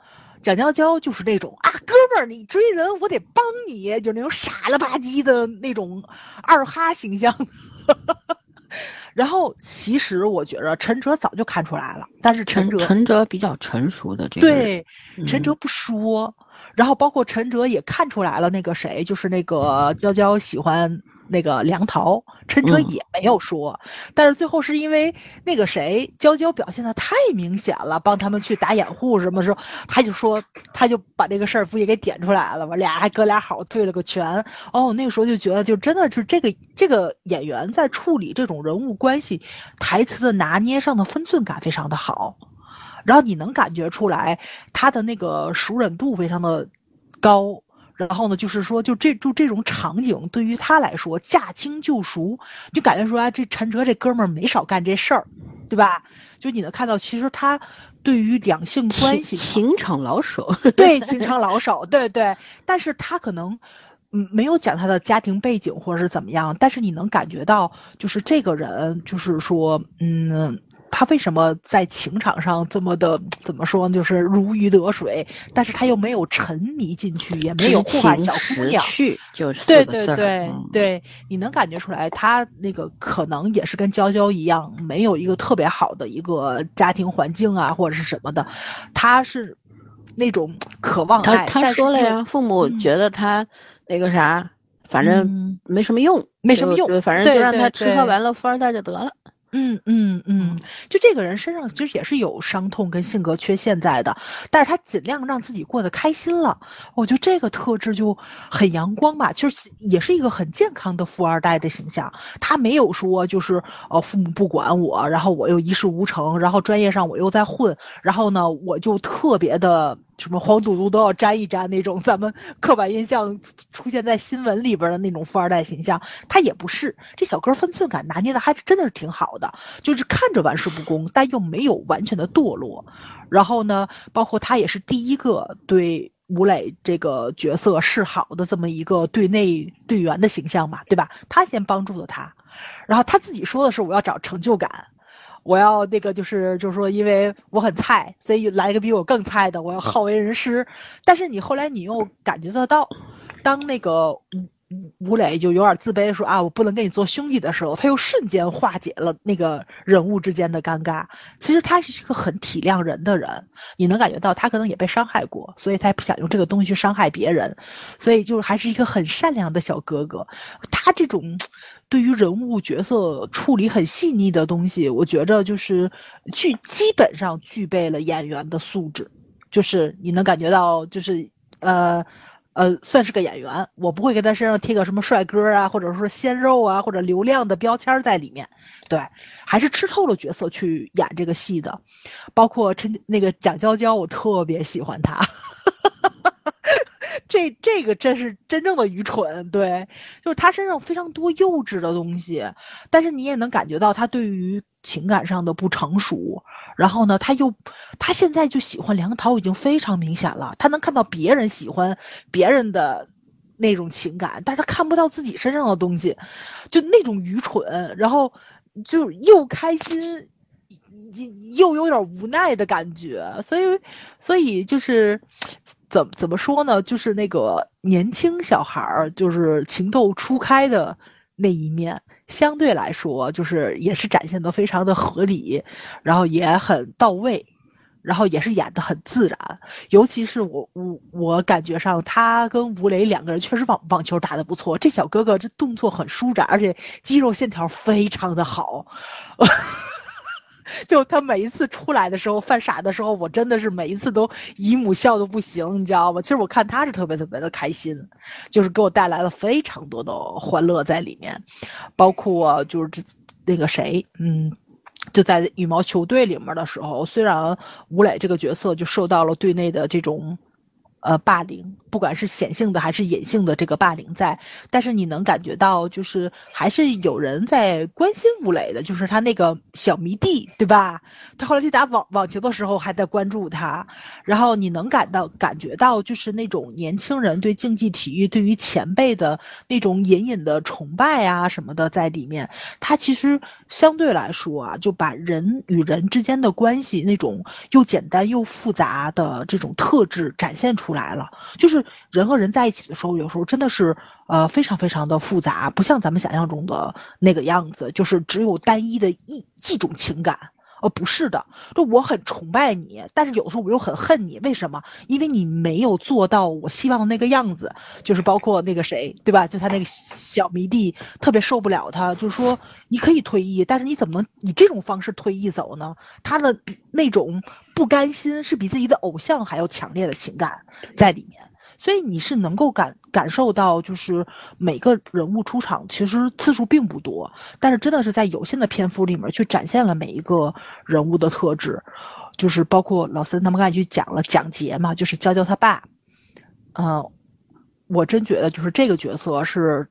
蒋娇娇，就是那种啊，哥们儿，你追人，我得帮你，就那种傻了吧唧的那种二哈形象。然后其实我觉着陈哲早就看出来了，但是陈哲陈哲比较成熟的这个对，陈哲不说，然后包括陈哲也看出来了，那个谁，就是那个娇娇喜欢。那个梁桃，陈陈哲也没有说，但是最后是因为那个谁娇娇表现的太明显了，帮他们去打掩护什么时候，他就说他就把这个事儿不也给点出来了吗？俩还哥俩好对了个拳。哦，那个时候就觉得就真的是这个这个演员在处理这种人物关系台词的拿捏上的分寸感非常的好，然后你能感觉出来他的那个熟忍度非常的高。然后呢，就是说，就这就这种场景，对于他来说驾轻就熟，就感觉说啊这陈哲这哥们儿没少干这事儿，对吧？就你能看到，其实他对于两性关系情场老手，对情场老手，对对。但是他可能嗯没有讲他的家庭背景或者是怎么样，但是你能感觉到，就是这个人，就是说，嗯。他为什么在情场上这么的怎么说？就是如鱼得水，但是他又没有沉迷进去，也没有祸害小姑娘。去就是对对对对，你能感觉出来，他那个可能也是跟娇娇一样，没有一个特别好的一个家庭环境啊，或者是什么的。他是那种渴望爱。他他说了呀，父母觉得他那个啥，反正没什么用，没什么用，反正就让他吃喝玩乐，富二代就得了。嗯嗯嗯，就这个人身上其实也是有伤痛跟性格缺陷在的，但是他尽量让自己过得开心了，我觉得这个特质就很阳光吧，其实也是一个很健康的富二代的形象。他没有说就是呃父母不管我，然后我又一事无成，然后专业上我又在混，然后呢我就特别的。什么黄赌毒都要沾一沾那种，咱们刻板印象出现在新闻里边的那种富二代形象，他也不是。这小哥分寸感拿捏的还真的是挺好的，就是看着玩世不恭，但又没有完全的堕落。然后呢，包括他也是第一个对吴磊这个角色示好的这么一个队内队员的形象嘛，对吧？他先帮助了他，然后他自己说的是我要找成就感。我要那个就是就是说，因为我很菜，所以来一个比我更菜的。我要好为人师，但是你后来你又感觉得到，当那个吴磊就有点自卑说啊，我不能跟你做兄弟的时候，他又瞬间化解了那个人物之间的尴尬。其实他是一个很体谅人的人，你能感觉到他可能也被伤害过，所以他不想用这个东西去伤害别人，所以就是还是一个很善良的小哥哥。他这种。对于人物角色处理很细腻的东西，我觉着就是具基本上具备了演员的素质，就是你能感觉到，就是呃呃，算是个演员。我不会给他身上贴个什么帅哥啊，或者说鲜肉啊，或者流量的标签在里面。对，还是吃透了角色去演这个戏的。包括陈那个蒋娇娇，我特别喜欢她。这这个真是真正的愚蠢，对，就是他身上非常多幼稚的东西，但是你也能感觉到他对于情感上的不成熟。然后呢，他又他现在就喜欢梁桃已经非常明显了，他能看到别人喜欢别人的那种情感，但是看不到自己身上的东西，就那种愚蠢，然后就又开心。你又有点无奈的感觉，所以，所以就是，怎怎么说呢？就是那个年轻小孩儿，就是情窦初开的那一面，相对来说，就是也是展现的非常的合理，然后也很到位，然后也是演的很自然。尤其是我我我感觉上，他跟吴磊两个人确实网网球打的不错。这小哥哥这动作很舒展，而且肌肉线条非常的好。就他每一次出来的时候犯傻的时候，我真的是每一次都姨母笑的不行，你知道吗？其实我看他是特别特别的开心，就是给我带来了非常多的欢乐在里面，包括就是这那个谁，嗯，就在羽毛球队里面的时候，虽然吴磊这个角色就受到了队内的这种。呃，霸凌，不管是显性的还是隐性的这个霸凌在，但是你能感觉到，就是还是有人在关心吴磊的，就是他那个小迷弟，对吧？他后来去打网网球的时候还在关注他，然后你能感到感觉到，就是那种年轻人对竞技体育、对于前辈的那种隐隐的崇拜啊什么的在里面。他其实相对来说啊，就把人与人之间的关系那种又简单又复杂的这种特质展现出。来了，就是人和人在一起的时候，有时候真的是呃非常非常的复杂，不像咱们想象中的那个样子，就是只有单一的一一种情感。呃，不是的，就我很崇拜你，但是有时候我又很恨你，为什么？因为你没有做到我希望的那个样子，就是包括那个谁，对吧？就他那个小迷弟特别受不了他，就是说你可以退役，但是你怎么能以这种方式退役走呢？他的那种不甘心是比自己的偶像还要强烈的情感在里面。所以你是能够感感受到，就是每个人物出场其实次数并不多，但是真的是在有限的篇幅里面去展现了每一个人物的特质，就是包括老森他们刚才去讲了蒋杰嘛，就是娇娇他爸，嗯，我真觉得就是这个角色是。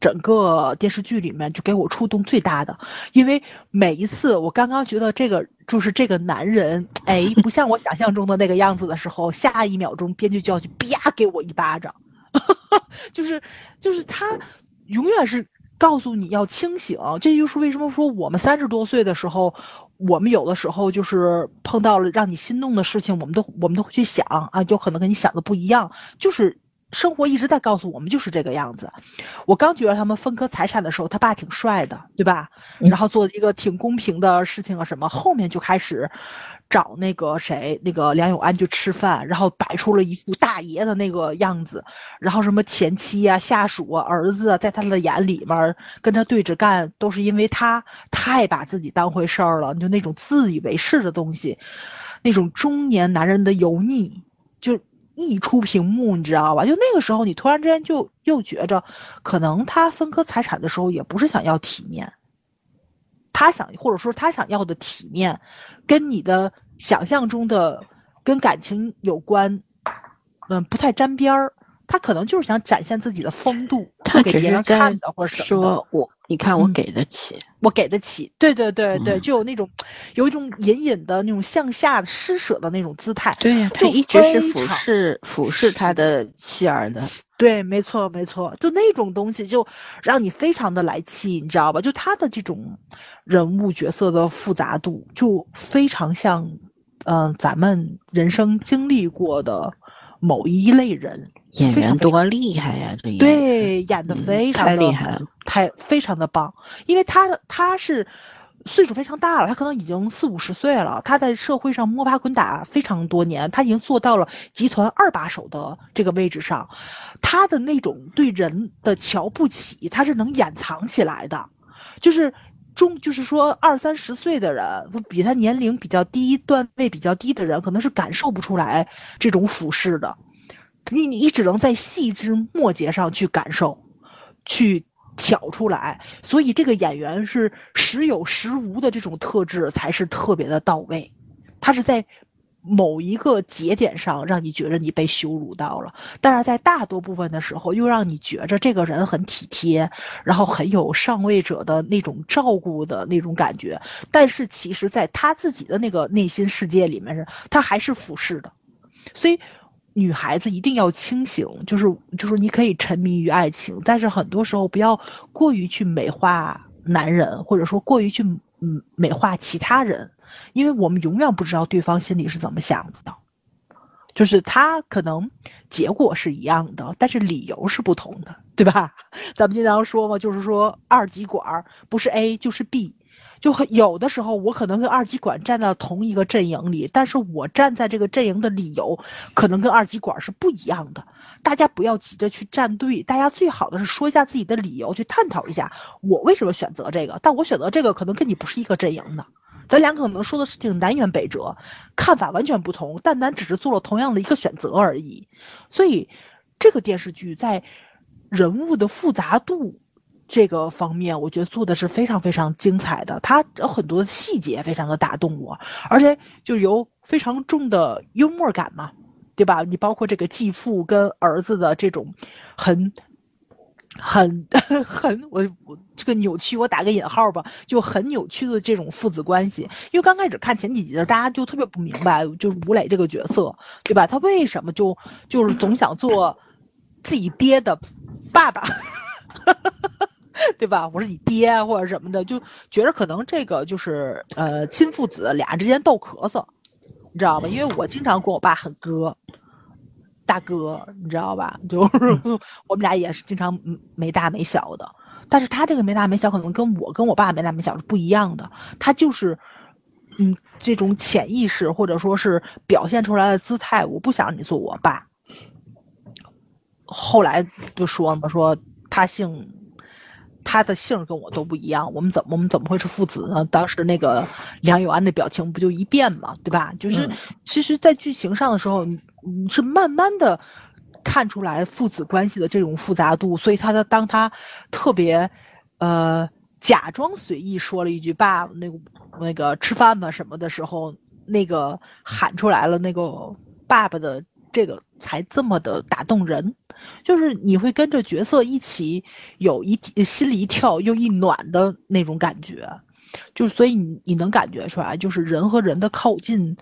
整个电视剧里面就给我触动最大的，因为每一次我刚刚觉得这个就是这个男人，哎，不像我想象中的那个样子的时候，下一秒钟编剧就要去啪给我一巴掌，就是就是他永远是告诉你要清醒，这就是为什么说我们三十多岁的时候，我们有的时候就是碰到了让你心动的事情，我们都我们都会去想啊，就可能跟你想的不一样，就是。生活一直在告诉我们就是这个样子。我刚觉得他们分割财产的时候，他爸挺帅的，对吧？然后做一个挺公平的事情啊什么。后面就开始找那个谁，那个梁永安去吃饭，然后摆出了一副大爷的那个样子。然后什么前妻啊、下属啊、儿子啊，在他的眼里面跟他对着干，都是因为他太把自己当回事儿了。就那种自以为是的东西，那种中年男人的油腻，就。溢出屏幕，你知道吧？就那个时候，你突然之间就又觉着，可能他分割财产的时候也不是想要体面，他想或者说他想要的体面，跟你的想象中的跟感情有关，嗯，不太沾边儿。他可能就是想展现自己的风度，他给别人看的，或者什么说我，你看我给得起，我给得起，对对对对，就有那种，有一种隐隐的那种向下施舍的那种姿态。对呀，他一直是俯视俯视他的妻儿的。对，没错没错，就那种东西就让你非常的来气，你知道吧？就他的这种人物角色的复杂度，就非常像，嗯，咱们人生经历过的某一类人。演员多厉害呀！这对演的非常太厉害了，太非常的棒。因为他的他是岁数非常大了，他可能已经四五十岁了。他在社会上摸爬滚打非常多年，他已经做到了集团二把手的这个位置上。他的那种对人的瞧不起，他是能掩藏起来的。就是中，就是说二三十岁的人，比他年龄比较低、段位比较低的人，可能是感受不出来这种俯视的。你你只能在细枝末节上去感受，去挑出来，所以这个演员是时有时无的这种特质才是特别的到位。他是在某一个节点上让你觉着你被羞辱到了，但是在大多部分的时候又让你觉着这个人很体贴，然后很有上位者的那种照顾的那种感觉。但是其实，在他自己的那个内心世界里面是，他还是俯视的，所以。女孩子一定要清醒，就是就是你可以沉迷于爱情，但是很多时候不要过于去美化男人，或者说过于去嗯美化其他人，因为我们永远不知道对方心里是怎么想的，就是他可能结果是一样的，但是理由是不同的，对吧？咱们经常说嘛，就是说二极管不是 A 就是 B。就很有的时候，我可能跟二极管站在同一个阵营里，但是我站在这个阵营的理由，可能跟二极管是不一样的。大家不要急着去站队，大家最好的是说一下自己的理由，去探讨一下我为什么选择这个。但我选择这个可能跟你不是一个阵营的，咱俩可能说的事情南辕北辙，看法完全不同，但咱只是做了同样的一个选择而已。所以，这个电视剧在人物的复杂度。这个方面，我觉得做的是非常非常精彩的，它有很多细节非常的打动我，而且就有非常重的幽默感嘛，对吧？你包括这个继父跟儿子的这种很很 很我我这个扭曲，我打个引号吧，就很扭曲的这种父子关系。因为刚开始看前几集的，大家就特别不明白，就是吴磊这个角色，对吧？他为什么就就是总想做自己爹的爸爸？对吧？我是你爹或者什么的，就觉得可能这个就是呃亲父子俩之间斗咳嗽，你知道吧？因为我经常跟我爸很哥，大哥，你知道吧？就是 我们俩也是经常没大没小的，但是他这个没大没小可能跟我跟我爸没大没小是不一样的，他就是嗯，这种潜意识或者说是表现出来的姿态，我不想你做我爸。后来就说嘛，说他姓。他的姓跟我都不一样，我们怎么我们怎么会是父子呢？当时那个梁永安的表情不就一变嘛，对吧？就是其实，在剧情上的时候，你你是慢慢的看出来父子关系的这种复杂度，所以他的当他特别呃假装随意说了一句“爸，那个那个吃饭吧”什么的时候，那个喊出来了那个爸爸的这个才这么的打动人。就是你会跟着角色一起有一心里一跳又一暖的那种感觉，就所以你你能感觉出来，就是人和人的靠近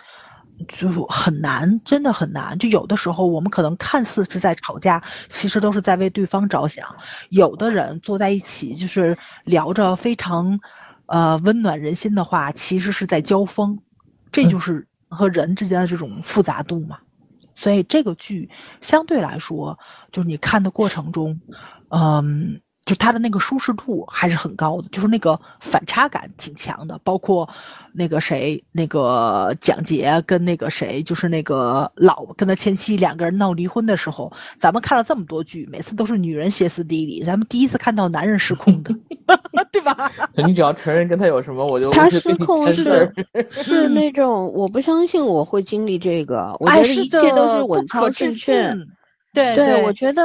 就很难，真的很难。就有的时候我们可能看似是在吵架，其实都是在为对方着想。有的人坐在一起就是聊着非常呃温暖人心的话，其实是在交锋。这就是和人之间的这种复杂度嘛。所以这个剧相对来说，就是你看的过程中，嗯。就它的那个舒适度还是很高的，就是那个反差感挺强的。包括那个谁，那个蒋杰跟那个谁，就是那个老跟他前妻两个人闹离婚的时候，咱们看了这么多剧，每次都是女人歇斯底里，咱们第一次看到男人失控的，对吧？你只要承认跟他有什么，我就他失控是是 那种我不相信我会经历这个，我觉得一切都是稳操胜券。对对，我觉得。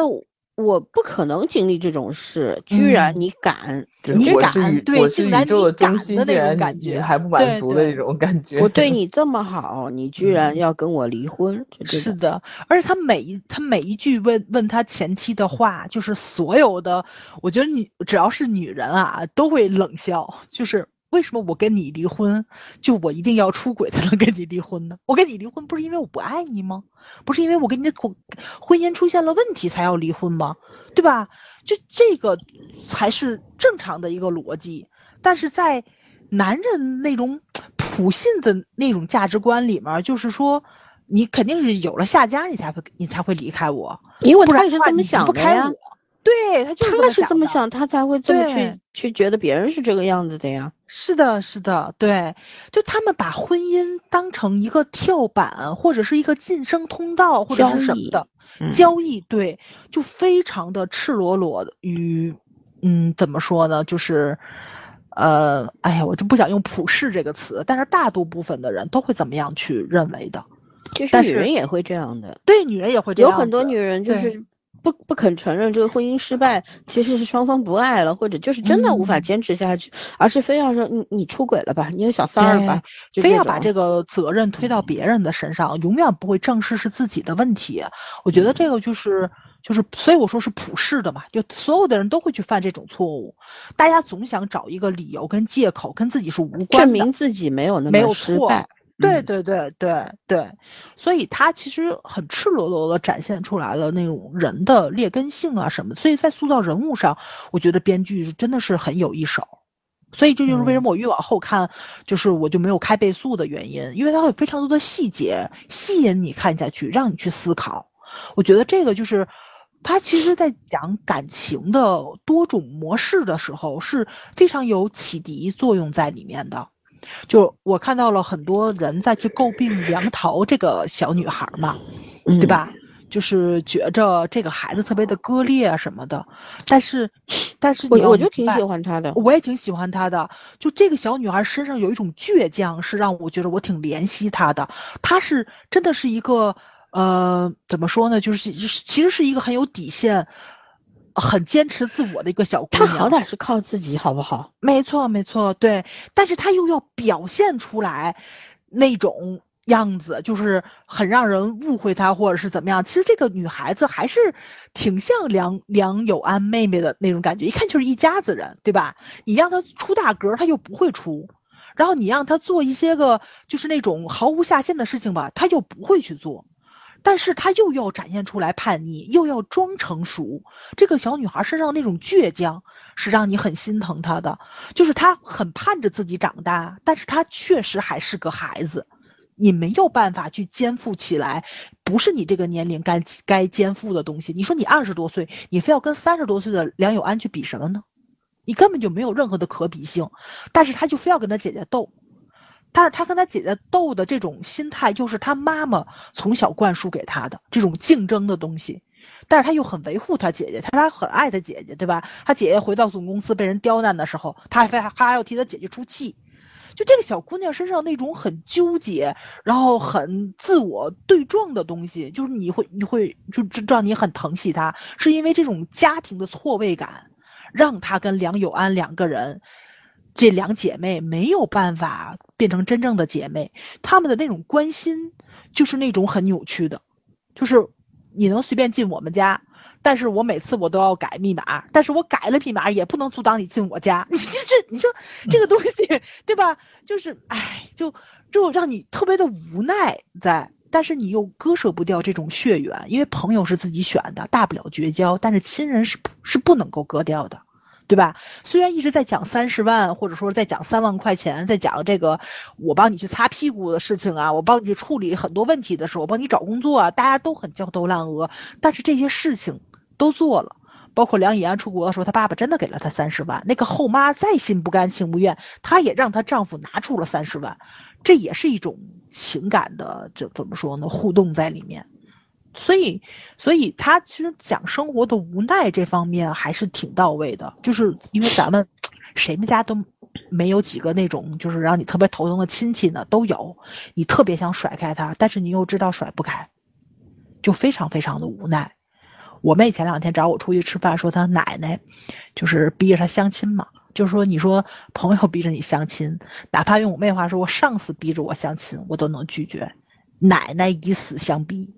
我不可能经历这种事，居然你敢，你敢，对，竟然你敢的那种感觉，还不满足的那种感觉。我对你 这么好，你居然要跟我离婚？是的，而且他每一他每一句问问他前妻的话，就是所有的，我觉得你只要是女人啊，都会冷笑，就是。为什么我跟你离婚，就我一定要出轨才能跟你离婚呢？我跟你离婚不是因为我不爱你吗？不是因为我跟你的婚婚姻出现了问题才要离婚吗？对吧？就这个才是正常的一个逻辑。但是在男人那种普信的那种价值观里面，就是说你肯定是有了下家，你才会你才会离开我，因为他是这么想的呀。对他就是他是这么想，他才会这么去去觉得别人是这个样子的呀。是的，是的，对，就他们把婚姻当成一个跳板，或者是一个晋升通道，或者是什么的交易，对，就非常的赤裸裸的与，嗯，怎么说呢？就是，呃，哎呀，我就不想用普世这个词，但是大多部分的人都会怎么样去认为的？其实女人也会这样的，对，女人也会这样，有很多女人就是。不不肯承认这个婚姻失败，其实是双方不爱了，或者就是真的无法坚持下去，而是非要说你你出轨了吧，你有小三儿吧，非要把这个责任推到别人的身上，永远不会正视是自己的问题。我觉得这个就是就是，所以我说是普世的嘛，就所有的人都会去犯这种错误，大家总想找一个理由跟借口，跟自己是无关的，证明自己没有那么失败。对对对对对，所以他其实很赤裸裸的展现出来了那种人的劣根性啊什么，所以在塑造人物上，我觉得编剧是真的是很有一手，所以这就是为什么我越往后看，就是我就没有开倍速的原因，因为它有非常多的细节吸引你看下去，让你去思考。我觉得这个就是他其实在讲感情的多种模式的时候是非常有启迪作用在里面的。就我看到了很多人在去诟病梁桃这个小女孩嘛，对吧？就是觉着这个孩子特别的割裂啊什么的。但是，但是我我就挺喜欢她的，我也挺喜欢她的。就这个小女孩身上有一种倔强，是让我觉得我挺怜惜她的。她是真的是一个呃，怎么说呢？就是其实是一个很有底线。很坚持自我的一个小姑娘，她好歹是靠自己，好不好？没错，没错，对。但是她又要表现出来那种样子，就是很让人误会她，或者是怎么样。其实这个女孩子还是挺像梁梁友安妹妹的那种感觉，一看就是一家子人，对吧？你让她出大格，她又不会出；然后你让她做一些个就是那种毫无下限的事情吧，她又不会去做。但是她又要展现出来叛逆，又要装成熟。这个小女孩身上那种倔强，是让你很心疼她的。就是她很盼着自己长大，但是她确实还是个孩子，你没有办法去肩负起来，不是你这个年龄该该肩负的东西。你说你二十多岁，你非要跟三十多岁的梁友安去比什么呢？你根本就没有任何的可比性。但是她就非要跟她姐姐斗。但是他跟他姐姐斗的这种心态，又是他妈妈从小灌输给他的这种竞争的东西。但是他又很维护他姐姐，他他很爱他姐姐，对吧？他姐姐回到总公司被人刁难的时候，他还还还要替他姐姐出气。就这个小姑娘身上那种很纠结，然后很自我对撞的东西，就是你会你会就让你很疼惜她，是因为这种家庭的错位感，让她跟梁友安两个人，这两姐妹没有办法变成真正的姐妹，她们的那种关心就是那种很扭曲的，就是你能随便进我们家。但是我每次我都要改密码，但是我改了密码也不能阻挡你进我家。你这这，你说 这个东西对吧？就是，哎，就就让你特别的无奈在，但是你又割舍不掉这种血缘，因为朋友是自己选的，大不了绝交，但是亲人是是不能够割掉的。对吧？虽然一直在讲三十万，或者说在讲三万块钱，在讲这个我帮你去擦屁股的事情啊，我帮你去处理很多问题的时候，我帮你找工作啊，大家都很焦头烂额。但是这些事情都做了，包括梁以安出国的时候，他爸爸真的给了他三十万。那个后妈再心不甘情不愿，她也让她丈夫拿出了三十万，这也是一种情感的，这怎么说呢？互动在里面。所以，所以他其实讲生活的无奈这方面还是挺到位的，就是因为咱们 谁们家都没有几个那种就是让你特别头疼的亲戚呢，都有，你特别想甩开他，但是你又知道甩不开，就非常非常的无奈。我妹前两天找我出去吃饭，说她奶奶就是逼着她相亲嘛，就是说你说朋友逼着你相亲，哪怕用我妹话说，我上司逼着我相亲，我都能拒绝，奶奶以死相逼。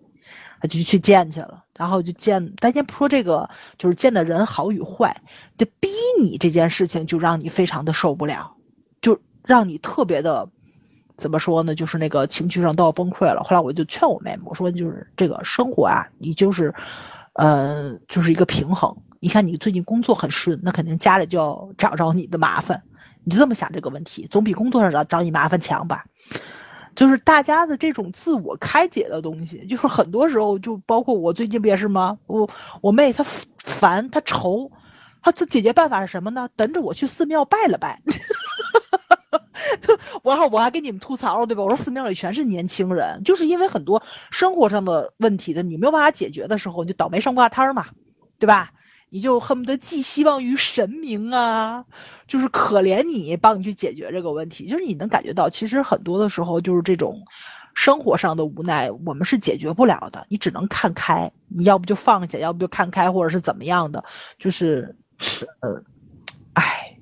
他就去见去了，然后就见，咱先不说这个，就是见的人好与坏，就逼你这件事情就让你非常的受不了，就让你特别的，怎么说呢？就是那个情绪上都要崩溃了。后来我就劝我妹妹，我说就是这个生活啊，你就是，呃，就是一个平衡。你看你最近工作很顺，那肯定家里就要找着你的麻烦，你就这么想这个问题，总比工作上找找你麻烦强吧。就是大家的这种自我开解的东西，就是很多时候就包括我最近不也是吗？我我妹她烦她愁，她她解决办法是什么呢？等着我去寺庙拜了拜。我还我还给你们吐槽了对吧？我说寺庙里全是年轻人，就是因为很多生活上的问题的你没有办法解决的时候，你就倒霉上挂摊儿嘛，对吧？你就恨不得寄希望于神明啊，就是可怜你，帮你去解决这个问题。就是你能感觉到，其实很多的时候就是这种生活上的无奈，我们是解决不了的。你只能看开，你要不就放下，要不就看开，或者是怎么样的。就是，呃，唉，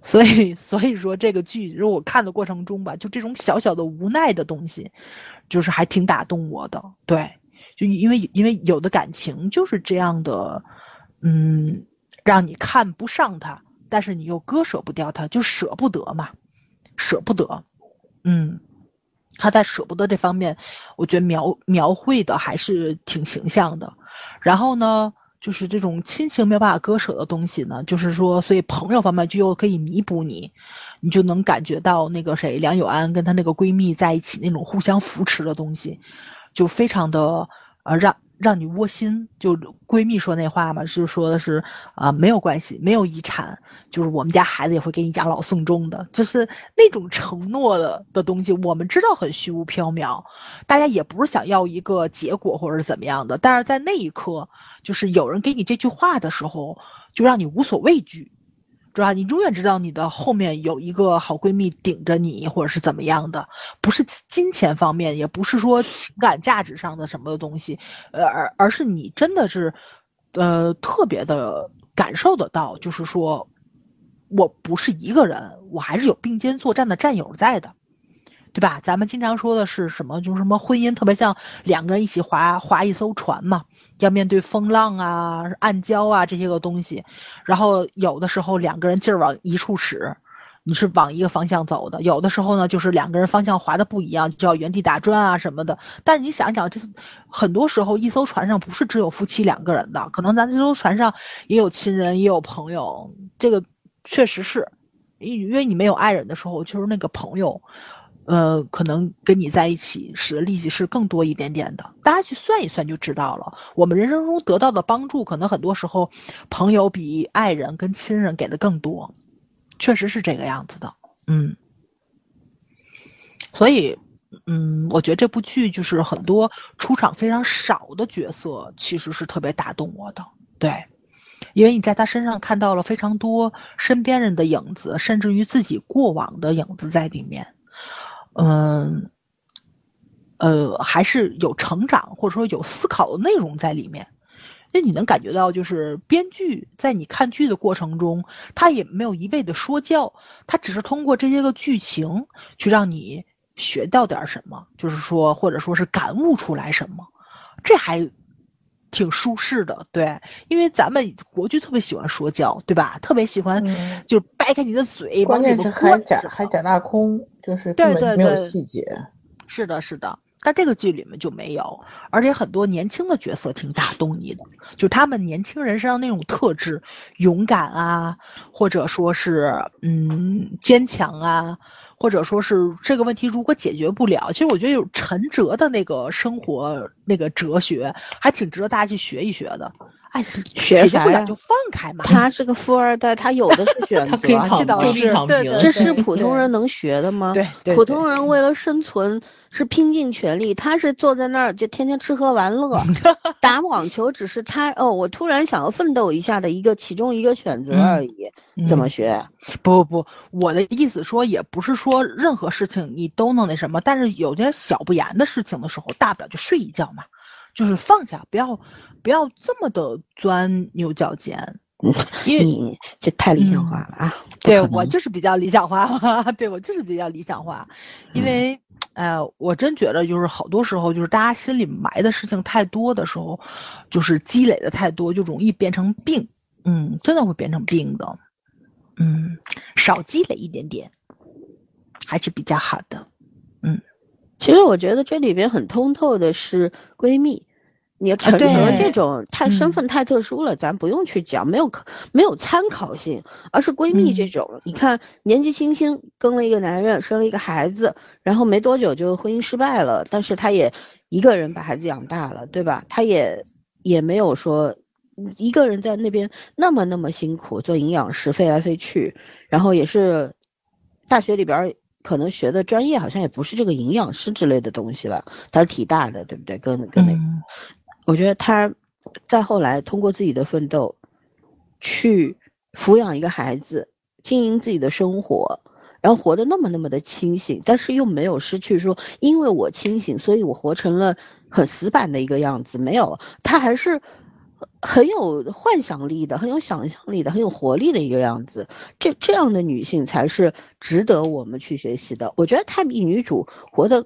所以所以说这个剧，如果我看的过程中吧，就这种小小的无奈的东西，就是还挺打动我的。对，就因为因为有的感情就是这样的。嗯，让你看不上他，但是你又割舍不掉他，就舍不得嘛，舍不得。嗯，他在舍不得这方面，我觉得描描绘的还是挺形象的。然后呢，就是这种亲情没有办法割舍的东西呢，就是说，所以朋友方面就又可以弥补你，你就能感觉到那个谁梁友安跟她那个闺蜜在一起那种互相扶持的东西，就非常的呃让。让你窝心，就闺蜜说那话嘛，是说的是啊，没有关系，没有遗产，就是我们家孩子也会给你养老送终的，就是那种承诺的的东西，我们知道很虚无缥缈，大家也不是想要一个结果或者是怎么样的，但是在那一刻，就是有人给你这句话的时候，就让你无所畏惧。是吧？你永远知道你的后面有一个好闺蜜顶着你，或者是怎么样的，不是金钱方面，也不是说情感价值上的什么的东西，呃，而而是你真的是，呃，特别的感受得到，就是说，我不是一个人，我还是有并肩作战的战友在的。对吧？咱们经常说的是什么？就是什么婚姻特别像两个人一起划划一艘船嘛，要面对风浪啊、暗礁啊这些个东西。然后有的时候两个人劲儿往一处使，你是往一个方向走的；有的时候呢，就是两个人方向划的不一样，就要原地打转啊什么的。但是你想想，这很多时候一艘船上不是只有夫妻两个人的，可能咱这艘船上也有亲人，也有朋友。这个确实是，因为你没有爱人的时候，就是那个朋友。呃，可能跟你在一起使的力气是更多一点点的。大家去算一算就知道了。我们人生中得到的帮助，可能很多时候朋友比爱人跟亲人给的更多，确实是这个样子的。嗯，所以，嗯，我觉得这部剧就是很多出场非常少的角色，其实是特别打动我的。对，因为你在他身上看到了非常多身边人的影子，甚至于自己过往的影子在里面。嗯，呃，还是有成长或者说有思考的内容在里面。那你能感觉到，就是编剧在你看剧的过程中，他也没有一味的说教，他只是通过这些个剧情去让你学到点什么，就是说，或者说是感悟出来什么，这还挺舒适的。对，因为咱们国剧特别喜欢说教，对吧？特别喜欢就掰开你的嘴，关键是还假还假大空，就是根本没有细节。是的，是的。但这个剧里面就没有，而且很多年轻的角色挺打动你的，就他们年轻人身上那种特质，勇敢啊，或者说是嗯坚强啊，或者说是这个问题如果解决不了，其实我觉得有陈哲的那个生活那个哲学，还挺值得大家去学一学的。哎，学啥呀？就放开嘛。他是个富二代，他有的是选 择，这倒是。这是普通人能学的吗？对，普通人为了生存是拼尽全力，他是坐在那儿就天天吃喝玩乐，打网球只是他哦，我突然想要奋斗一下的一个其中一个选择而已。怎么学？不不不，我的意思说也不是说任何事情你都能那什么，但是有些小不严的事情的时候，大不了就睡一觉嘛。就是放下，不要，不要这么的钻牛角尖，因为你这太理想化了啊！对我就是比较理想化，对我就是比较理想化，因为，呃，我真觉得就是好多时候，就是大家心里埋的事情太多的时候，就是积累的太多，就容易变成病，嗯，真的会变成病的，嗯，少积累一点点，还是比较好的，嗯。其实我觉得这里边很通透的是闺蜜，你陈哲这种太身份太特殊了，咱不用去讲，没有可没有参考性，而是闺蜜这种，你看年纪轻轻跟了一个男人，生了一个孩子，然后没多久就婚姻失败了，但是她也一个人把孩子养大了，对吧？她也也没有说一个人在那边那么那么辛苦做营养师飞来飞去，然后也是大学里边。可能学的专业好像也不是这个营养师之类的东西吧，他是体大的，对不对？跟跟那个，我觉得他再后来通过自己的奋斗，去抚养一个孩子，经营自己的生活，然后活得那么那么的清醒，但是又没有失去说，因为我清醒，所以我活成了很死板的一个样子，没有，他还是。很有幻想力的，很有想象力的，很有活力的一个样子。这这样的女性才是值得我们去学习的。我觉得她比女主活得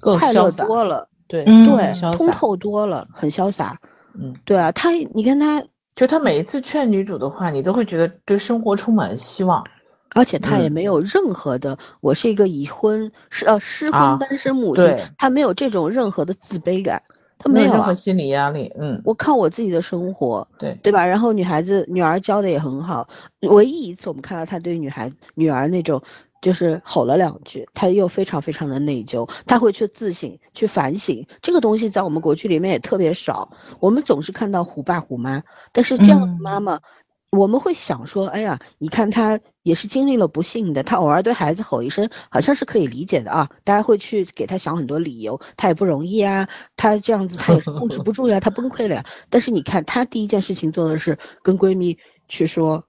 快乐多了，对对，通透多了，很潇洒。嗯，对啊，她你看她，就她每一次劝女主的话，你都会觉得对生活充满了希望，而且她也没有任何的，我是一个已婚是呃失婚单身母亲，她没有这种任何的自卑感。他没有任何心理压力，嗯，我靠我自己的生活，对对吧？然后女孩子女儿教的也很好，唯一一次我们看到他对女孩女儿那种就是吼了两句，他又非常非常的内疚，他会去自省去反省，这个东西在我们国剧里面也特别少，我们总是看到虎爸虎妈，但是这样的妈妈。我们会想说，哎呀，你看他也是经历了不幸的，他偶尔对孩子吼一声，好像是可以理解的啊。大家会去给他想很多理由，他也不容易啊，他这样子他也控制不住呀，他崩溃了呀。但是你看，他第一件事情做的是跟闺蜜去说，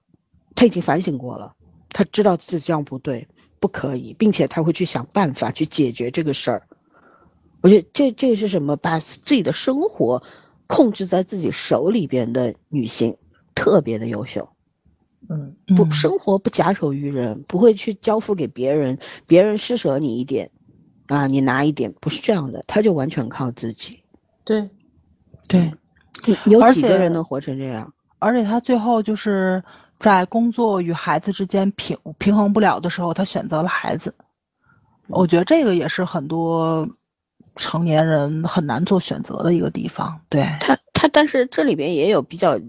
他已经反省过了，他知道自己这样不对，不可以，并且他会去想办法去解决这个事儿。我觉得这这是什么？把自己的生活控制在自己手里边的女性。特别的优秀，嗯，不生活不假手于人，不会去交付给别人，别人施舍你一点，啊，你拿一点，不是这样的，他就完全靠自己。对，对，有几个人能活成这样？而且他最后就是在工作与孩子之间平平衡不了的时候，他选择了孩子。我觉得这个也是很多成年人很难做选择的一个地方。对他，他但是这里边也有比较。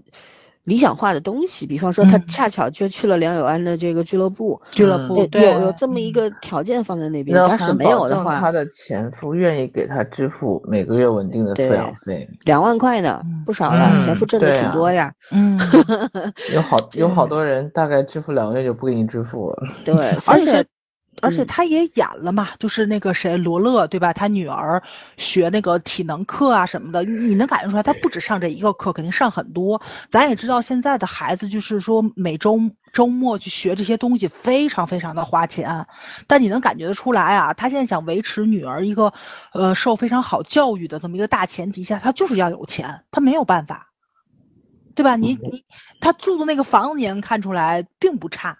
理想化的东西，比方说他恰巧就去了梁友安的这个俱乐部，俱乐部有有这么一个条件放在那边。假使没有的话，他的前夫愿意给他支付每个月稳定的抚养费，两万块呢，不少了。前夫挣的挺多呀。嗯，有好有好多人大概支付两个月就不给你支付了。对，而且而且他也演了嘛，就是那个谁罗勒对吧？他女儿学那个体能课啊什么的，你能感觉出来，他不止上这一个课，肯定上很多。咱也知道现在的孩子就是说每周周末去学这些东西，非常非常的花钱。但你能感觉得出来啊，他现在想维持女儿一个呃受非常好教育的这么一个大前提下，他就是要有钱，他没有办法，对吧？你你他住的那个房子也能看出来并不差。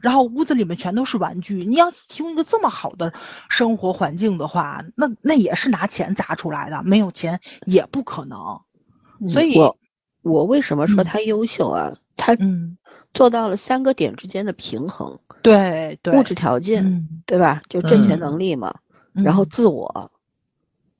然后屋子里面全都是玩具，你要提供一个这么好的生活环境的话，那那也是拿钱砸出来的，没有钱也不可能。所以，我我为什么说他优秀啊？他嗯做到了三个点之间的平衡，对对，物质条件嗯对吧？就挣钱能力嘛，然后自我，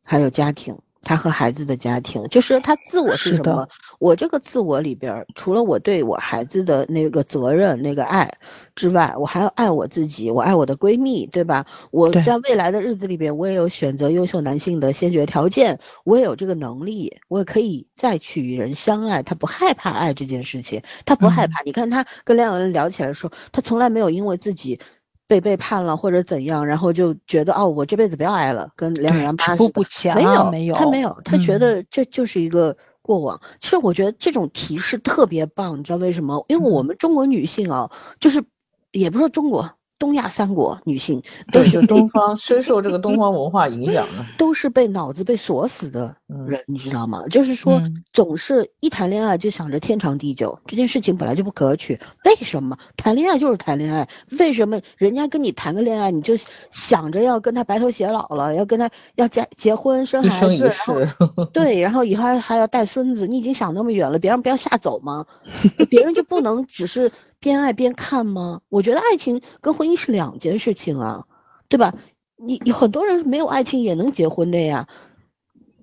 还有家庭。他和孩子的家庭，就是他自我是什么？我这个自我里边，除了我对我孩子的那个责任、那个爱之外，我还要爱我自己，我爱我的闺蜜，对吧？我在未来的日子里边，我也有选择优秀男性的先决条件，我也有这个能力，我也可以再去与人相爱。他不害怕爱这件事情，他不害怕。你看他跟梁永恩聊起来说，他从来没有因为自己。被背叛了或者怎样，然后就觉得哦，我这辈子不要爱了，跟梁永八不不强，没有没有，他没有，他觉得这就是一个过往。其实我觉得这种提示特别棒，你知道为什么？因为我们中国女性啊，就是也不是中国。东亚三国女性都是东方 深受这个东方文化影响的，都是被脑子被锁死的人，你知道吗？就是说，总是一谈恋爱就想着天长地久，这件事情本来就不可取。为什么谈恋爱就是谈恋爱？为什么人家跟你谈个恋爱，你就想着要跟他白头偕老了，要跟他要结结婚生孩子，然后 对，然后以后还还要带孙子？你已经想那么远了，别人不要吓走吗？别人就不能只是。边爱边看吗？我觉得爱情跟婚姻是两件事情啊，对吧？你你很多人没有爱情也能结婚的呀，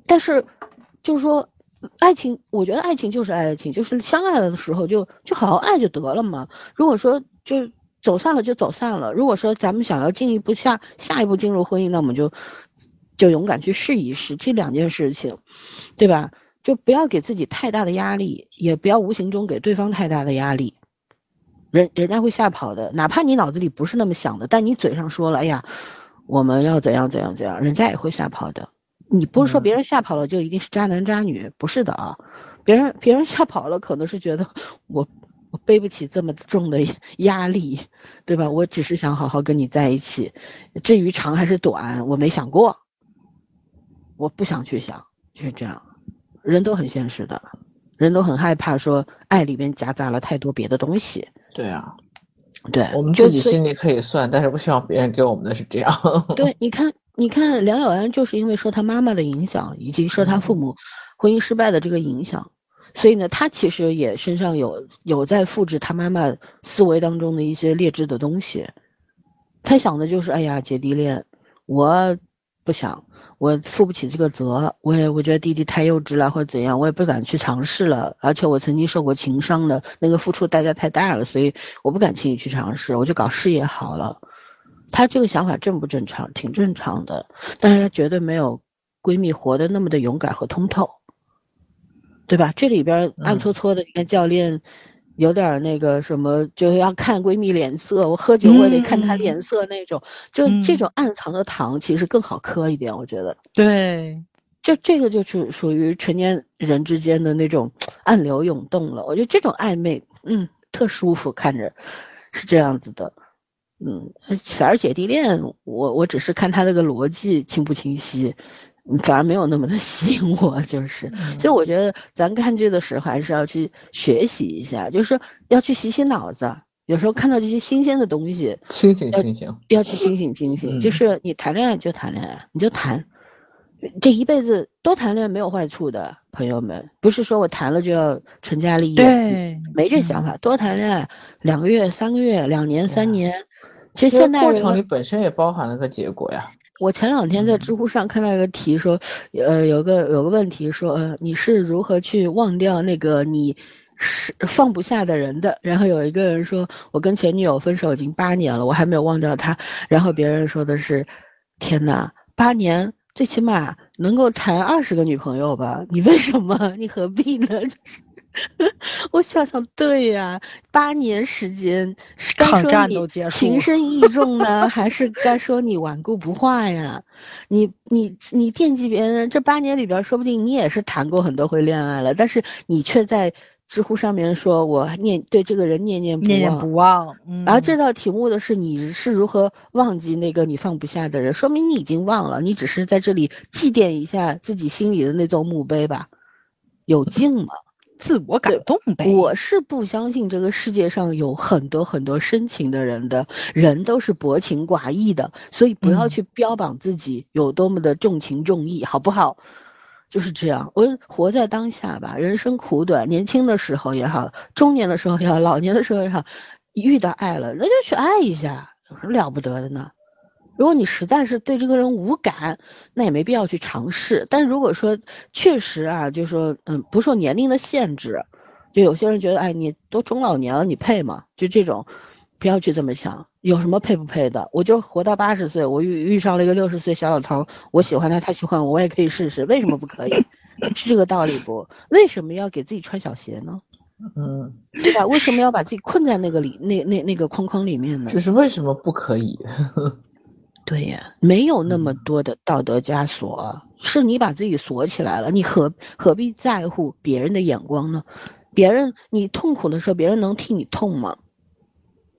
但是就是说，爱情，我觉得爱情就是爱情，就是相爱了的时候就就好好爱就得了嘛。如果说就走散了就走散了，如果说咱们想要进一步下下一步进入婚姻，那我们就就勇敢去试一试这两件事情，对吧？就不要给自己太大的压力，也不要无形中给对方太大的压力。人人家会吓跑的，哪怕你脑子里不是那么想的，但你嘴上说了，哎呀，我们要怎样怎样怎样，人家也会吓跑的。你不是说别人吓跑了就一定是渣男渣女，不是的啊。别人别人吓跑了，可能是觉得我我背不起这么重的压力，对吧？我只是想好好跟你在一起，至于长还是短，我没想过，我不想去想，就是这样。人都很现实的，人都很害怕说爱里面夹杂了太多别的东西。对啊，对我们自己心里可以算，但是不希望别人给我们的是这样。对，你看，你看梁小安就是因为受他妈妈的影响，以及受他父母婚姻失败的这个影响，所以呢，他其实也身上有有在复制他妈妈思维当中的一些劣质的东西。他想的就是，哎呀，姐弟恋，我不想。我负不起这个责，我也我觉得弟弟太幼稚了，或者怎样，我也不敢去尝试了。而且我曾经受过情伤的那个付出代价太大了，所以我不敢轻易去尝试，我就搞事业好了。他这个想法正不正常？挺正常的，但是他绝对没有闺蜜活得那么的勇敢和通透，对吧？这里边暗搓搓的，你看教练。有点那个什么，就是要看闺蜜脸色。我喝酒我也得看她脸色那种，就这种暗藏的糖其实更好磕一点，我觉得。对，就这个就是属于成年人之间的那种暗流涌动了。我觉得这种暧昧，嗯，特舒服，看着是这样子的。嗯，反而姐弟恋，我我只是看他那个逻辑清不清晰。反而没有那么的吸引我，就是，所以我觉得咱看剧的时候还是要去学习一下，就是要去洗洗脑子。有时候看到这些新鲜的东西，清醒清醒，要去清醒清醒。就是你谈恋爱就谈恋爱，你就谈，这一辈子多谈恋爱没有坏处的，朋友们，不是说我谈了就要成家立业，对，没这想法。多谈恋爱，两个月、三个月、两年、三年，其实现在过程里本身也包含了个结果呀。我前两天在知乎上看到一个题，说，呃，有个有个问题说，呃，你是如何去忘掉那个你是放不下的人的？然后有一个人说，我跟前女友分手已经八年了，我还没有忘掉她。然后别人说的是，天哪，八年最起码能够谈二十个女朋友吧？你为什么？你何必呢？就 是 我想想，对呀，八年时间，该抗说你战都结束了情深意重呢，还是该说你顽固不化呀？你你你惦记别人，这八年里边，说不定你也是谈过很多回恋爱了，但是你却在知乎上面说我念对这个人念念不忘。念念不忘。嗯，然后这道题目的是你是如何忘记那个你放不下的人，说明你已经忘了，你只是在这里祭奠一下自己心里的那座墓碑吧，有劲吗？自我感动呗。我是不相信这个世界上有很多很多深情的人的，人都是薄情寡义的，所以不要嗯去标榜自己有多么的重情重义，好不好？就是这样，我活在当下吧。人生苦短，年轻的时候也好，中年的时候也好，老年的时候也好，遇到爱了，那就去爱一下，有什么了不得的呢？如果你实在是对这个人无感，那也没必要去尝试。但如果说确实啊，就是说嗯，不受年龄的限制，就有些人觉得，哎，你都中老年了，你配吗？就这种，不要去这么想，有什么配不配的？我就活到八十岁，我遇遇上了一个六十岁小老头，我喜欢他，他喜欢我，我也可以试试，为什么不可以？是这个道理不？为什么要给自己穿小鞋呢？嗯，对吧？为什么要把自己困在那个里那那那个框框里面呢？就是为什么不可以？对呀，没有那么多的道德枷锁，是你把自己锁起来了，你何何必在乎别人的眼光呢？别人你痛苦的时候，别人能替你痛吗？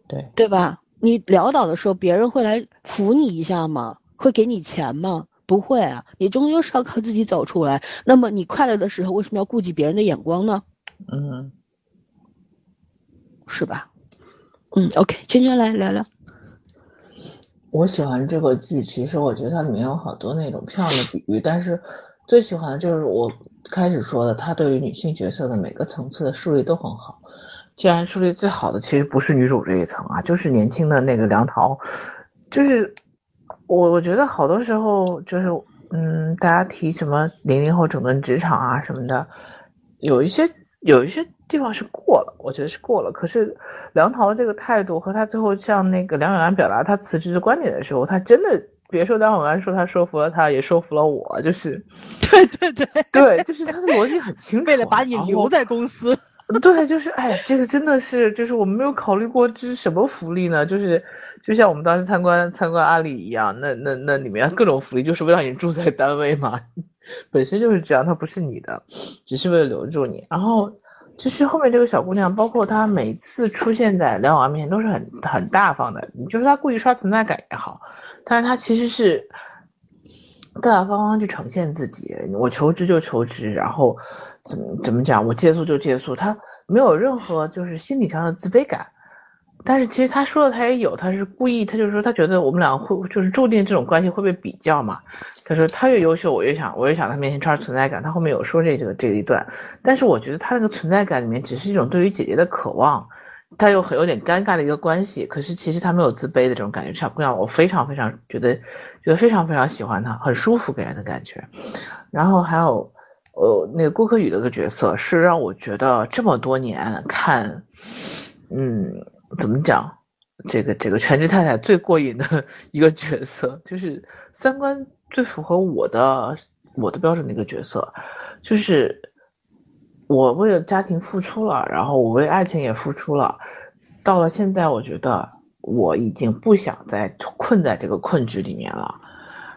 对，对吧？你潦倒的时候，别人会来扶你一下吗？会给你钱吗？不会啊，你终究是要靠自己走出来。那么你快乐的时候，为什么要顾及别人的眼光呢？嗯，是吧？嗯，OK，圈圈来聊聊。我喜欢这个剧，其实我觉得它里面有好多那种漂亮的比喻，但是最喜欢的就是我开始说的，它对于女性角色的每个层次的树立都很好。既然树立最好的其实不是女主这一层啊，就是年轻的那个梁桃，就是我我觉得好多时候就是嗯，大家提什么零零后整顿职场啊什么的，有一些有一些地方是过了，我觉得是过了。可是梁桃这个态度和他最后向那个梁永安表达他辞职的观点的时候，他真的别说梁永安说他说服了他，也说服了我，就是 对对对，对，就是他的逻辑很清楚，为了把你留在公司。对，就是哎，这个真的是，就是我们没有考虑过这是什么福利呢？就是就像我们当时参观参观阿里一样，那那那里面各种福利就是为了让你住在单位嘛，本身就是这样，它不是你的，只是为了留住你。然后就是后面这个小姑娘，包括她每次出现在梁王面前都是很很大方的，你就是她故意刷存在感也好，但是她其实是大大方方去呈现自己，我求职就求职，然后怎么怎么讲，我借宿就借宿，她没有任何就是心理上的自卑感。但是其实他说的他也有，他是故意，他就说他觉得我们俩会就是注定这种关系会被比较嘛。他说他越优秀，我越想我越想他面前抓存在感。他后面有说这个这一段，但是我觉得他那个存在感里面只是一种对于姐姐的渴望，他又很有点尴尬的一个关系。可是其实他没有自卑的这种感觉，小姑娘我非常非常觉得觉得非常非常喜欢他，很舒服给人的感觉。然后还有呃那个郭可宇的个角色是让我觉得这么多年看，嗯。怎么讲？这个这个全职太太最过瘾的 一个角色，就是三观最符合我的我的标准的一个角色，就是我为了家庭付出了，然后我为爱情也付出了，到了现在，我觉得我已经不想再困在这个困局里面了。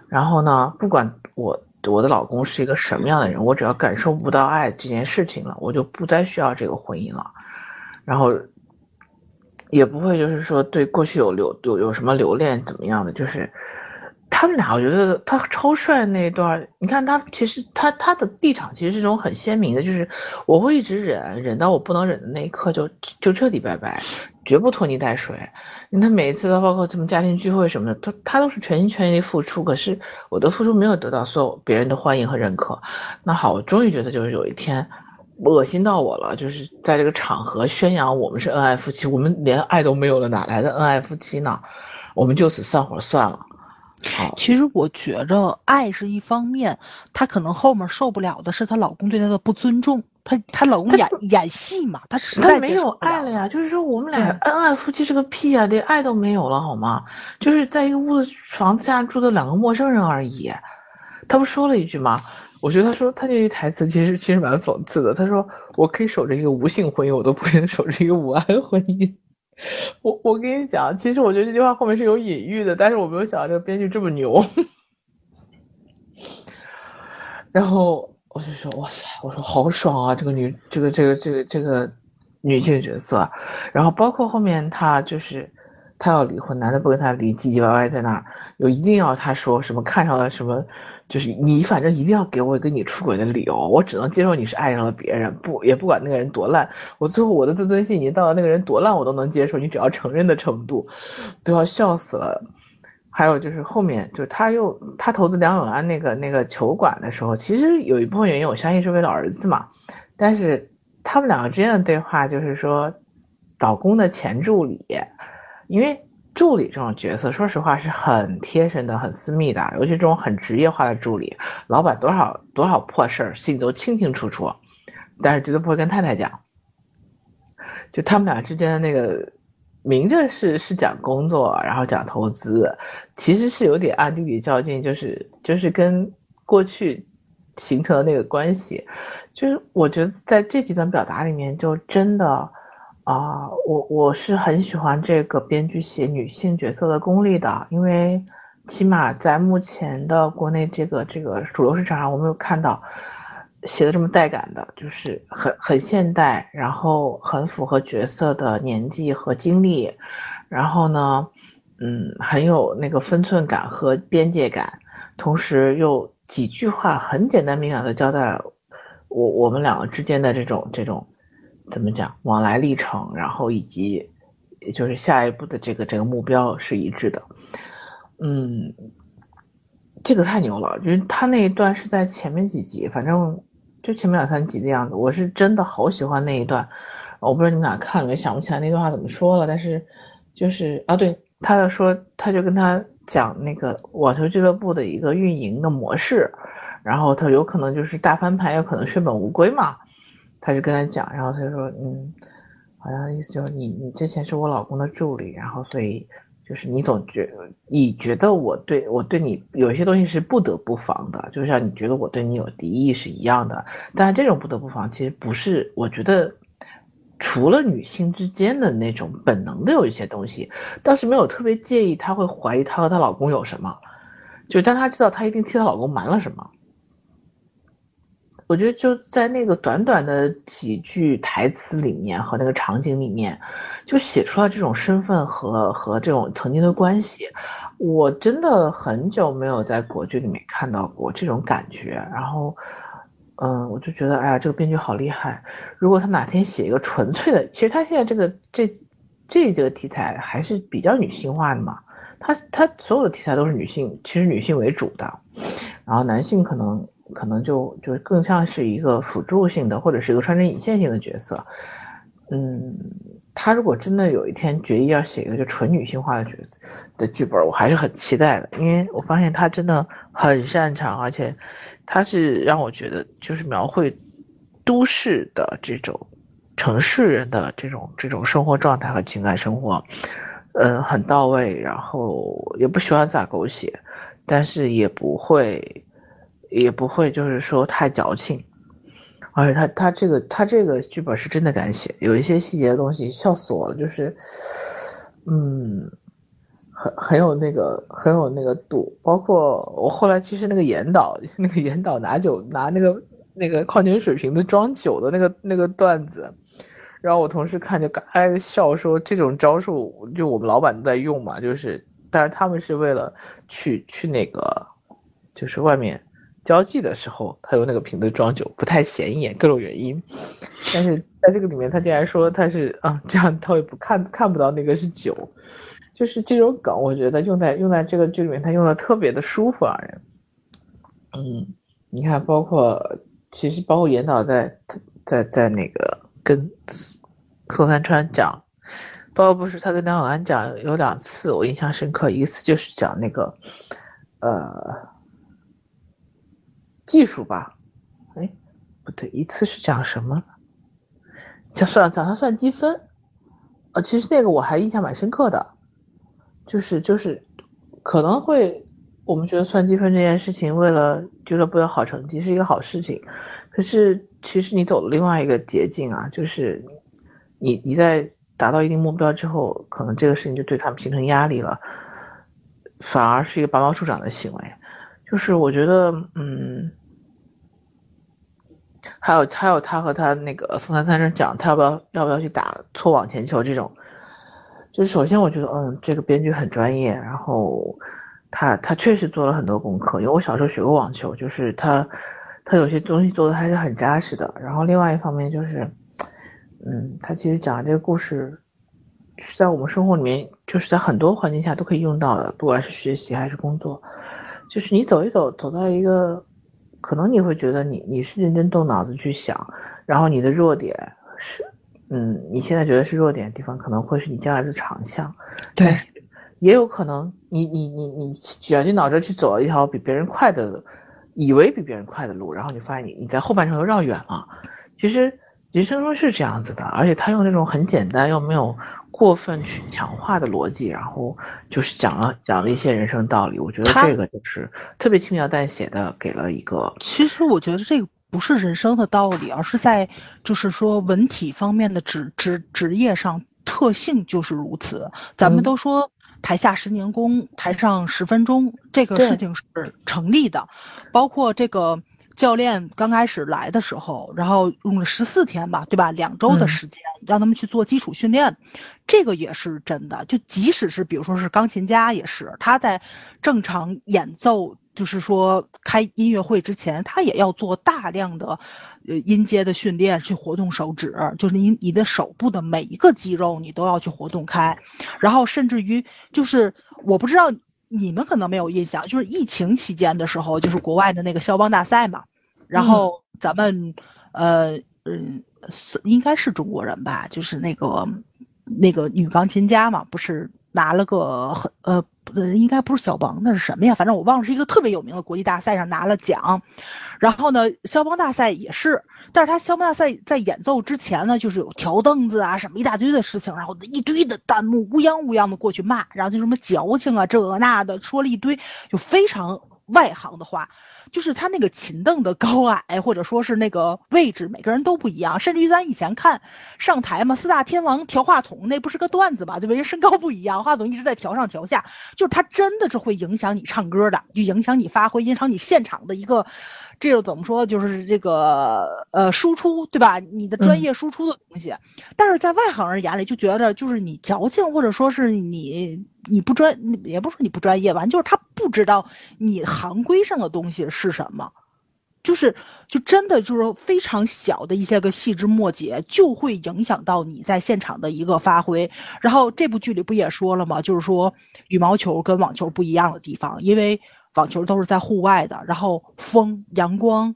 然后呢，不管我我的老公是一个什么样的人，我只要感受不到爱这件事情了，我就不再需要这个婚姻了。然后。也不会就是说对过去有留有有什么留恋怎么样的，就是他们俩，我觉得他超帅那一段，你看他其实他他的立场其实是一种很鲜明的，就是我会一直忍，忍到我不能忍的那一刻就就彻底拜拜，绝不拖泥带水。你看每一次都包括什么家庭聚会什么的，他他都是全心全意的付出，可是我的付出没有得到所有别人的欢迎和认可。那好，我终于觉得就是有一天。恶心到我了，就是在这个场合宣扬我们是恩爱夫妻，我们连爱都没有了，哪来的恩爱夫妻呢？我们就此散伙算了。其实我觉着爱是一方面，她可能后面受不了的是她老公对她的不尊重。她她老公演演戏嘛，她实在没有爱了呀。就是说我们俩恩爱夫妻是个屁啊，连爱都没有了好吗？就是在一个屋子房子下住的两个陌生人而已。他不说了一句吗？我觉得他说他那句台词其实其实蛮讽刺的。他说我可以守着一个无性婚姻，我都不能守着一个无爱婚姻。我我跟你讲，其实我觉得这句话后面是有隐喻的，但是我没有想到这个编剧这么牛。然后我就说哇塞，我说好爽啊！这个女这个这个这个这个女性角色，然后包括后面她就是他要离婚，男的不跟他离，唧唧歪歪在那儿，又一定要他说什么看上了什么。就是你，反正一定要给我一个你出轨的理由，我只能接受你是爱上了别人，不也不管那个人多烂，我最后我的自尊心已经到了那个人多烂我都能接受，你只要承认的程度，都要笑死了。还有就是后面就是他又他投资梁永安那个那个球馆的时候，其实有一部分原因我相信是为了儿子嘛，但是他们两个之间的对话就是说，老公的前助理，因为。助理这种角色，说实话是很贴身的、很私密的，尤其这种很职业化的助理，老板多少多少破事儿心里都清清楚楚，但是绝对不会跟太太讲。就他们俩之间的那个，明着是是讲工作，然后讲投资，其实是有点暗地里较劲，就是就是跟过去形成的那个关系，就是我觉得在这几段表达里面，就真的。啊，我我是很喜欢这个编剧写女性角色的功力的，因为起码在目前的国内这个这个主流市场上，我没有看到写的这么带感的，就是很很现代，然后很符合角色的年纪和经历，然后呢，嗯，很有那个分寸感和边界感，同时又几句话很简单明了的交代我我们两个之间的这种这种。怎么讲往来历程，然后以及就是下一步的这个这个目标是一致的，嗯，这个太牛了，就是他那一段是在前面几集，反正就前面两三集的样子，我是真的好喜欢那一段，我不知道你们俩看了，想不起来那段话怎么说了，但是就是啊，对，他要说他就跟他讲那个网球俱乐部的一个运营的模式，然后他有可能就是大翻盘，有可能血本无归嘛。他就跟他讲，然后他就说，嗯，好像意思就是你你之前是我老公的助理，然后所以就是你总觉你觉得我对我对你有些东西是不得不防的，就像你觉得我对你有敌意是一样的。但这种不得不防其实不是，我觉得除了女性之间的那种本能的有一些东西，倒是没有特别介意，她会怀疑她和她老公有什么，就当她知道她一定替她老公瞒了什么。我觉得就在那个短短的几句台词里面和那个场景里面，就写出了这种身份和和这种曾经的关系。我真的很久没有在国剧里面看到过这种感觉。然后，嗯，我就觉得，哎呀，这个编剧好厉害。如果他哪天写一个纯粹的，其实他现在这个这这这个题材还是比较女性化的嘛。他他所有的题材都是女性，其实女性为主的，然后男性可能。可能就就更像是一个辅助性的，或者是一个穿针引线性的角色。嗯，他如果真的有一天决意要写一个就纯女性化的角色的剧本，我还是很期待的，因为我发现他真的很擅长，而且他是让我觉得就是描绘都市的这种城市人的这种这种生活状态和情感生活，嗯，很到位，然后也不喜欢撒狗血，但是也不会。也不会就是说太矫情，而且他他这个他这个剧本是真的敢写，有一些细节的东西笑死我了，就是，嗯，很很有那个很有那个度，包括我后来其实那个严导那个严导拿酒拿那个那个矿泉水瓶子装酒的那个那个段子，然后我同事看就嘎嘎笑说这种招数就我们老板都在用嘛，就是但是他们是为了去去那个就是外面。交际的时候，他用那个瓶子装酒不太显眼，各种原因。但是在这个里面，他竟然说他是啊，这样他也不看看不到那个是酒，就是这种梗，我觉得用在用在这个剧里面，他用的特别的舒服啊。嗯，你看，包括其实包括严导在在在那个跟宋三川讲，包括不是他跟梁永安讲有两次我印象深刻，一次就是讲那个呃。技术吧，哎，不对，一次是讲什么？讲算了讲他算积分，呃，其实那个我还印象蛮深刻的，就是就是可能会我们觉得算积分这件事情，为了俱乐部有好成绩是一个好事情，可是其实你走了另外一个捷径啊，就是你你在达到一定目标之后，可能这个事情就对他们形成压力了，反而是一个拔毛助长的行为。就是我觉得，嗯，还有还有他和他那个宋丹丹生讲，他要不要要不要去打错网前球这种，就是首先我觉得，嗯，这个编剧很专业，然后。他他确实做了很多功课，因为我小时候学过网球，就是他他有些东西做的还是很扎实的。然后另外一方面就是，嗯，他其实讲的这个故事是在我们生活里面，就是在很多环境下都可以用到的，不管是学习还是工作。就是你走一走，走到一个可能你会觉得你你是认真动脑子去想，然后你的弱点是，嗯，你现在觉得是弱点的地方，可能会是你将来的长项。对。也有可能，你你你你绞尽脑汁去走了一条比别人快的，以为比别人快的路，然后你发现你你在后半程又绕远了。其实人生中是这样子的，而且他用那种很简单又没有过分去强化的逻辑，然后就是讲了讲了一些人生道理。我觉得这个就是特别轻描淡写的给了一个。其实我觉得这个不是人生的道理，而是在就是说文体方面的职职职业上特性就是如此。咱们都说。台下十年功，台上十分钟，这个事情是成立的。包括这个教练刚开始来的时候，然后用了十四天吧，对吧？两周的时间让他们去做基础训练，这个也是真的。就即使是比如说是钢琴家，也是他在正常演奏。就是说，开音乐会之前，他也要做大量的，呃，音阶的训练，去活动手指，就是你你的手部的每一个肌肉，你都要去活动开。然后，甚至于，就是我不知道你们可能没有印象，就是疫情期间的时候，就是国外的那个肖邦大赛嘛。然后咱们，呃，嗯，应该是中国人吧，就是那个那个女钢琴家嘛，不是拿了个很呃。呃，应该不是肖邦，那是什么呀？反正我忘了，是一个特别有名的国际大赛上拿了奖。然后呢，肖邦大赛也是，但是他肖邦大赛在演奏之前呢，就是有调凳子啊，什么一大堆的事情，然后一堆的弹幕乌泱乌泱的过去骂，然后就什么矫情啊，这那的，说了一堆就非常外行的话。就是他那个琴凳的高矮，或者说是那个位置，每个人都不一样。甚至于咱以前看上台嘛，四大天王调话筒，那不是个段子吧？对吧？人身高不一样，话筒一直在调上调下，就是它真的是会影响你唱歌的，就影响你发挥，影响你现场的一个。这又怎么说？就是这个呃，输出对吧？你的专业输出的东西，但是在外行人眼里就觉得就是你矫情，或者说是你你不专，也不说你不专业吧，就是他不知道你行规上的东西是什么，就是就真的就是非常小的一些个细枝末节，就会影响到你在现场的一个发挥。然后这部剧里不也说了吗？就是说羽毛球跟网球不一样的地方，因为。网球都是在户外的，然后风、阳光、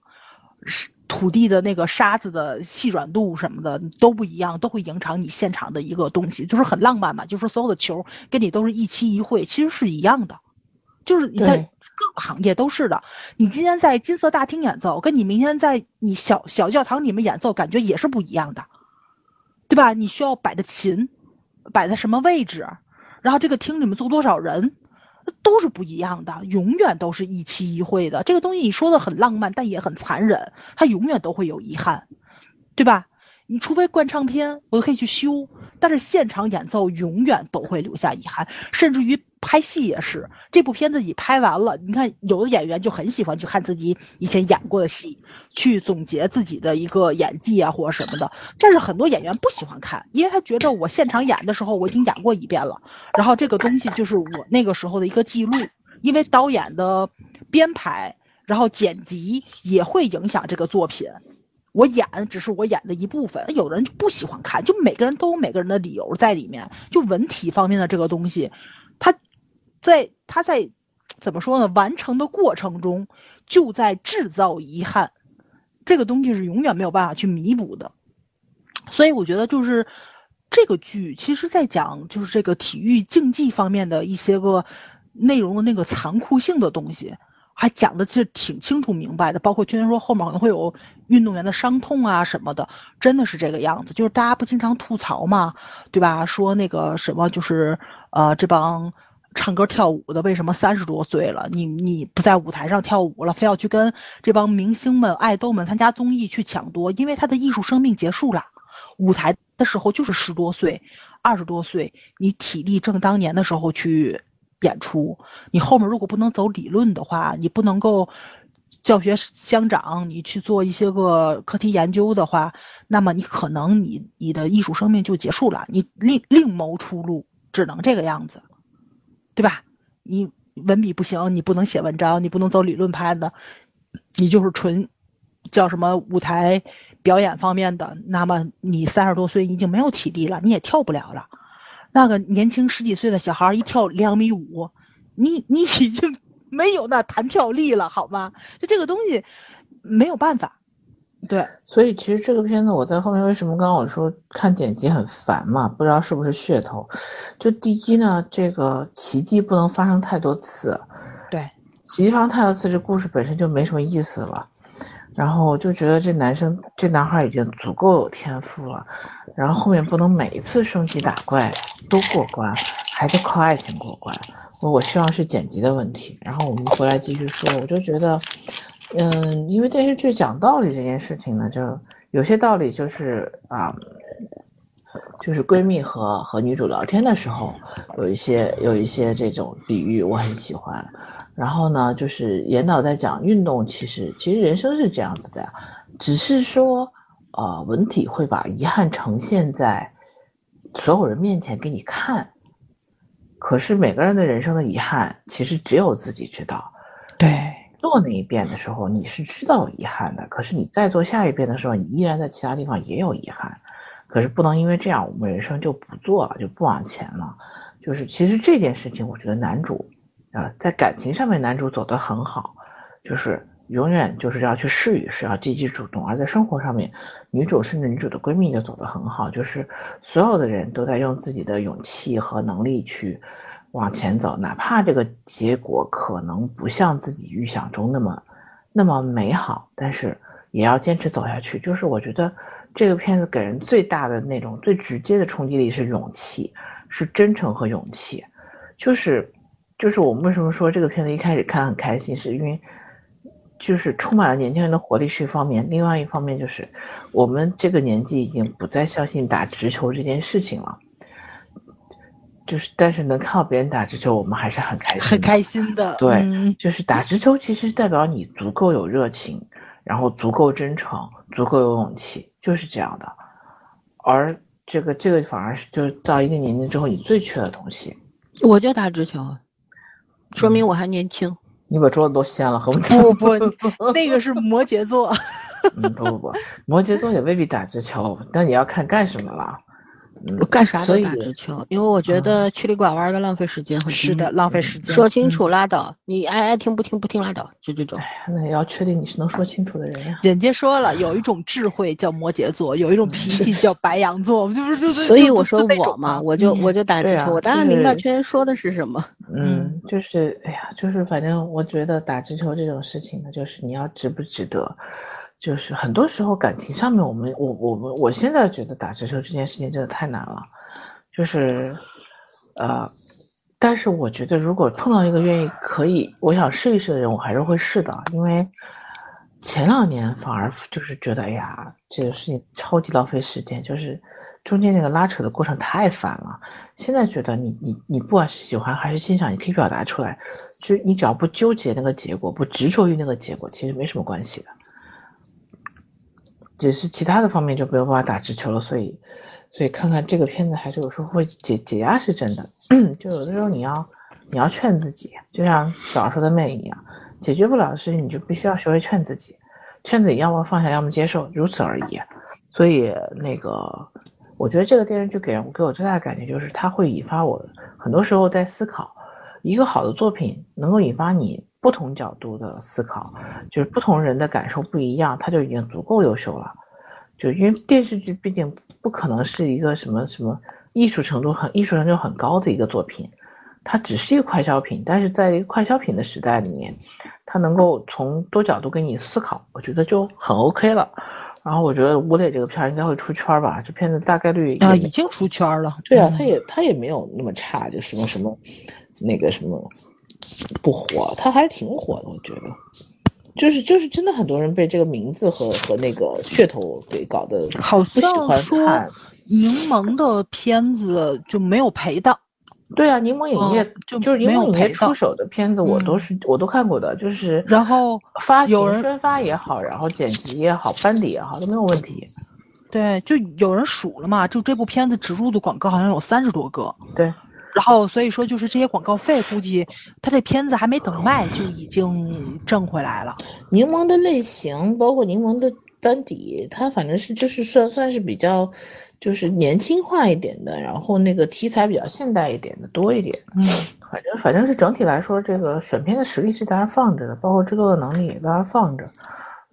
是土地的那个沙子的细软度什么的都不一样，都会影响你现场的一个东西，就是很浪漫嘛。就是所有的球跟你都是一期一会，其实是一样的，就是你在各个行业都是的。你今天在金色大厅演奏，跟你明天在你小小教堂里面演奏，感觉也是不一样的，对吧？你需要摆的琴摆在什么位置，然后这个厅里面坐多少人。都是不一样的，永远都是一期一会的。这个东西你说的很浪漫，但也很残忍，它永远都会有遗憾，对吧？你除非灌唱片，我都可以去修，但是现场演奏永远都会留下遗憾，甚至于。拍戏也是，这部片子已拍完了。你看，有的演员就很喜欢去看自己以前演过的戏，去总结自己的一个演技啊，或者什么的。但是很多演员不喜欢看，因为他觉得我现场演的时候我已经演过一遍了，然后这个东西就是我那个时候的一个记录。因为导演的编排，然后剪辑也会影响这个作品。我演只是我演的一部分，有人就不喜欢看，就每个人都有每个人的理由在里面。就文体方面的这个东西，他。在他在怎么说呢？完成的过程中就在制造遗憾，这个东西是永远没有办法去弥补的。所以我觉得就是这个剧，其实在讲就是这个体育竞技方面的一些个内容的那个残酷性的东西，还讲的其实挺清楚明白的。包括君说后面可能会有运动员的伤痛啊什么的，真的是这个样子。就是大家不经常吐槽嘛，对吧？说那个什么就是呃这帮。唱歌跳舞的，为什么三十多岁了，你你不在舞台上跳舞了，非要去跟这帮明星们、爱豆们参加综艺去抢夺？因为他的艺术生命结束了，舞台的时候就是十多岁、二十多岁，你体力正当年的时候去演出，你后面如果不能走理论的话，你不能够教学相长，你去做一些个课题研究的话，那么你可能你你的艺术生命就结束了，你另另谋出路，只能这个样子。对吧？你文笔不行，你不能写文章，你不能走理论派的，你就是纯叫什么舞台表演方面的。那么你三十多岁已经没有体力了，你也跳不了了。那个年轻十几岁的小孩一跳两米五，你你已经没有那弹跳力了，好吗？就这个东西没有办法。对，所以其实这个片子我在后面为什么刚刚我说看剪辑很烦嘛？不知道是不是噱头。就第一呢，这个奇迹不能发生太多次。对，奇迹发生太多次，这故事本身就没什么意思了。然后就觉得这男生这男孩已经足够有天赋了，然后后面不能每一次升级打怪都过关，还得靠爱情过关。我我希望是剪辑的问题。然后我们回来继续说，我就觉得。嗯，因为电视剧讲道理这件事情呢，就有些道理就是啊，就是闺蜜和和女主聊天的时候，有一些有一些这种比喻我很喜欢。然后呢，就是严导在讲运动，其实其实人生是这样子的，只是说呃文体会把遗憾呈现在所有人面前给你看，可是每个人的人生的遗憾，其实只有自己知道。对。做那一遍的时候，你是知道遗憾的。可是你再做下一遍的时候，你依然在其他地方也有遗憾。可是不能因为这样，我们人生就不做了，就不往前了。就是其实这件事情，我觉得男主啊，在感情上面男主走得很好，就是永远就是要去试一试，要积极主动。而在生活上面，女主甚至女主的闺蜜就走得很好，就是所有的人都在用自己的勇气和能力去。往前走，哪怕这个结果可能不像自己预想中那么那么美好，但是也要坚持走下去。就是我觉得这个片子给人最大的那种最直接的冲击力是勇气，是真诚和勇气。就是就是我们为什么说这个片子一开始看很开心，是因为就是充满了年轻人的活力是一方面，另外一方面就是我们这个年纪已经不再相信打直球这件事情了。就是，但是能看到别人打直球，我们还是很开心，很开心的。对，就是打直球，其实代表你足够有热情，然后足够真诚，足够有勇气，就是这样的。而这个，这个反而是就是到一定年龄之后，你最缺的东西。我就打直球，说明我还年轻。你把桌子都掀了，和不不，那个是摩羯座。嗯，不不不，摩羯座也未必打直球，但你要看干什么了。我干啥都打直球，因为我觉得曲里拐弯的浪费时间。是的，浪费时间。说清楚拉倒，你爱爱听不听不听拉倒，就这种。那也要确定你是能说清楚的人呀。人家说了，有一种智慧叫摩羯座，有一种脾气叫白羊座，就是就是。所以我说我嘛，我就我就打直球，我当然明白圈圈说的是什么。嗯，就是哎呀，就是反正我觉得打直球这种事情呢，就是你要值不值得。就是很多时候感情上面，我们我我们我现在觉得打直球这件事情真的太难了，就是，呃，但是我觉得如果碰到一个愿意可以我想试一试的人，我还是会试的，因为前两年反而就是觉得哎呀这个事情超级浪费时间，就是中间那个拉扯的过程太烦了。现在觉得你你你不管是喜欢还是欣赏，你可以表达出来，就你只要不纠结那个结果，不执着于那个结果，其实没什么关系的。只是其他的方面就没有办法打直球了，所以，所以看看这个片子还是有时候会解解压是真的。就有的时候你要你要劝自己，就像早上说的妹一样，解决不了的事情你就必须要学会劝自己，劝自己要么放下，要么接受，如此而已。所以那个，我觉得这个电视剧给人给我最大的感觉就是它会引发我很多时候在思考，一个好的作品能够引发你。不同角度的思考，就是不同人的感受不一样，他就已经足够优秀了。就因为电视剧毕竟不可能是一个什么什么艺术程度很艺术成就很高的一个作品，它只是一个快消品。但是在一个快消品的时代里面，它能够从多角度给你思考，我觉得就很 OK 了。然后我觉得吴磊这个片儿应该会出圈儿吧，这片子大概率啊，也已经出圈了。对啊，嗯他也他也没有那么差，就什么什么那个什么不火，他还挺火的，我觉得。就是就是真的很多人被这个名字和和那个噱头给搞得好不喜欢看。柠檬的片子就没有赔的。对啊，柠檬影业、嗯就是柠没有檬影业赔出手的片子，我都嗯是、我都看过的，就是然后发有宣发也好，然后剪辑也好，班底也好，都没有问题。对，就有人数了嘛，就这部片子植入的广告好像有三十多个。对，然后所以说就是这些广告费，估计他这片子还没等卖就已经挣回来了。柠檬的类型，包括柠檬的班底，它反正是就是算算是比较，就是年轻化一点的，然后那个题材比较现代一点的多一点。嗯，反正反正是整体来说，这个选片的实力是在那放着的，包括制作的能力也在那放着。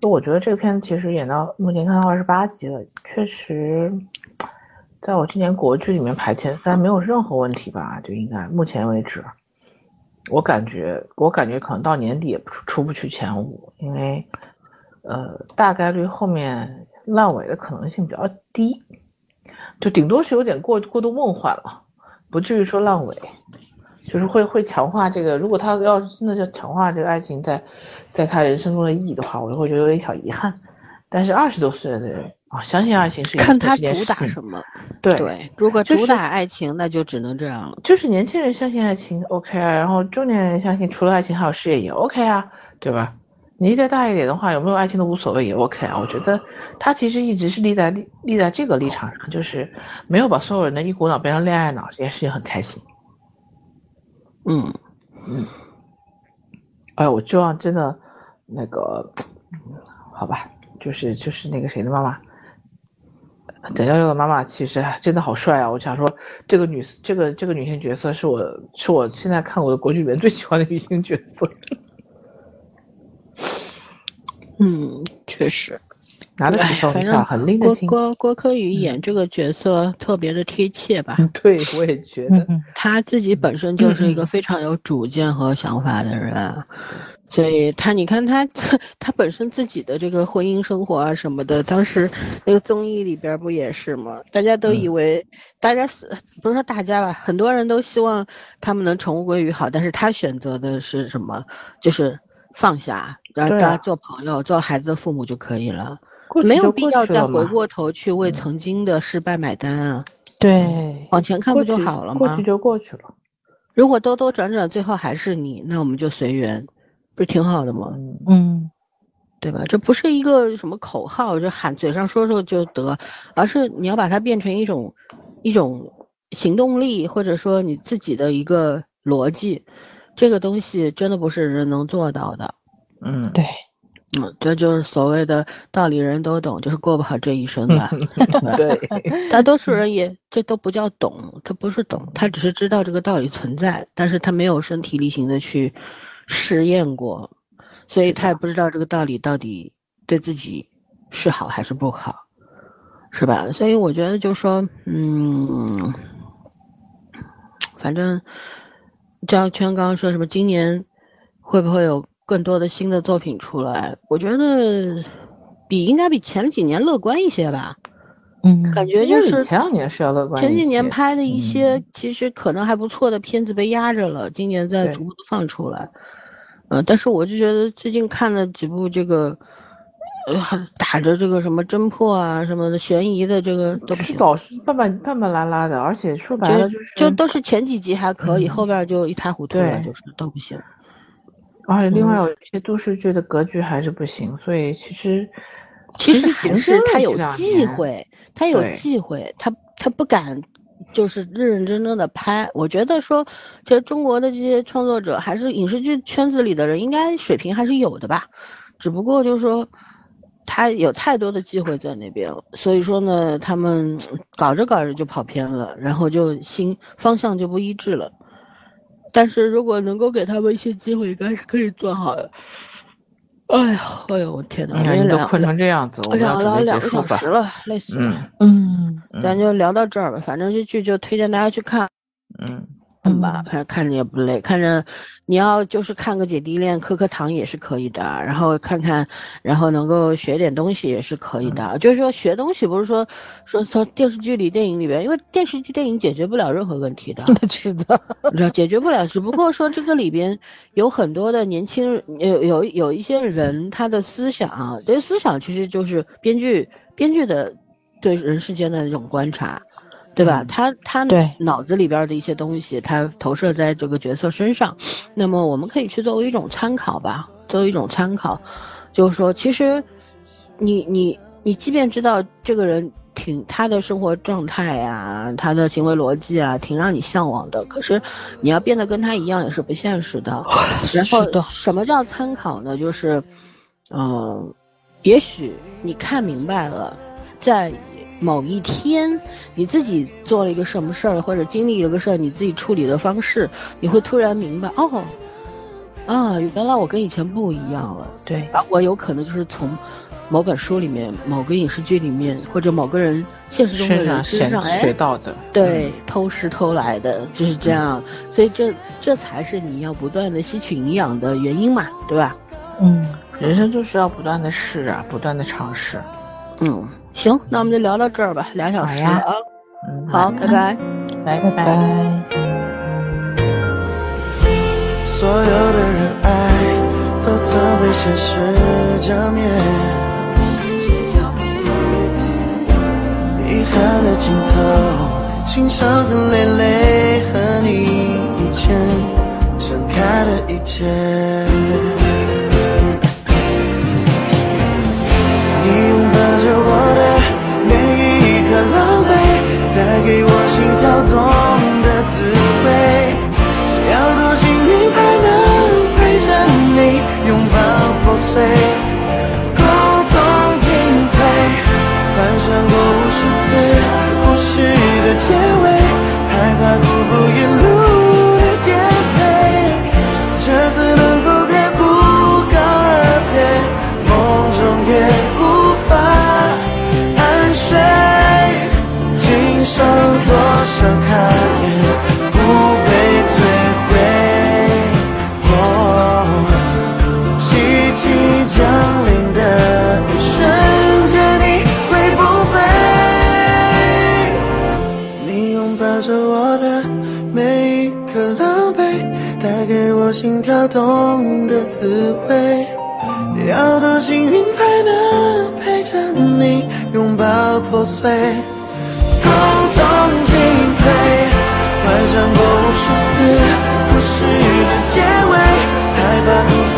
就我觉得这个片子其实演到目前看到二十八集了，确实，在我今年国剧里面排前三没有任何问题吧？就应该目前为止，我感觉我感觉可能到年底也出出不去前五，因为呃大概率后面烂尾的可能性比较低，就顶多是有点过过度梦幻了，不至于说烂尾。就是会会强化这个，如果他要是真的要强化这个爱情在，在他人生中的意义的话，我就会觉得有点小遗憾。但是二十多岁的人啊，相信爱情是一看他主打什么。对对，如果主打爱情，那就只能这样了。就是年轻人相信爱情 OK 啊，然后中年人相信除了爱情还有事业也 OK 啊，对吧？年纪再大一点的话，有没有爱情都无所谓也 OK 啊。我觉得他其实一直是立在立立在这个立场上，就是没有把所有人的一股脑变成恋爱脑，这件事情很开心。嗯，嗯，哎，我希望真的那个，好吧，就是就是那个谁的妈妈，蒋教授的妈妈，其实真的好帅啊！我想说，这个女这个这个女性角色是我是我现在看过的国剧里面最喜欢的女性角色，嗯，确实。拿得起哎，反放得下，很拎得清。郭郭郭柯宇演这个角色特别的贴切吧。对，我也觉得，嗯他自己本身就是一个非常有主见和想法的人，所以他你看他 他本身自己的这个婚姻生活啊什么的，当时那个综艺里边不也是吗？大家都以为，大家是不是说大家吧，很多人都希望他们能重物归于好，但是他选择的是什么？就是放下，然后大家做朋友，做孩子的父母就可以了，没有必要再回过头去为嗯曾经的失败买单啊，对，往前看不就好了吗过去？就过去了。如果兜兜转转最后还是你，那我们就随缘，不是挺好的吗？嗯，嗯对吧？这不是一个什么口号，就喊嘴上说说就得，而是你要把它变成一种一种行动力，或者说你自己的一个逻辑。这个东西真的不是人能做到的。嗯，对，嗯，这就是所谓的道理，人都懂，就是过不好这一生吧。对，大多数人也这都不叫懂，他不是懂，他只是知道这个道理存在，但是他没有身体力行的去实验过，所以他也不知道这个道理到底对自己是好还是不好，是吧？所以我觉得就说，嗯，反正张圈刚刚说什么，今年会不会有更多的新的作品出来？我觉得比应该比前几年乐观一些吧。嗯，感觉就是前两年是要乐观前几年拍的一些嗯其实可能还不错的片子被压着了，今年在逐步的放出来。嗯、但是我就觉得最近看了几部这个，呃，打着这个什么侦破啊什么的悬疑的这个都不行，是老是半半半半拉拉的，而且说白了就是就都是前几集还可以，嗯后边就一塌糊涂了，对就是都不行。而且另外嗯。有一些都市剧的格局还是不行，所以其实其实还是他有忌讳，他有忌讳，他他不敢就是认认真真的拍。我觉得说，其实中国的这些创作者还是影视剧圈子里的人，应该水平还是有的吧，只不过就是说。他有太多的机会在那边了，所以说呢，他们搞着搞着就跑偏了，然后就心方向就不一致了。但是如果能够给他们一些机会，应该是可以做好的。哎呀，哎呦，我天哪，我你都困成这样子，我们要聊了两个小时。了，累死了。嗯咱就聊到这儿吧，反正这剧就推荐大家去看。嗯，看吧，反正看着也不累，看着你要就是看个姐弟恋，磕磕糖也是可以的，然后看看，然后能够学点东西也是可以的。就是说学东西不是说说从电视剧里、电影里边，因为电视剧、电影解决不了任何问题的，是的，你知道解决不了。只不过说这个里边有很多的年轻人，有有有一些人，他的思想，这思想其实就是编剧编剧的对人世间的那种观察。对吧？他他脑子里边的一些东西，他投射在这个角色身上，那么我们可以去作为一种参考吧，作为一种参考，就是说，其实，你你你，即便知道这个人挺他的生活状态啊，他的行为逻辑啊，挺让你向往的，可是你要变得跟他一样也是不现实的。然后什么叫参考呢？就是，嗯，也许你看明白了，在。某一天，你自己做了一个什么事儿，或者经历了个事儿，你自己处理的方式，你会突然明白，哦，啊，原来我跟以前不一样了。对，我有可能就是从某本书里面、某个影视剧里面，或者某个人现实中的人身上学到的，对，偷师偷来的，就是这样。所以这这才是你要不断的吸取营养的原因嘛，对吧？嗯，人生就是要不断的试啊，不断的尝试。嗯。行，那我们就聊到这儿吧，俩小时了啊。嗯，好，拜拜，拜拜拜。所有的热爱都曾被现实浇灭，遗憾的尽头，心伤痕累累，和你以前盛开的一切。拿着我的每一刻狼狈带给我心跳动的滋味，要多幸运才能陪着你拥抱破碎，共同进退，幻想过无数次故事的结尾，害怕辜负一路。受多少考验，不被摧毁。奇迹降临的一瞬间，你会不会？你拥抱着我的每一颗狼狈，带给我心跳动的滋味。要多幸运才能陪着你拥抱破碎。想过无数次故事的结尾，害怕。